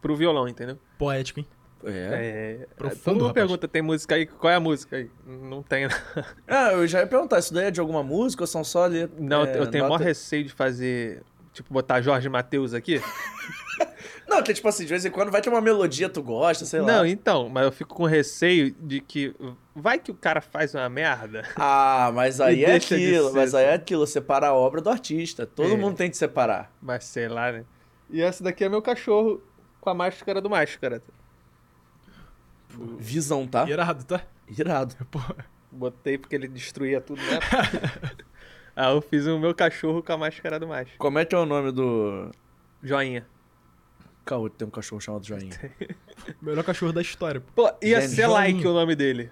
pro violão, entendeu? Poético, hein? É. É, Profundo, todo rapaz. pergunta, tem música aí? Qual é a música aí? Não tem. Ah, eu já ia perguntar, isso daí é de alguma música ou são só ali? Não, é, eu tenho o maior nota- receio de fazer, tipo, botar Jorge Matheus aqui. Não, que tipo assim, de vez em quando vai ter uma melodia, tu gosta, sei lá. Não, então, mas eu fico com receio de que vai que o cara faz uma merda. Ah, mas aí é aquilo, mas aí é aquilo, separa a obra do artista. Todo É. mundo tem que separar. Mas sei lá, né? E essa daqui é meu cachorro com a máscara do máscara. Visão, tá? Irado, tá? Irado. Pô, Botei porque ele destruía tudo, né? Aí eu fiz o meu cachorro com a máscara do máscara. Como é que é o nome do. Joinha. Caô, tem um cachorro chamado Joinha. melhor cachorro da história. pô. Ia Gênio. ser like Joinha. o nome dele.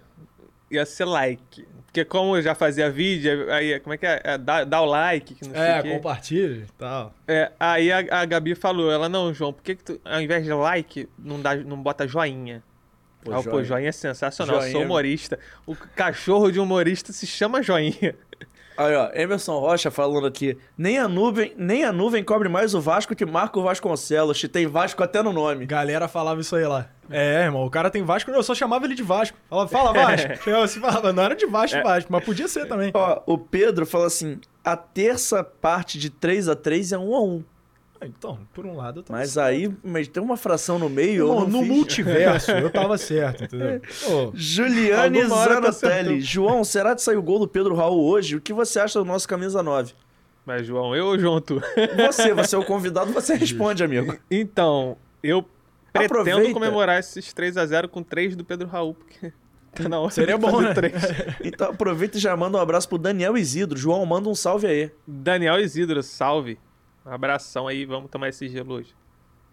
Ia ser like. Porque como eu já fazia vídeo, aí como é que é? É, dá, dá o like, que não sei É, o quê. compartilha e tal. É, aí a, a Gabi falou, ela, não, João, por que, que tu, ao invés de like, não, dá, não bota joinha? Pô, ah, pô, joinha. joinha é sensacional, eu Joinha. sou humorista. O cachorro de humorista se chama joinha. Aí, ó, Emerson Rocha falando aqui. Nem a nuvem, nem a nuvem cobre mais o Vasco que Marco Vasconcelos. que Tem Vasco até no nome. Galera falava isso aí lá. É, irmão, o cara tem Vasco, eu só chamava ele de Vasco. Falava, fala Vasco. Eu assim, falava, não era de Vasco, Vasco, mas podia ser também. Ó, o Pedro fala assim: a terça parte de 3 a 3 é 1 a 1 Então, por um lado eu tava Mas aí, mas tem uma fração no meio. não no fiz. multiverso, eu tava certo, entendeu? Ô, Juliane tá Zanatelli. João, será que saiu o gol do Pedro Raul hoje? O que você acha do nosso camisa 9? Mas, João, eu ou João, tu? Você, você é o convidado, você responde, amigo. Então, eu pretendo Aproveita. comemorar esses 3 a 0 com 3 do Pedro Raul, porque tá na hora Seria bom, né? três. Então aproveita e já manda um abraço pro Daniel Isidro. João, manda um salve aí. Daniel Isidro, salve. Um abração aí, vamos tomar esse gelo hoje.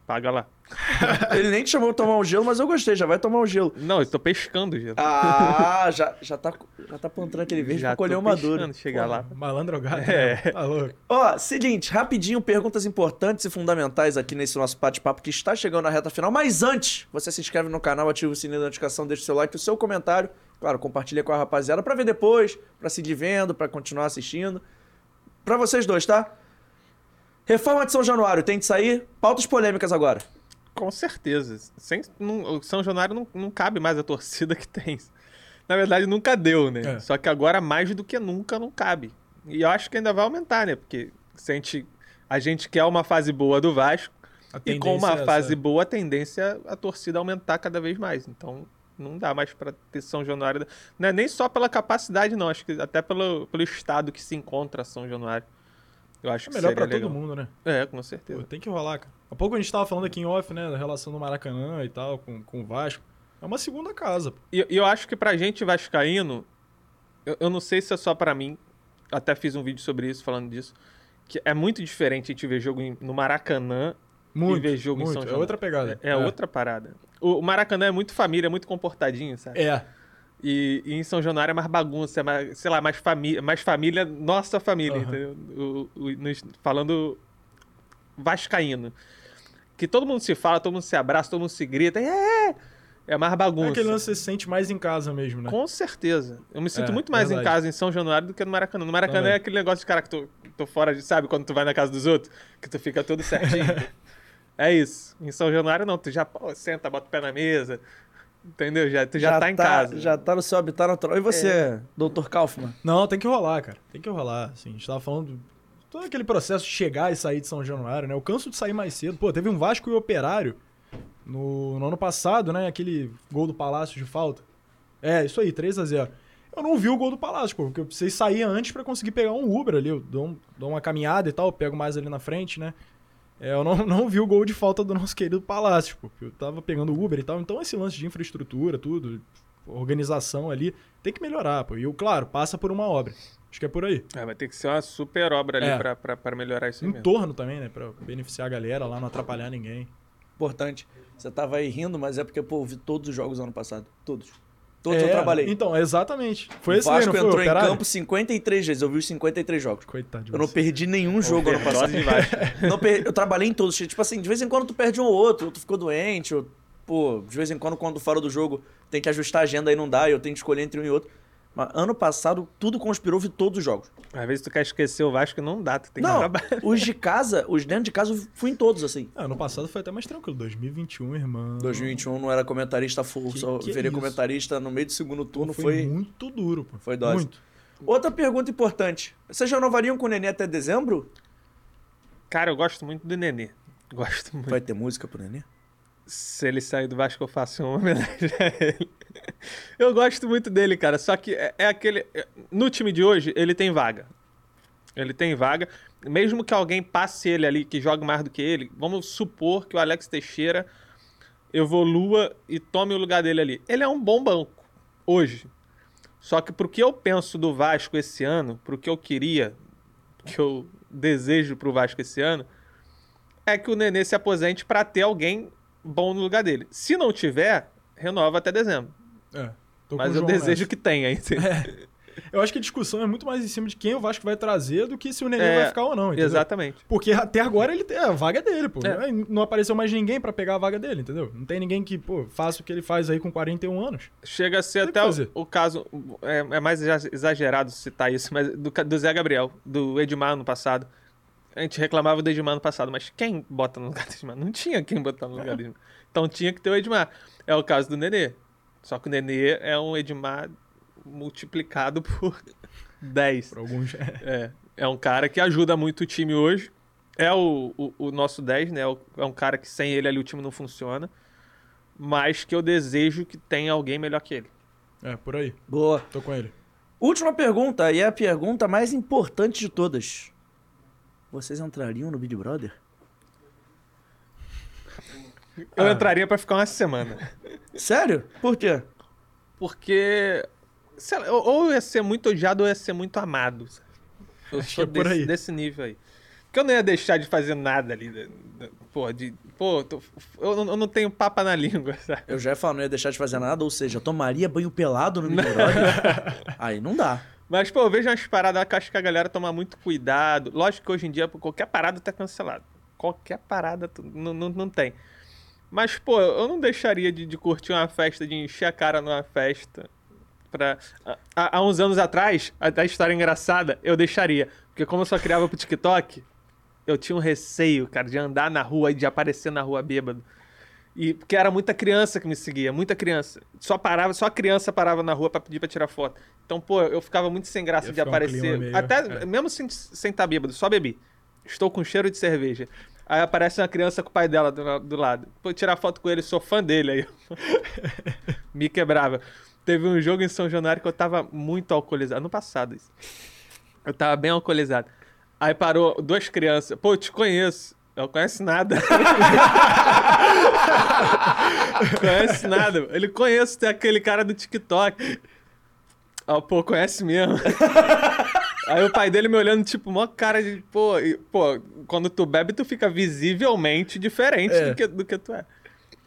Paga lá. Ele nem te chamou pra tomar um gelo, mas eu gostei, já vai tomar um gelo. Não, eu tô pescando, gente. Ah, já, já, tá, já tá plantando aquele verde pra colher uma dura. chegar lá. Malandro gato. É. né? Tá louco. Ó, seguinte, rapidinho, perguntas importantes e fundamentais aqui nesse nosso bate-papo que está chegando na reta final. Mas antes, você se inscreve no canal, ativa o sininho da notificação, deixa o seu like, o seu comentário. Claro, compartilha com a rapaziada pra ver depois, pra seguir vendo, pra continuar assistindo. Pra vocês dois, tá? Reforma de São Januário, tem de sair. Pautas polêmicas agora. Com certeza. Sem, não- o São Januário não, não cabe mais a torcida que tem. Na verdade, nunca deu, né? É. Só que agora, mais do que nunca, não cabe. E eu acho que ainda vai aumentar, né? Porque se a, gente, a gente quer uma fase boa do Vasco, e com uma é essa. fase boa, a tendência é a torcida aumentar cada vez mais. Então, não dá mais pra ter São Januário. Não é nem só pela capacidade, não. Acho que até pelo, pelo estado que se encontra São Januário. Eu acho É que melhor legal. todo mundo, né? É, com Pô, certeza. tem que rolar, cara. Há pouco a gente tava falando aqui em off, né, da relação do Maracanã e tal, com, com o Vasco. É uma segunda casa, pô. E eu acho que pra gente vascaíno, eu, eu não sei se é só pra mim, até fiz um vídeo sobre isso, falando disso, que é muito diferente a gente ver jogo em- no Maracanã Muito, e ver jogo em muito. São É Januário. outra pegada. É, é outra parada. O, o Maracanã é muito família, é muito comportadinho, sabe? É. E, e em São Januário é mais bagunça, é mais, sei lá, mais família, mais família, nossa família, Aham. entendeu? O- o- nos- falando vascaíno. Que todo mundo se fala, todo mundo se abraça, todo mundo se grita, é, é mais É bagunça. aquele lance que você se sente mais em casa mesmo, né? Com certeza. Eu me sinto É, muito mais em verdade. casa em São Januário do que no Maracanã. No Maracanã Também. é aquele negócio de cara que tô, tô fora de, sabe, quando tu vai na casa dos outros, que tu fica todo certinho. é isso. Em São Januário não, tu já pô, senta, bota o pé na mesa. Entendeu? Já, tu já, tá em casa. Já tá no seu habitat natural. E você, Dr. Kaufman? Não, tem que rolar, cara. Tem que rolar. Assim, a gente tava falando todo aquele processo de chegar e sair de São Januário, né? Eu canso de sair mais cedo. Pô, teve um Vasco e Operário no, no ano passado, né? Aquele gol do Palácio de falta. É, isso aí, 3 a 0 Eu não vi o gol do Palácio, pô, porque eu precisei sair antes pra conseguir pegar um Uber ali. Eu dou, um- dou uma caminhada e tal, eu pego mais ali na frente, né? É, eu não, não vi o gol de falta do nosso querido Palácio, pô, porque eu tava pegando o Uber e tal. Então esse lance de infraestrutura, tudo, organização ali, tem que melhorar, pô. E, eu, claro, passa por uma obra. Acho que é por aí. É, vai ter que ser uma super obra ali É. pra, pra, pra melhorar isso aí Em torno também, né? Pra beneficiar a galera lá, não atrapalhar ninguém. Importante. Você tava aí rindo, mas é porque, pô, eu vi todos os jogos ano passado. Todos. Todos eu É, trabalhei. Então, exatamente. Foi o esse Vasco não foi o entrou em Operário? campo 53 vezes. Eu vi os 53 jogos. Coitado de Eu não você. perdi nenhum jogo ano passado. Não per- Eu trabalhei em todos. Tipo assim, de vez em quando tu perde um ou outro, ou tu ficou doente, ou, pô, de vez em quando, quando fora do jogo, tem que ajustar a agenda aí não dá, e eu tenho que escolher entre um e outro. Mas ano passado, tudo conspirou, vi todos os jogos. Às vezes tu quer esquecer o Vasco, não dá, tu tem que não, trabalhar. os de casa, os dentro de casa, eu fui em todos, assim. Ah, ano passado foi até mais tranquilo. 2021, irmão. 2021 não era comentarista full, Que- só que virei isso? comentarista no meio do segundo turno, foi, foi... muito duro, pô. foi dose. Muito. Outra pergunta importante. Vocês renovariam com o Nenê até dezembro? Cara, eu gosto muito do Nenê. Gosto muito. Vai ter música pro Nenê? Se ele sair do Vasco, eu faço uma homenagem a ele. Eu gosto muito dele, cara. Só que é, é aquele. é- No time de hoje, ele tem vaga. Ele tem vaga. Mesmo que alguém passe ele ali, que jogue mais do que ele, vamos supor que o Alex Teixeira evolua e tome o lugar dele ali. Ele é um bom banco, hoje. Só que pro que eu penso do Vasco esse ano, pro que eu queria, que eu desejo pro Vasco esse ano, é que o Nenê se aposente pra ter alguém bom no lugar dele. Se não tiver, renova até dezembro. É. Mas o eu desejo nessa. que tenha. entendeu? Eu acho que a discussão é muito mais em cima de quem o Vasco vai trazer do que se o Nenê É, vai ficar ou não, entendeu? Exatamente. Porque até agora ele tem a vaga é dele, pô. É. Não apareceu mais ninguém pra pegar a vaga dele, entendeu? Não tem ninguém que, pô, faça o que ele faz aí com 41 anos. Chega a ser até o, o caso. É, é mais exa- exagerado citar isso, mas do, do Zé Gabriel, do Edmar no passado. A gente reclamava do Edmar no passado, mas quem bota no lugar do Edmar? Não tinha quem botar no lugar do Edmar. Então tinha que ter o Edmar. É o caso do Nenê. Só que o Nenê é um Edmar multiplicado por 10. Por alguns. É, é um cara que ajuda muito o time hoje. É o, o, o nosso 10, né? É um cara que sem ele ali o time não funciona. Mas que eu desejo que tenha alguém melhor que ele. É, por aí. Boa. Tô com ele. Última pergunta, e é a pergunta mais importante de todas. Vocês entrariam no Big Brother? Eu Ah. entraria pra ficar uma semana. Sério? Por quê? Porque. lá, ou eu ia ser muito odiado ou eu ia ser muito amado. sabe? Eu Acho sou é por desse, aí. desse nível aí. Porque eu não ia deixar de fazer nada ali. Porra, de pô, tô- eu, não- eu não tenho papa na língua, sabe? Eu já ia falar, não ia deixar de fazer nada, ou seja, eu tomaria banho pelado no Big Brother. Aí não dá. Mas, pô, eu vejo umas paradas que acho que a galera toma muito cuidado. Lógico que hoje em dia qualquer parada tá cancelado. Qualquer parada não, não, não tem. Mas, pô, eu não deixaria de, de curtir uma festa, de encher a cara numa festa. Pra... Há, há uns anos atrás, até a história engraçada, eu deixaria. Porque como eu só criava pro TikTok, eu tinha um receio, cara, de andar na rua e de aparecer na rua bêbado. E porque era muita criança que me seguia, muita criança. Só parava, só criança parava na rua pra pedir pra tirar foto. Então, pô, eu ficava muito sem graça Ia de um aparecer. clima meio- Até é. mesmo sem sem estar bêbado, só bebi. Estou com cheiro de cerveja. Aí aparece uma criança com o pai dela do, do lado. Pô, tirar foto com ele, sou fã dele aí. me quebrava. Teve um jogo em São Januário que eu tava muito alcoolizado. Ano passado, isso. Eu tava bem alcoolizado. Aí parou duas crianças. Pô, eu te conheço. Não conheço nada. conhece nada. Ele conhece tem aquele cara do TikTok. Ah, pô, conhece mesmo. Aí o pai dele me olhando, tipo, mó cara de. Pô, e, pô, quando tu bebe, tu fica visivelmente diferente É. do, que, do que tu é.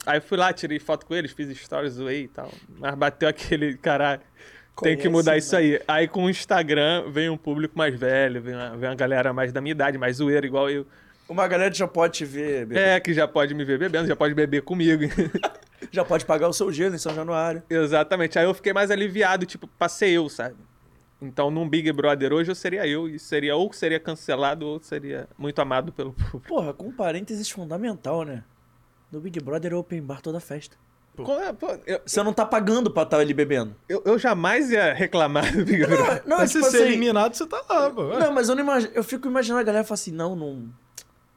Aí fui lá, tirei foto com eles, fiz stories, zoei e tal. Mas bateu aquele, caralho. Tem que Conhece, mudar né? isso aí. Aí com o Instagram vem um público mais velho, vem uma, vem uma galera mais da minha idade, mais zoeira, igual eu. Uma galera já pode te ver, bebê. É, que já pode me ver bebendo, já pode beber comigo. já pode pagar o seu gelo em São Januário. Exatamente. Aí eu fiquei mais aliviado, tipo, passei eu, sabe? Então, num Big Brother hoje, eu seria eu. E seria ou seria cancelado ou seria muito amado pelo público. Porra, com um parênteses fundamental, né? No Big Brother é open bar toda festa. Qual é, pô, eu, Você não tá pagando pra estar ali bebendo. eu, eu jamais ia reclamar do Big Brother. Não, Mas tipo se ser assim, eliminado, você tá lá, pô. Não, mas eu não imagino. Eu fico imaginando a galera falar assim, não, não.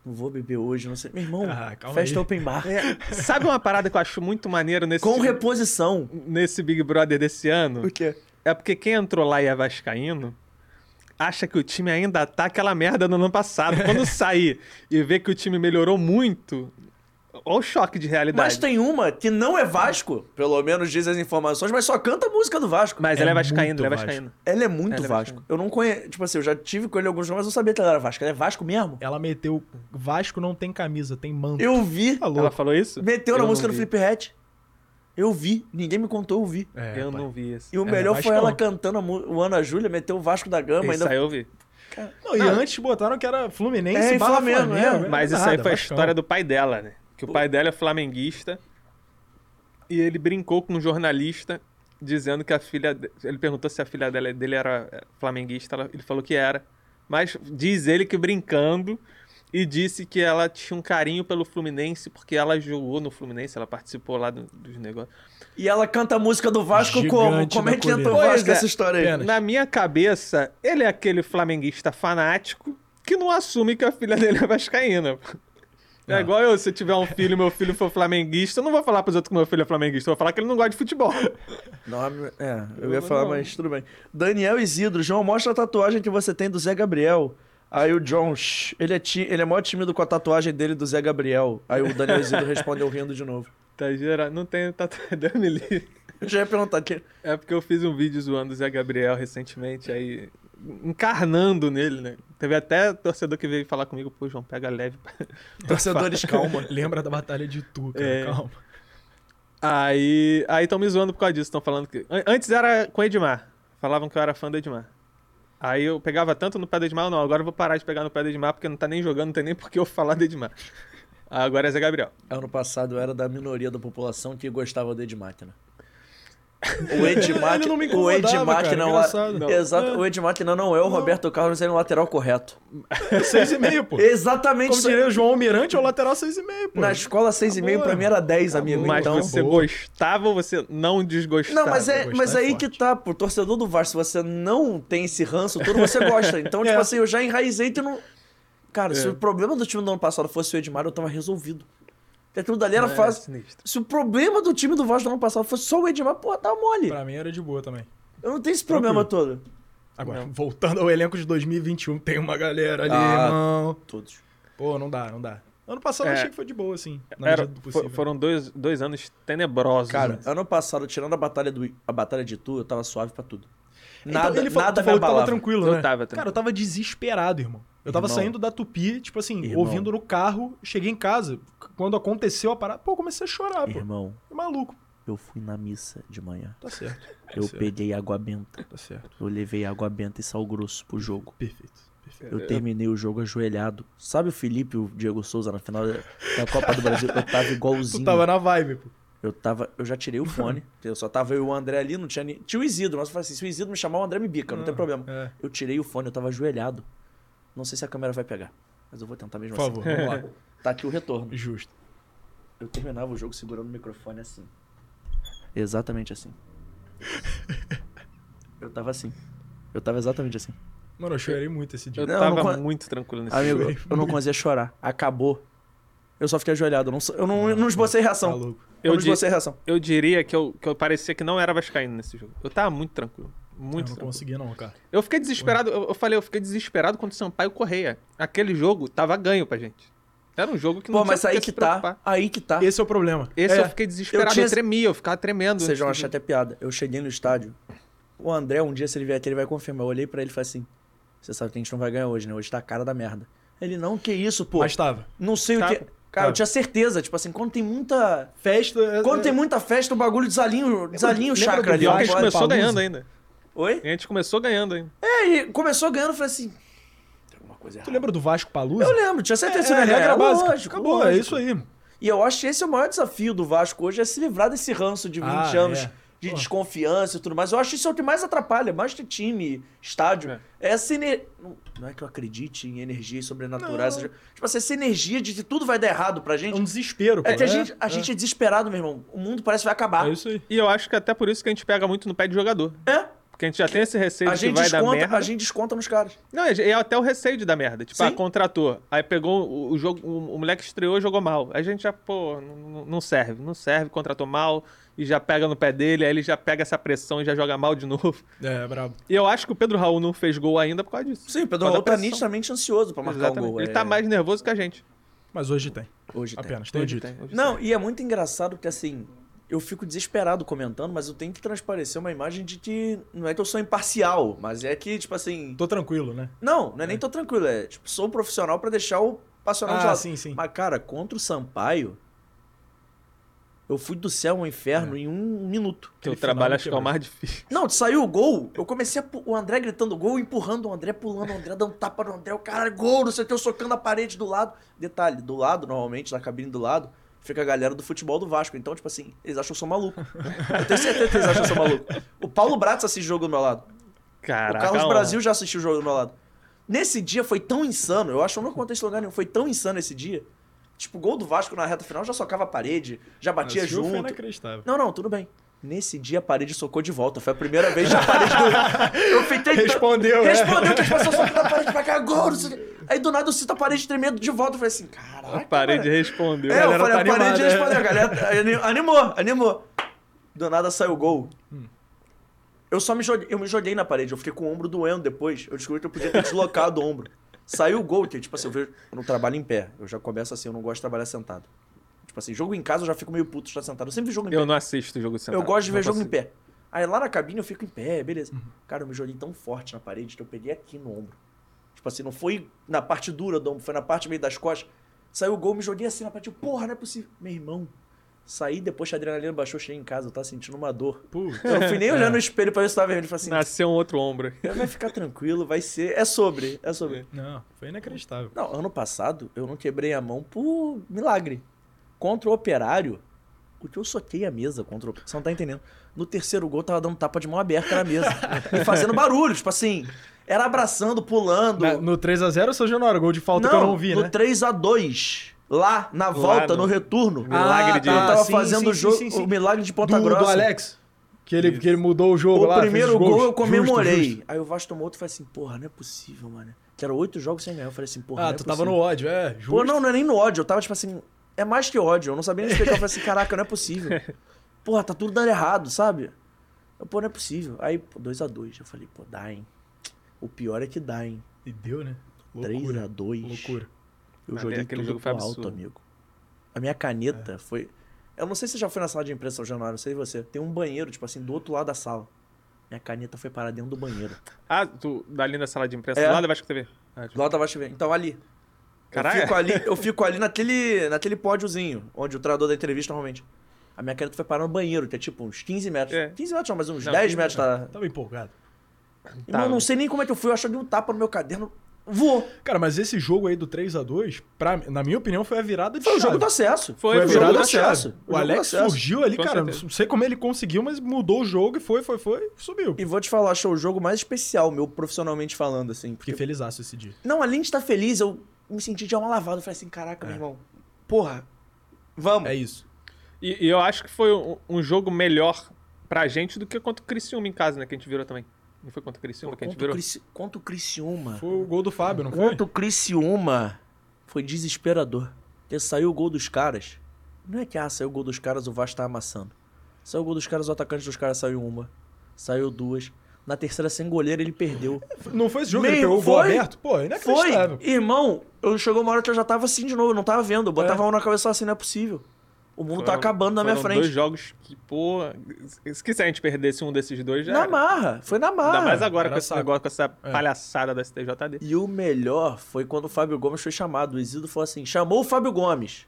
Não vou beber hoje, não sei. Meu irmão, Ah, calma festa aí. open bar. É, sabe uma parada que eu acho muito maneiro nesse, Com reposição. nesse Big Brother desse ano? O quê? É porque quem entrou lá e é vascaíno acha que o time ainda tá aquela merda do ano passado. Quando sair e ver que o time melhorou muito, olha o choque de realidade. Mas tem uma que não é Vasco, pelo menos diz as informações, mas só canta a música do Vasco. Mas É ele é vascaíno, muito ele é Vasco. vascaíno. Ela é muito Ela é Vasco. vascaína. Eu não conheço. Tipo assim, eu já tive com ele alguns jogos, mas eu não sabia que ela era Vasco. Ela é Vasco mesmo? Ela meteu. Vasco não tem camisa, tem manto. Eu vi. Falou. Ela falou isso? Meteu Eu na não música do vi. Felipe Ret. Eu vi. Ninguém me contou, eu vi. É, eu pai. não vi isso. E o É, melhor foi Vascão. ela cantando o Ana Júlia, meteu o Vasco da Gama. Isso ainda... aí eu vi. Não, e antes botaram que era Fluminense É, e Flamengo, Flamengo. é. Mas isso nada, aí foi a história do pai dela, né? Que o pai dela é flamenguista e ele brincou com um jornalista dizendo que a filha. de- Ele perguntou se a filha dela, dele era é, flamenguista, ela- ele falou que era. Mas diz ele que brincando e disse que ela tinha um carinho pelo Fluminense porque ela jogou no Fluminense, ela participou lá do- dos negócios. E ela canta a música do Vasco Gigante como? Como é da que entra o. Vasco é. essa história aí? Na minha cabeça, ele é aquele flamenguista fanático que não assume que a filha dele é vascaína. É Ah. igual eu, se eu tiver um filho e meu filho for flamenguista, eu não vou falar pros outros que meu filho é flamenguista, eu vou falar que ele não gosta de futebol. Não, é, eu ia falar, mas tudo bem. Daniel Isidro, João, mostra a tatuagem que você tem do Zé Gabriel. Aí o John, ele é, ti, ele é mó tímido com a tatuagem dele do Zé Gabriel. Aí o Daniel Isidro respondeu rindo de novo. Tá gerando, não tem tatuagem, me livre. Eu já ia perguntar aqui. É porque eu fiz um vídeo zoando o Zé Gabriel recentemente, aí encarnando nele, né? Teve até torcedor que veio falar comigo, pô, João, pega leve. Torcedores, calma. Lembra da Batalha de Tu, cara. É. Calma. Aí aí estão me zoando por causa disso, estão falando que. An- Antes era com o Edmar. Falavam que eu era fã do Edmar. Aí eu pegava tanto no pé do Edmar, não, agora eu vou parar de pegar no pé do Edmar, porque não tá nem jogando, não tem nem por que eu falar do Edmar. Agora é Zé Gabriel. Ano passado eu era da minoria da população que gostava do Ed Máquina. O Ed Máquina, Ele não me o Ed incomodava, Máquina cara, não, é, exato, É. o Ed Máquina não é o Roberto Carlos, ele é o lateral correto. E meio, pô. Exatamente. Como diria o João Almirante, é o lateral seis e meio, pô. Na escola 6,5 Acabou, pra mim era 10, amigo. Mas então... você boa. gostava ou você não desgostava? Não, mas, é, gostar mas é aí forte. que tá, pro torcedor do Vasco, se você não tem esse ranço todo, você gosta. Então, tipo É. assim, eu já enraizei e não. Cara, se É. o problema do time do ano passado fosse o Edmar, eu tava resolvido. Aquilo dali era É, fácil. sinistro. Se o problema do time do Vasco do ano passado fosse só o Edmar, pô, tá mole. Pra mim era de boa também. Eu não tenho esse problema todo. Agora, Não. voltando ao elenco de 2021, tem uma galera ali, Ah. irmão. Todos. Pô, não dá, não dá. Ano passado É. eu achei que foi de boa, assim. Na Era- do foram dois, dois anos tenebrosos. Cara, né? ano passado, tirando a batalha, do, a batalha de Tu, eu tava suave pra tudo. Então, Nada, ele falou, nada tu falou que tava tranquilo, Eu né? tava Cara, eu tava desesperado, irmão. Eu tava Irmão. saindo da Tupi, tipo assim, Irmão. ouvindo no carro, cheguei em casa. Quando aconteceu a parada, pô, eu comecei a chorar, pô. Irmão, É maluco. eu fui na missa de manhã. Tá certo. Tá Eu certo. peguei água benta. Tá certo. Eu levei água benta e sal grosso pro jogo. Perfeito. Perfeito. Eu terminei o jogo ajoelhado. Sabe o Felipe e o Diego Souza na final da Copa do Brasil? Eu tava Tu igualzinho. tava na vibe, pô. Eu tava. Eu já tirei o fone. Eu só tava eu e o André ali, não tinha nem. Tinha o Isidro, mas eu falei assim: se o Isidro me chamar, o André me bica, não tem problema. É. Eu tirei o fone, eu tava ajoelhado. Não sei se a câmera vai pegar. Mas eu vou tentar mesmo Por favor, assim. vamos lá. Tá aqui o retorno. Justo. Eu terminava o jogo segurando o microfone assim. Exatamente assim. Eu tava assim. Eu tava exatamente assim. Mano, eu chorei muito esse dia. Eu Não, tava não muito tranquilo nesse Amigo, jogo. eu não conseguia chorar. Acabou. Eu só fiquei ajoelhado. Eu não, eu não, eu não esbocei reação. Maluco. Eu Eu não esbocei reação. Eu diria que eu, que eu parecia que não era vascaíno nesse jogo. Eu tava muito tranquilo. Eu Muito não tranquilo. consegui não, cara. Eu fiquei desesperado, eu, eu falei, eu fiquei desesperado contra o Sampaio Correia. Aquele jogo tava ganho pra gente. Era um jogo que não Pô, tinha mas aí que tá. Aí que tá. Esse é o problema. Esse é. eu fiquei desesperado, eu, tinha- tremia, eu ficava tremendo. Vocês vão achar até piada. Eu cheguei no estádio. O André, um dia, se ele vier aqui, ele vai confirmar. Eu olhei pra ele e falei assim: Você sabe que a gente não vai ganhar hoje, né? Hoje tá a cara da merda. Ele, não, que isso, pô. Mas tava. Não sei o Tava. que. Cara, eu tinha certeza. Tipo assim, quando tem muita. Festa. é- Quando é- tem muita festa, o bagulho desalinha, desalinha o chakra ali. A gente começou ganhando ainda. Oi? A gente começou ganhando ainda. É, e começou ganhando, eu falei assim. Tem alguma coisa Tu errada. lembra do Vasco Palusa? Eu lembro, tinha certeza que É, é, regra ganhar. básica. Lógico, Acabou, é lógico. isso aí. E eu acho que esse é o maior desafio do Vasco hoje, é se livrar desse ranço de 20 Ah, anos é. de Pô. desconfiança e tudo mais. Eu acho que isso é o que mais atrapalha, mais que time, estádio. É. É. Essa ener... não- é que eu acredite em energias sobrenaturais. Seja- Tipo assim, essa energia de que tudo vai dar errado pra É gente. um desespero, pô. É que a, gente, a gente é desesperado, meu irmão. O mundo parece que vai acabar. É isso aí. E eu acho que até por isso que a gente pega muito no pé de jogador. É. Porque a gente já tem esse receio A de que gente, vai dar desconta, merda. a gente desconta nos caras. Não, é é até o receio de dar merda. Tipo, ah, contratou. Aí pegou o, o jogo, o, o moleque estreou e jogou mal. Aí a gente já, pô, não, não serve, não serve, contratou mal e já pega no pé dele, aí ele já pega essa pressão e já joga mal de novo. É, brabo. E eu acho que o Pedro Raul não fez gol ainda por causa disso. Sim, o Pedro Raul tá nitidamente ansioso pra marcar Exatamente. o gol. Ele é. tá mais nervoso que a gente. Mas hoje tem. Hoje tem. Apenas, tem Hoje dito. tem, hoje Não, e é muito engraçado porque assim, eu fico desesperado comentando, mas eu tenho que transparecer uma imagem de que não é que eu sou imparcial, mas é que, tipo assim. Tô tranquilo, né? Não, não é nem tô tranquilo, é tipo, sou um profissional pra deixar o passional de Ah, lado. sim, sim. Mas, cara, contra o Sampaio, eu fui do céu ao inferno É. em um minuto. Teu trabalho acho que é o mais difícil. Não, saiu o gol, eu comecei O André gritando gol, empurrando o André, pulando o André, dando tapa no André, o cara, gol, não sei o que, eu socando a parede do lado. Detalhe, do lado, normalmente, na cabine do lado, fica a galera do futebol do Vasco. Então, tipo assim, eles acham que eu sou maluco. Eu tenho certeza que eles acham que eu sou maluco. O Paulo Bratz assiste o jogo do meu lado. Caraca. o Carlos. Brasil já assistiu o jogo do meu lado. Nesse dia foi tão insano, eu acho que eu não contei esse lugar nenhum, foi tão insano esse dia. Tipo, o gol do Vasco na reta final já socava a parede, já batia Esse jogo Foi junto. inacreditável. Não, não, tudo bem. Nesse dia a parede socou de volta. Foi a primeira vez que a parede. Eu fiquei. Respondeu, é. Respondeu que as pessoas socando a parede pra cá, gol, não sei o quê. Aí do nada eu sinto a parede tremendo de volta. Eu falei assim, caraca. A parede mano. respondeu. É, eu falei, tá a parede animada, é. respondeu. A galera ani- animou, animou. Do nada saiu o gol. Hum. Eu só me joguei, eu me joguei na parede. Eu fiquei com o ombro doendo depois. Eu descobri que eu podia ter deslocado o ombro. Saiu o gol, que, tipo assim, eu, vejo, eu não trabalho em pé. Eu já começo assim, eu não gosto de trabalhar sentado. Tipo assim, jogo em casa eu já fico meio puto de estar sentado. Eu sempre vi jogo em pé. Eu não assisto jogo sentado. Eu gosto de ver jogo em pé. Aí lá na cabine eu fico em pé, beleza. Cara, eu me joguei tão forte na parede que eu peguei aqui no ombro. Tipo assim, não foi na parte dura do ombro, foi na parte meio das costas. Saiu o gol, me joguei assim na parede. Eu, Porra, não é possível. Meu irmão, saí depois que a adrenalina baixou, cheguei em casa, eu tava sentindo uma dor. Putz. Eu não fui nem olhando no espelho pra ver se tava vermelho. Falei assim, Nasceu um outro ombro. vai ficar tranquilo, vai ser. É sobre, é sobre. Não, foi inacreditável. Não, ano passado eu não quebrei a mão por milagre. Contra o operário, o que eu soquei a mesa contra o. Você não tá entendendo. No terceiro gol, eu tava dando tapa de mão aberta na mesa. e fazendo barulho, tipo assim. Era abraçando, pulando. Na- no 3x0 ou São Januário? Gol de falta que eu não vi, no né? 3x2. Lá, na volta, no- no retorno. Milagre de- Eu tava sim, fazendo sim, o jogo, sim, sim, sim. o milagre de Ponta do, Grossa. do Alex. Que ele, que ele mudou o jogo O lá. fez primeiro gol eu Justo, comemorei. justo. Aí o Vasco tomou outro e falei assim, porra, não é possível, mano. Que era oito jogos sem ganhar. Eu falei assim, porra, não Ah, é tu tava possível. no ódio, é. Justo. Pô, não, não é nem no ódio. Eu tava tipo assim, é mais que ódio. Eu não sabia nem explicar. Eu falei assim, caraca, não é possível. Porra, tá tudo dando errado, sabe? Eu, pô, não é possível. Aí, pô, 2x2. Eu falei, pô, dá, hein. O pior é que dá, hein. E deu, né? Loucura. 3x2. Loucura. Eu Ah, joguei aquele tudo jogo foi pro alto, absurdo. amigo. A minha caneta foi... Eu não sei se você já foi na sala de imprensa Januário, não sei você. Tem um banheiro, tipo assim, do outro lado da sala. Minha caneta foi parar dentro do banheiro. Ah, tu, dali na sala de imprensa, É. lá da Vasco TV. Ah, tipo, Do lado da Vasco FM. Então, ali. Caralho. Eu fico ali, eu fico ali naquele, naquele pódiozinho, onde o treinador da entrevista normalmente. A minha caneta foi parar no banheiro, que é tipo uns 15 metros. É. 15 metros não, mas uns Não, 10 15 metros tá. Tava empolgado. Irmão, Tá. não sei nem como é que eu fui, eu acho que um tapa no meu caderno. Vou. Cara, mas esse jogo aí do 3x2, pra, na minha opinião, foi a virada de Foi o chave. jogo do acesso. Foi, Foi a o virada do acesso. O do Alex acesso. surgiu ali, Com cara. certeza. Não sei como ele conseguiu, mas mudou o jogo e foi, foi, foi, subiu. E vou te falar, acho que é o jogo mais especial, meu, profissionalmente falando, assim. Porque, Fiquei felizaço esse dia. não, além de estar feliz, eu me senti de alma lavada. Eu falei assim, caraca, meu irmão, porra, vamos. É isso. E, e eu acho que foi um, um jogo melhor pra gente do que contra o Criciúma em casa, né? Que a gente virou também. Não foi contra o Criciúma que a gente Contra virou? Crici... contra o Criciúma. Foi o gol do Fábio, não foi? Contra o Criciúma foi desesperador. Porque saiu o gol dos caras. Não é que ah, saiu o gol dos caras, o Vasco tá amassando. Saiu o gol dos caras, o atacante dos caras saiu uma. Saiu duas. Na terceira, sem goleiro, ele perdeu. Não foi esse jogo que ele pegou o gol foi. aberto? Pô, Foi! inacreditável. Irmão, eu chegou uma hora que eu já tava assim de novo, eu não tava vendo. Eu botava a mão na cabeça assim, não é possível. O mundo tá Foram- acabando na minha frente. dois jogos que, pô... Se se a gente perdesse um desses dois, já Na era. marra, foi na marra. Ainda mais agora com esse saco. negócio, com essa É. palhaçada da STJD. E o melhor foi quando o Fábio Gomes foi chamado. O Isildo falou assim: chamou o Fábio Gomes.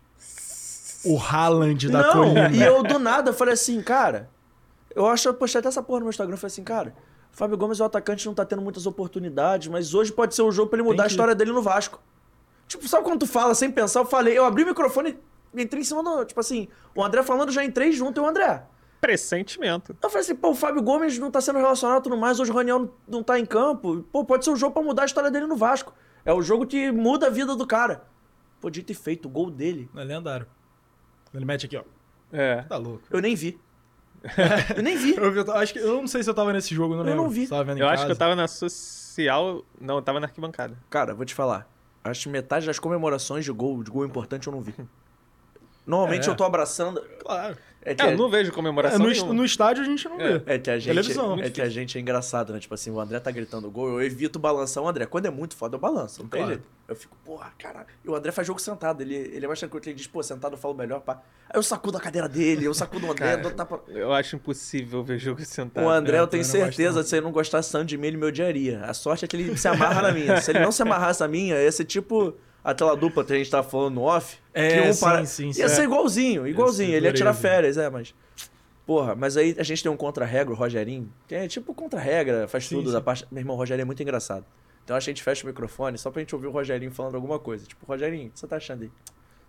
O Haaland da não, colina. e eu do nada falei assim, cara. Eu acho que eu postei até essa porra no meu Instagram. Eu falei assim, cara. O Fábio Gomes, o atacante, não tá tendo muitas oportunidades, mas hoje pode ser o jogo pra ele mudar a que- história dele no Vasco. Tipo, sabe quando tu fala sem pensar? Eu falei, eu abri o microfone e entrei em cima do. Tipo assim, o André falando, já entrei junto e o André. Pressentimento. Eu falei assim, pô, o Fábio Gomes não tá sendo relacionado tudo mais, hoje o Raniel não, tá em campo. Pô, pode ser o jogo pra mudar a história dele no Vasco. É o jogo que muda a vida do cara. Pô, dito e feito, o gol dele, É lendário. Ele mete aqui, ó. É. Tá louco. eu nem vi. eu nem vi. Eu, eu acho que, eu não sei se eu tava nesse jogo, eu não Eu lembro. não vi. Tava vendo em Eu acho que eu casa. tava na social... Não, eu tava na arquibancada. Cara, vou te falar. Acho que metade das comemorações de gol, de gol importante, eu não vi. Normalmente É. eu tô abraçando. Claro. É que, É, eu não vejo comemoração É, no, no estádio a gente não vê. é que a gente. Televisão. É que a gente é engraçado, né? Tipo assim, o André tá gritando gol, eu evito balançar o André. Quando é muito foda, eu balanço. Não tem Claro. jeito. Eu fico, porra, caralho. E o André faz jogo sentado. Ele, ele é mais tranquilo. Ele diz, pô, sentado eu falo melhor, pá. Aí eu sacudo a cadeira dele, eu sacudo o André, Cara, tapa. Eu acho impossível ver jogo sentado. O André, é, eu tenho certeza, se ele não gostasse tanto de mim, ele me odiaria. A sorte é que ele se amarra na minha. Se ele não se amarrasse na minha, ia ser tipo aquela dupla que a gente tava falando no off. É, que um sim, para... sim, Ia sim. ser igualzinho, igualzinho. Ele ia tirar férias, é, mas... Porra, mas aí a gente tem um contra-regra, o Rogerinho, que é tipo contra-regra, faz Sim, tudo sim. da parte... Meu irmão, o Rogerinho é muito engraçado. Então a gente fecha o microfone só pra gente ouvir o Rogerinho falando alguma coisa. Tipo, Rogerinho, o que você tá achando aí? Não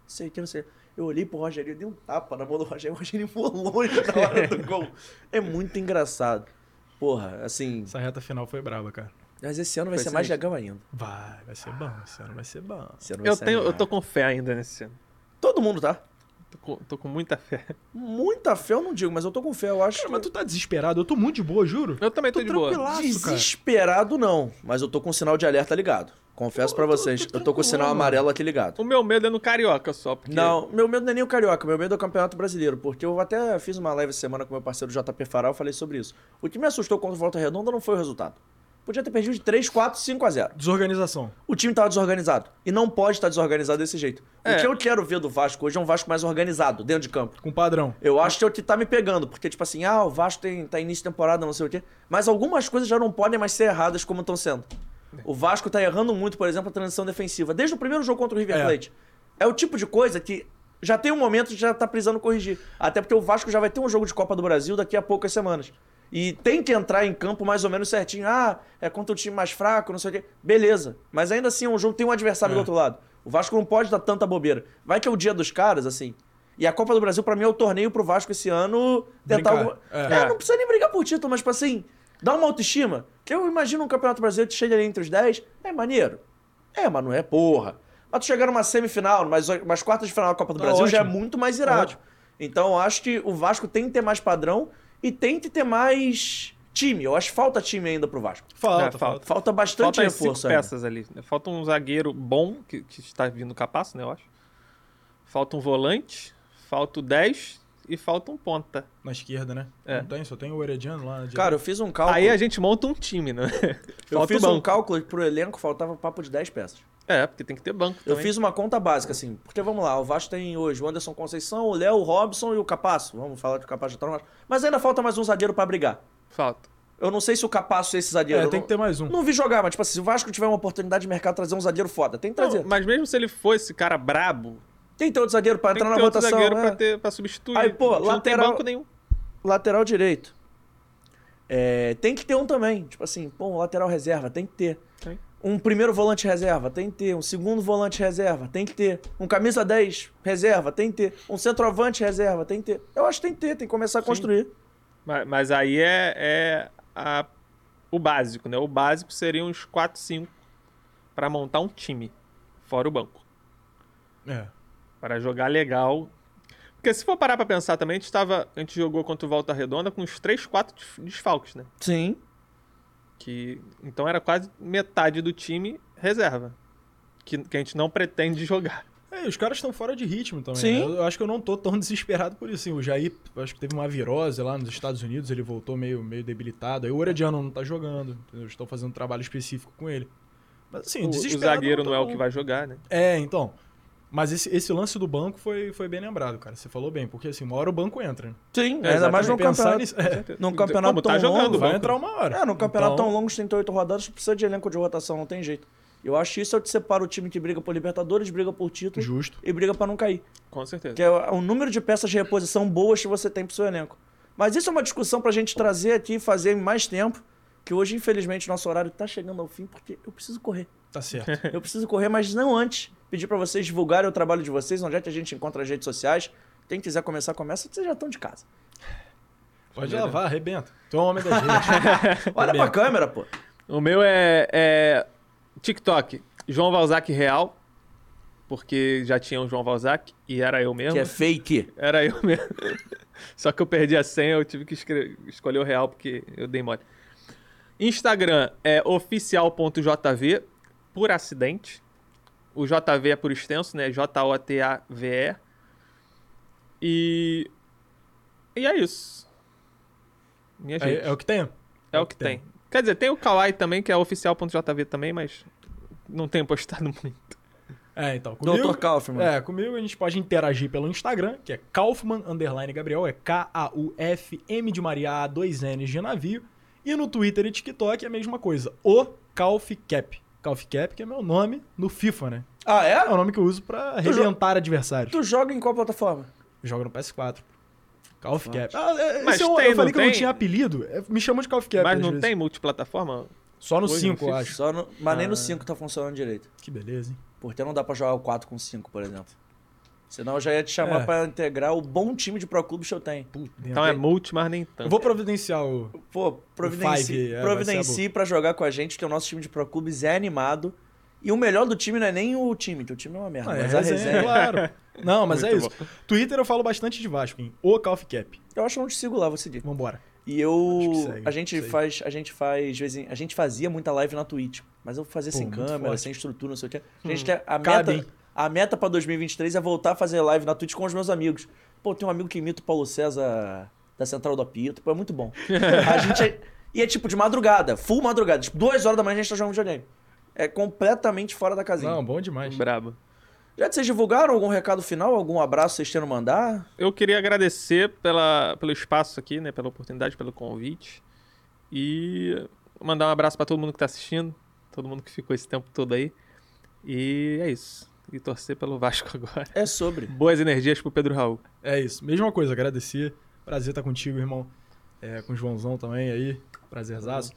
sei o que, não sei. Eu olhei pro Rogerinho, dei um tapa na mão do Rogerinho, o Rogerinho voou longe na hora do gol. É muito engraçado. Porra, assim... Essa reta final foi braba, cara. Mas esse ano vai Foi ser mais sinistro. legal ainda. Vai, vai ser bom. Esse ano vai ser bom. Esse ano vai Eu, ser tenho, eu tô com fé ainda nesse ano. Todo mundo, tá? Tô com, tô com muita fé. Muita fé eu não digo, mas eu tô com fé, eu acho Cara, que... mas tu tá desesperado. Eu tô muito de boa, juro. Eu também tô, de boa. tranquilaço, cara. Desesperado não, mas eu tô com o sinal de alerta ligado. Confesso tô- vocês, tô eu tô com o sinal amarelo aqui ligado. O meu medo é no Carioca só, porque... Não, meu medo não é nem o Carioca, meu medo é o Campeonato Brasileiro, porque eu até fiz uma live essa semana com meu parceiro JP Faral, eu falei sobre isso. O que me assustou contra o Volta Redonda não foi o resultado. Podia ter perdido de 3, 4, 5 a 0. Desorganização. O time tava desorganizado. E não pode estar desorganizado desse jeito. É. O que eu quero ver do Vasco hoje é um Vasco mais organizado, dentro de campo. Com padrão. Eu acho que é o que tá me pegando, porque, tipo assim, ah, o Vasco tem, tá início de temporada, não sei o quê. Mas algumas coisas já não podem mais ser erradas como estão sendo. O Vasco tá errando muito, por exemplo, a transição defensiva. Desde o primeiro jogo contra o River É. Plate. É o tipo de coisa que já tem um momento que já tá precisando corrigir. Até porque o Vasco já vai ter um jogo de Copa do Brasil daqui a poucas semanas. E tem que entrar em campo mais ou menos certinho. Ah, é contra o time mais fraco, não sei o quê. Beleza. Mas ainda assim é um jogo tem um adversário É. do outro lado. O Vasco não pode dar tanta bobeira. Vai que é o dia dos caras, assim. E a Copa do Brasil, pra mim, é o torneio pro Vasco esse ano tentar alguma. É. É, não precisa nem brigar por título, mas, tipo assim, dá uma autoestima. Que eu imagino um Campeonato Brasileiro que chega ali entre os 10. É maneiro. É, mas não é porra. Mas tu chegar numa semifinal, umas, umas quartas de final da Copa do Tá Brasil já é muito mais Tá irado. ótimo. Então eu acho que o Vasco tem que ter mais padrão e tem que ter mais time. Eu acho que falta time ainda pro Vasco. Falta, É, falta. falta. Falta bastante cinco reforço ainda. peças ali. Falta um zagueiro bom, que, que está vindo capaço, né, eu acho. Falta um volante, falta o 10 e falta um ponta. Na esquerda, né? É. Não tem, só tem o Herediano lá na direita. Cara, eu fiz um cálculo. Aí a gente monta um time, né? eu falta fiz um cálculo pro elenco faltava papo de 10 peças. É, porque tem que ter banco Eu também. fiz uma conta básica, assim. Porque vamos lá, o Vasco tem hoje o Anderson Conceição, o Léo, o Robson e o Capasso. Vamos falar que o Capasso já tá no Vasco. Mas ainda falta mais um zagueiro pra brigar. Falta. Eu não sei se o Capasso é esse zagueiro. É, eu tem não- que ter mais um. Não vi jogar, mas tipo assim, se o Vasco tiver uma oportunidade de mercado trazer um zagueiro foda, tem que trazer. Não, mas mesmo se ele fosse cara brabo, Tem que ter outro zagueiro pra tem entrar que na rotação. zagueiro é. pra, ter, pra substituir. Aí, pô, gente não tem lateral- banco nenhum. Lateral direito. É, tem que ter um também. Tipo assim, pô, um lateral reserva, tem que ter. Tem. Um primeiro volante reserva, tem que ter. Um segundo volante reserva, tem que ter. Um camisa 10 reserva, tem que ter. Um centroavante reserva, tem que ter. Eu acho que tem que ter, tem que começar a construir. Mas, mas aí é, é a- o básico, né? O básico seria uns 4, 5 pra montar um time, fora o banco. É. Para jogar legal. Porque se for parar pra pensar também, a gente, tava, a gente jogou contra o Volta Redonda com uns 3, 4 des- desfalques, né? Sim. Que, então era quase metade do time reserva. Que, que a gente não pretende jogar. É, e os caras estão fora de ritmo também. Sim. né? Eu, eu acho que eu não tô tão desesperado por isso. Assim, o Jair, eu acho que teve uma virose lá nos Estados Unidos, ele voltou meio, meio debilitado. Aí o Orediano não tá jogando. entendeu? Eles estão fazendo um trabalho específico com ele. Mas assim, O, o zagueiro tô, não é o que vai jogar, né? É, então. Mas esse, esse lance do banco foi, foi bem lembrado, cara. Você falou bem, porque assim, uma hora o banco entra. Sim, É, ainda mais num campeonato. nisso, é, Num campeonato Como tá tão jogando, longo, vai entrar uma hora. É, num campeonato Então, tão longo, de 38 rodadas, precisa de elenco de rotação, não tem jeito. Eu acho que isso é o que separa o time que briga por Libertadores, briga por título Justo. e briga pra não cair. Com certeza. Que é o número de peças de reposição boas que você tem pro seu elenco. Mas isso é uma discussão pra gente trazer aqui e fazer em mais tempo. Que hoje, infelizmente, nosso horário tá chegando ao fim, porque eu preciso correr. Tá certo. Eu preciso correr, mas não antes. Pedir pra vocês divulgarem o trabalho de vocês, onde é que a gente encontra as redes sociais. Quem quiser começar, começa, vocês já estão de casa. Pode lavar, arrebenta. Tu é um homem da gente. Olha pra câmera, pô. O meu é, é TikTok, João Valzac Real, porque já tinha o João Valzac e era eu mesmo. Que é fake. Era eu mesmo. Só que eu perdi a senha, eu tive que escolher o real porque eu dei mole. Instagram é oficial.jv, por acidente. O JV é por extenso, né? J-O-T-A-V-E. E. E é isso. Minha gente. É, é o que tem? É o que tem. Quer dizer, tem o Kawaii também, que é oficial.jv também, mas não tenho postado muito. É, então. Comigo, Dr. Kaufman. É, comigo a gente pode interagir pelo Instagram, que é Kaufman Underline Gabriel, é K-A-U-F-M de Maria, A, dois N's de navio. E no Twitter e TikTok é a mesma coisa, o Calfcap. Calfcap, que é meu nome no FIFA, né? Ah, É é? o nome que eu uso pra arrebentar adversários. Tu joga em qual plataforma? Joga no PS4. Calfcap. Ah, é, Mas esse é tem, eu falei que eu não tem? tinha apelido, é, me chamam de Calfcap. mas às não vezes. tem multiplataforma? Só no Hoje no 5, eu acho. Só no... Mas nem Ah. no 5 tá funcionando direito. Que beleza, hein? Porque não dá pra jogar o 4 com 5, por exemplo. Senão eu já ia te chamar É. pra integrar o bom time de Pro Clubes que eu tenho. Então é multi, mas nem Eu tanto. vou providenciar o... Pô, providencie, Five, é, providencie pra jogar com a gente, que o nosso time de Pro Clubes é animado. E o melhor do time não é nem o time, que o time é uma merda, Ah, é mas a resenha, resenha. claro. Não, mas é Muito isso. Twitter eu falo bastante de Vasco, hein? O Calfcap. Eu acho que eu não te sigo lá, vou seguir. Vambora. E eu. Acho que segue, a gente segue. faz. A gente faz. de vez em- A gente fazia muita live na Twitch. Mas eu fazia Pô, sem câmera, forte. sem estrutura, não sei o quê. A gente quer. A cabe, meta, a meta pra 2023 é voltar a fazer live na Twitch com os meus amigos. Pô, tem um amigo que imita o Paulo César da Central do Apito. Pô, é muito bom. a gente. é- E é tipo de madrugada, full madrugada. Tipo, duas horas da manhã a gente tá jogando videogame. É completamente fora da casinha. Não, bom demais. Brabo. Já que vocês divulgaram algum recado final? Algum abraço vocês queiram mandar? Eu queria agradecer pela, pelo espaço aqui, né? Pela oportunidade, pelo convite. E mandar um abraço pra todo mundo que tá assistindo. Todo mundo que ficou esse tempo todo aí. E é isso. E torcer pelo Vasco agora. É sobre. Boas energias pro Pedro Raul. É isso. Mesma coisa, agradecer. Prazer estar contigo, irmão. É, com o Joãozão também aí. Prazerzaço.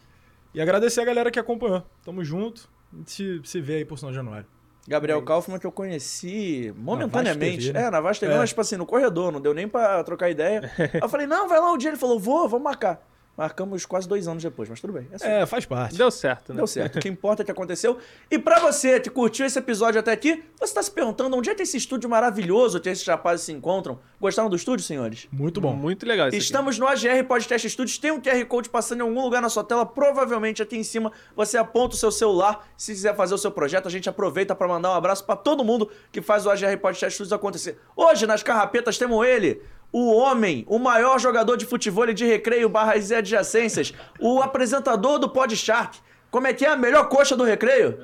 E agradecer a galera que acompanhou. Tamo junto. A gente se, se vê aí por São Januário. Gabriel Kaufman, que eu conheci momentaneamente. TV, né? É, na Vasta TV, É. mas tipo assim, no corredor, não deu nem pra trocar ideia. Aí eu falei, não, vai lá um dia. Ele falou, vou, vamos marcar. Marcamos quase dois anos depois, mas tudo bem. É assim. É, faz parte. Deu certo, né? Deu certo. O que importa é que aconteceu. E pra você que curtiu esse episódio até aqui, você tá se perguntando onde é que esse estúdio maravilhoso que esses rapazes se encontram? Gostaram do estúdio, senhores? Muito bom. Muito legal isso aqui. Estamos no AGR Podcast Studios. Tem um QR Code passando em algum lugar na sua tela. Provavelmente aqui em cima você aponta o seu celular. Se quiser fazer o seu projeto, a gente aproveita para mandar um abraço para todo mundo que faz o AGR Podcast Studios acontecer. Hoje, nas carrapetas, temos ele. O homem, o maior jogador de futebol e de recreio barras e adjacências, o apresentador do Pod Shark. Como é que é a melhor coxa do recreio?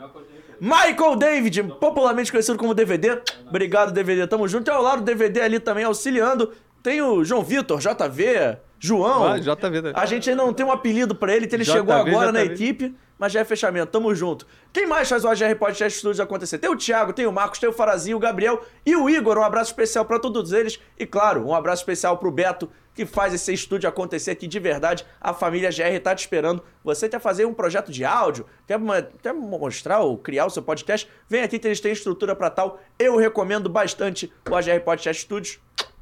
Michael David, popularmente conhecido como DVD. Obrigado, DVD. Tamo junto. E ao lado do DVD ali também, auxiliando, tem o João Vitor, JV, João. Ah, JV. A gente ainda não tem um apelido pra ele, então ele JV, chegou agora na JV. equipe, mas já é fechamento, tamo junto. Quem mais faz o AGR Podcast Studios acontecer? Tem o Thiago, tem o Marcos, tem o Farazinho, o Gabriel e o Igor. Um abraço especial pra todos eles. E claro, um abraço especial pro Beto, que faz esse estúdio acontecer aqui de verdade. A família GR tá te esperando. Você quer fazer um projeto de áudio? Quer, quer mostrar ou criar o seu podcast? Vem aqui que eles têm estrutura pra tal. Eu recomendo bastante o AGR Podcast Studios.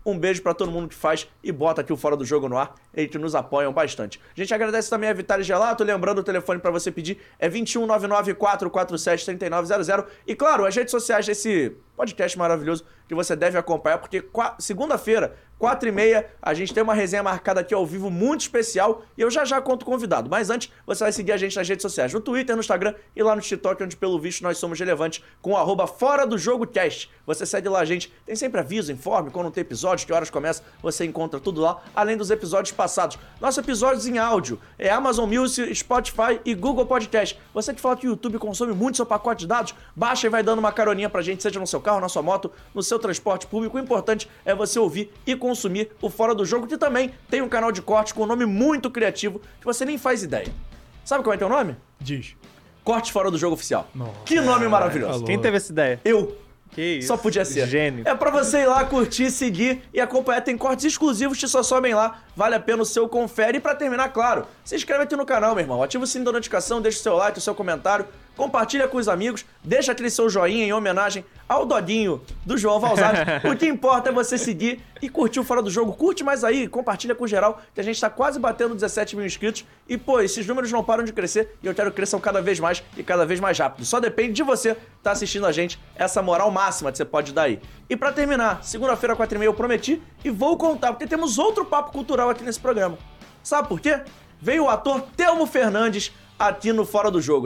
Um beijo pra todo mundo que faz e bota aqui o Fora do Jogo no ar. Eles que nos apoiam bastante. A gente agradece também a Vitale Gelato. Lembrando, o telefone pra você pedir é 21994473900. E claro, as redes sociais desse podcast maravilhoso que você deve acompanhar, porque segunda-feira, 4 e meia, a gente tem uma resenha marcada aqui ao vivo muito especial e eu já já conto convidado. Mas antes, você vai seguir a gente nas redes sociais, no Twitter, no Instagram e lá no TikTok, onde pelo visto nós somos relevantes, com o arroba Fora do Jogo Cast. Você segue lá gente, tem sempre aviso, informe, quando tem episódio, que horas começa, você encontra tudo lá, além dos episódios passados. Nossos episódios em áudio é Amazon Music, Spotify e Google Podcast. Você que fala que o YouTube consome muito seu pacote de dados, baixa e vai dando uma caroninha pra gente, seja no seu carro, na sua moto, no seu transporte público. O importante é você ouvir e o Fora do Jogo, que também tem um canal de corte com um nome muito criativo que você nem faz ideia. Sabe qual é teu nome? Diz. Corte Fora do Jogo Oficial. Nossa. Que nome maravilhoso. Alô. Quem teve essa ideia? Eu. Que isso. Só podia ser. Gênio. É pra você ir lá, curtir, seguir e acompanhar. Tem cortes exclusivos que só sobem lá. Vale a pena o seu confere. E pra terminar, claro, se inscreve aqui no canal, meu irmão. Ativa o sininho da notificação, deixa o seu like, o seu comentário. Compartilha com os amigos. Deixa aquele seu joinha em homenagem ao doguinho do João Valzati. o que importa é você seguir e curtir o Fora do Jogo. Curte mais aí, compartilha com geral, que a gente tá quase batendo 17 mil inscritos. E, pô, esses números não param de crescer e eu quero que cresçam cada vez mais e cada vez mais rápido. Só depende de você tá assistindo a gente, essa moral máxima que você pode dar aí. E pra terminar, segunda-feira, 4 e meia, eu prometi e vou contar, porque temos outro papo cultural aqui nesse programa. Sabe por quê? Veio o ator Telmo Fernandes aqui no Fora do Jogo.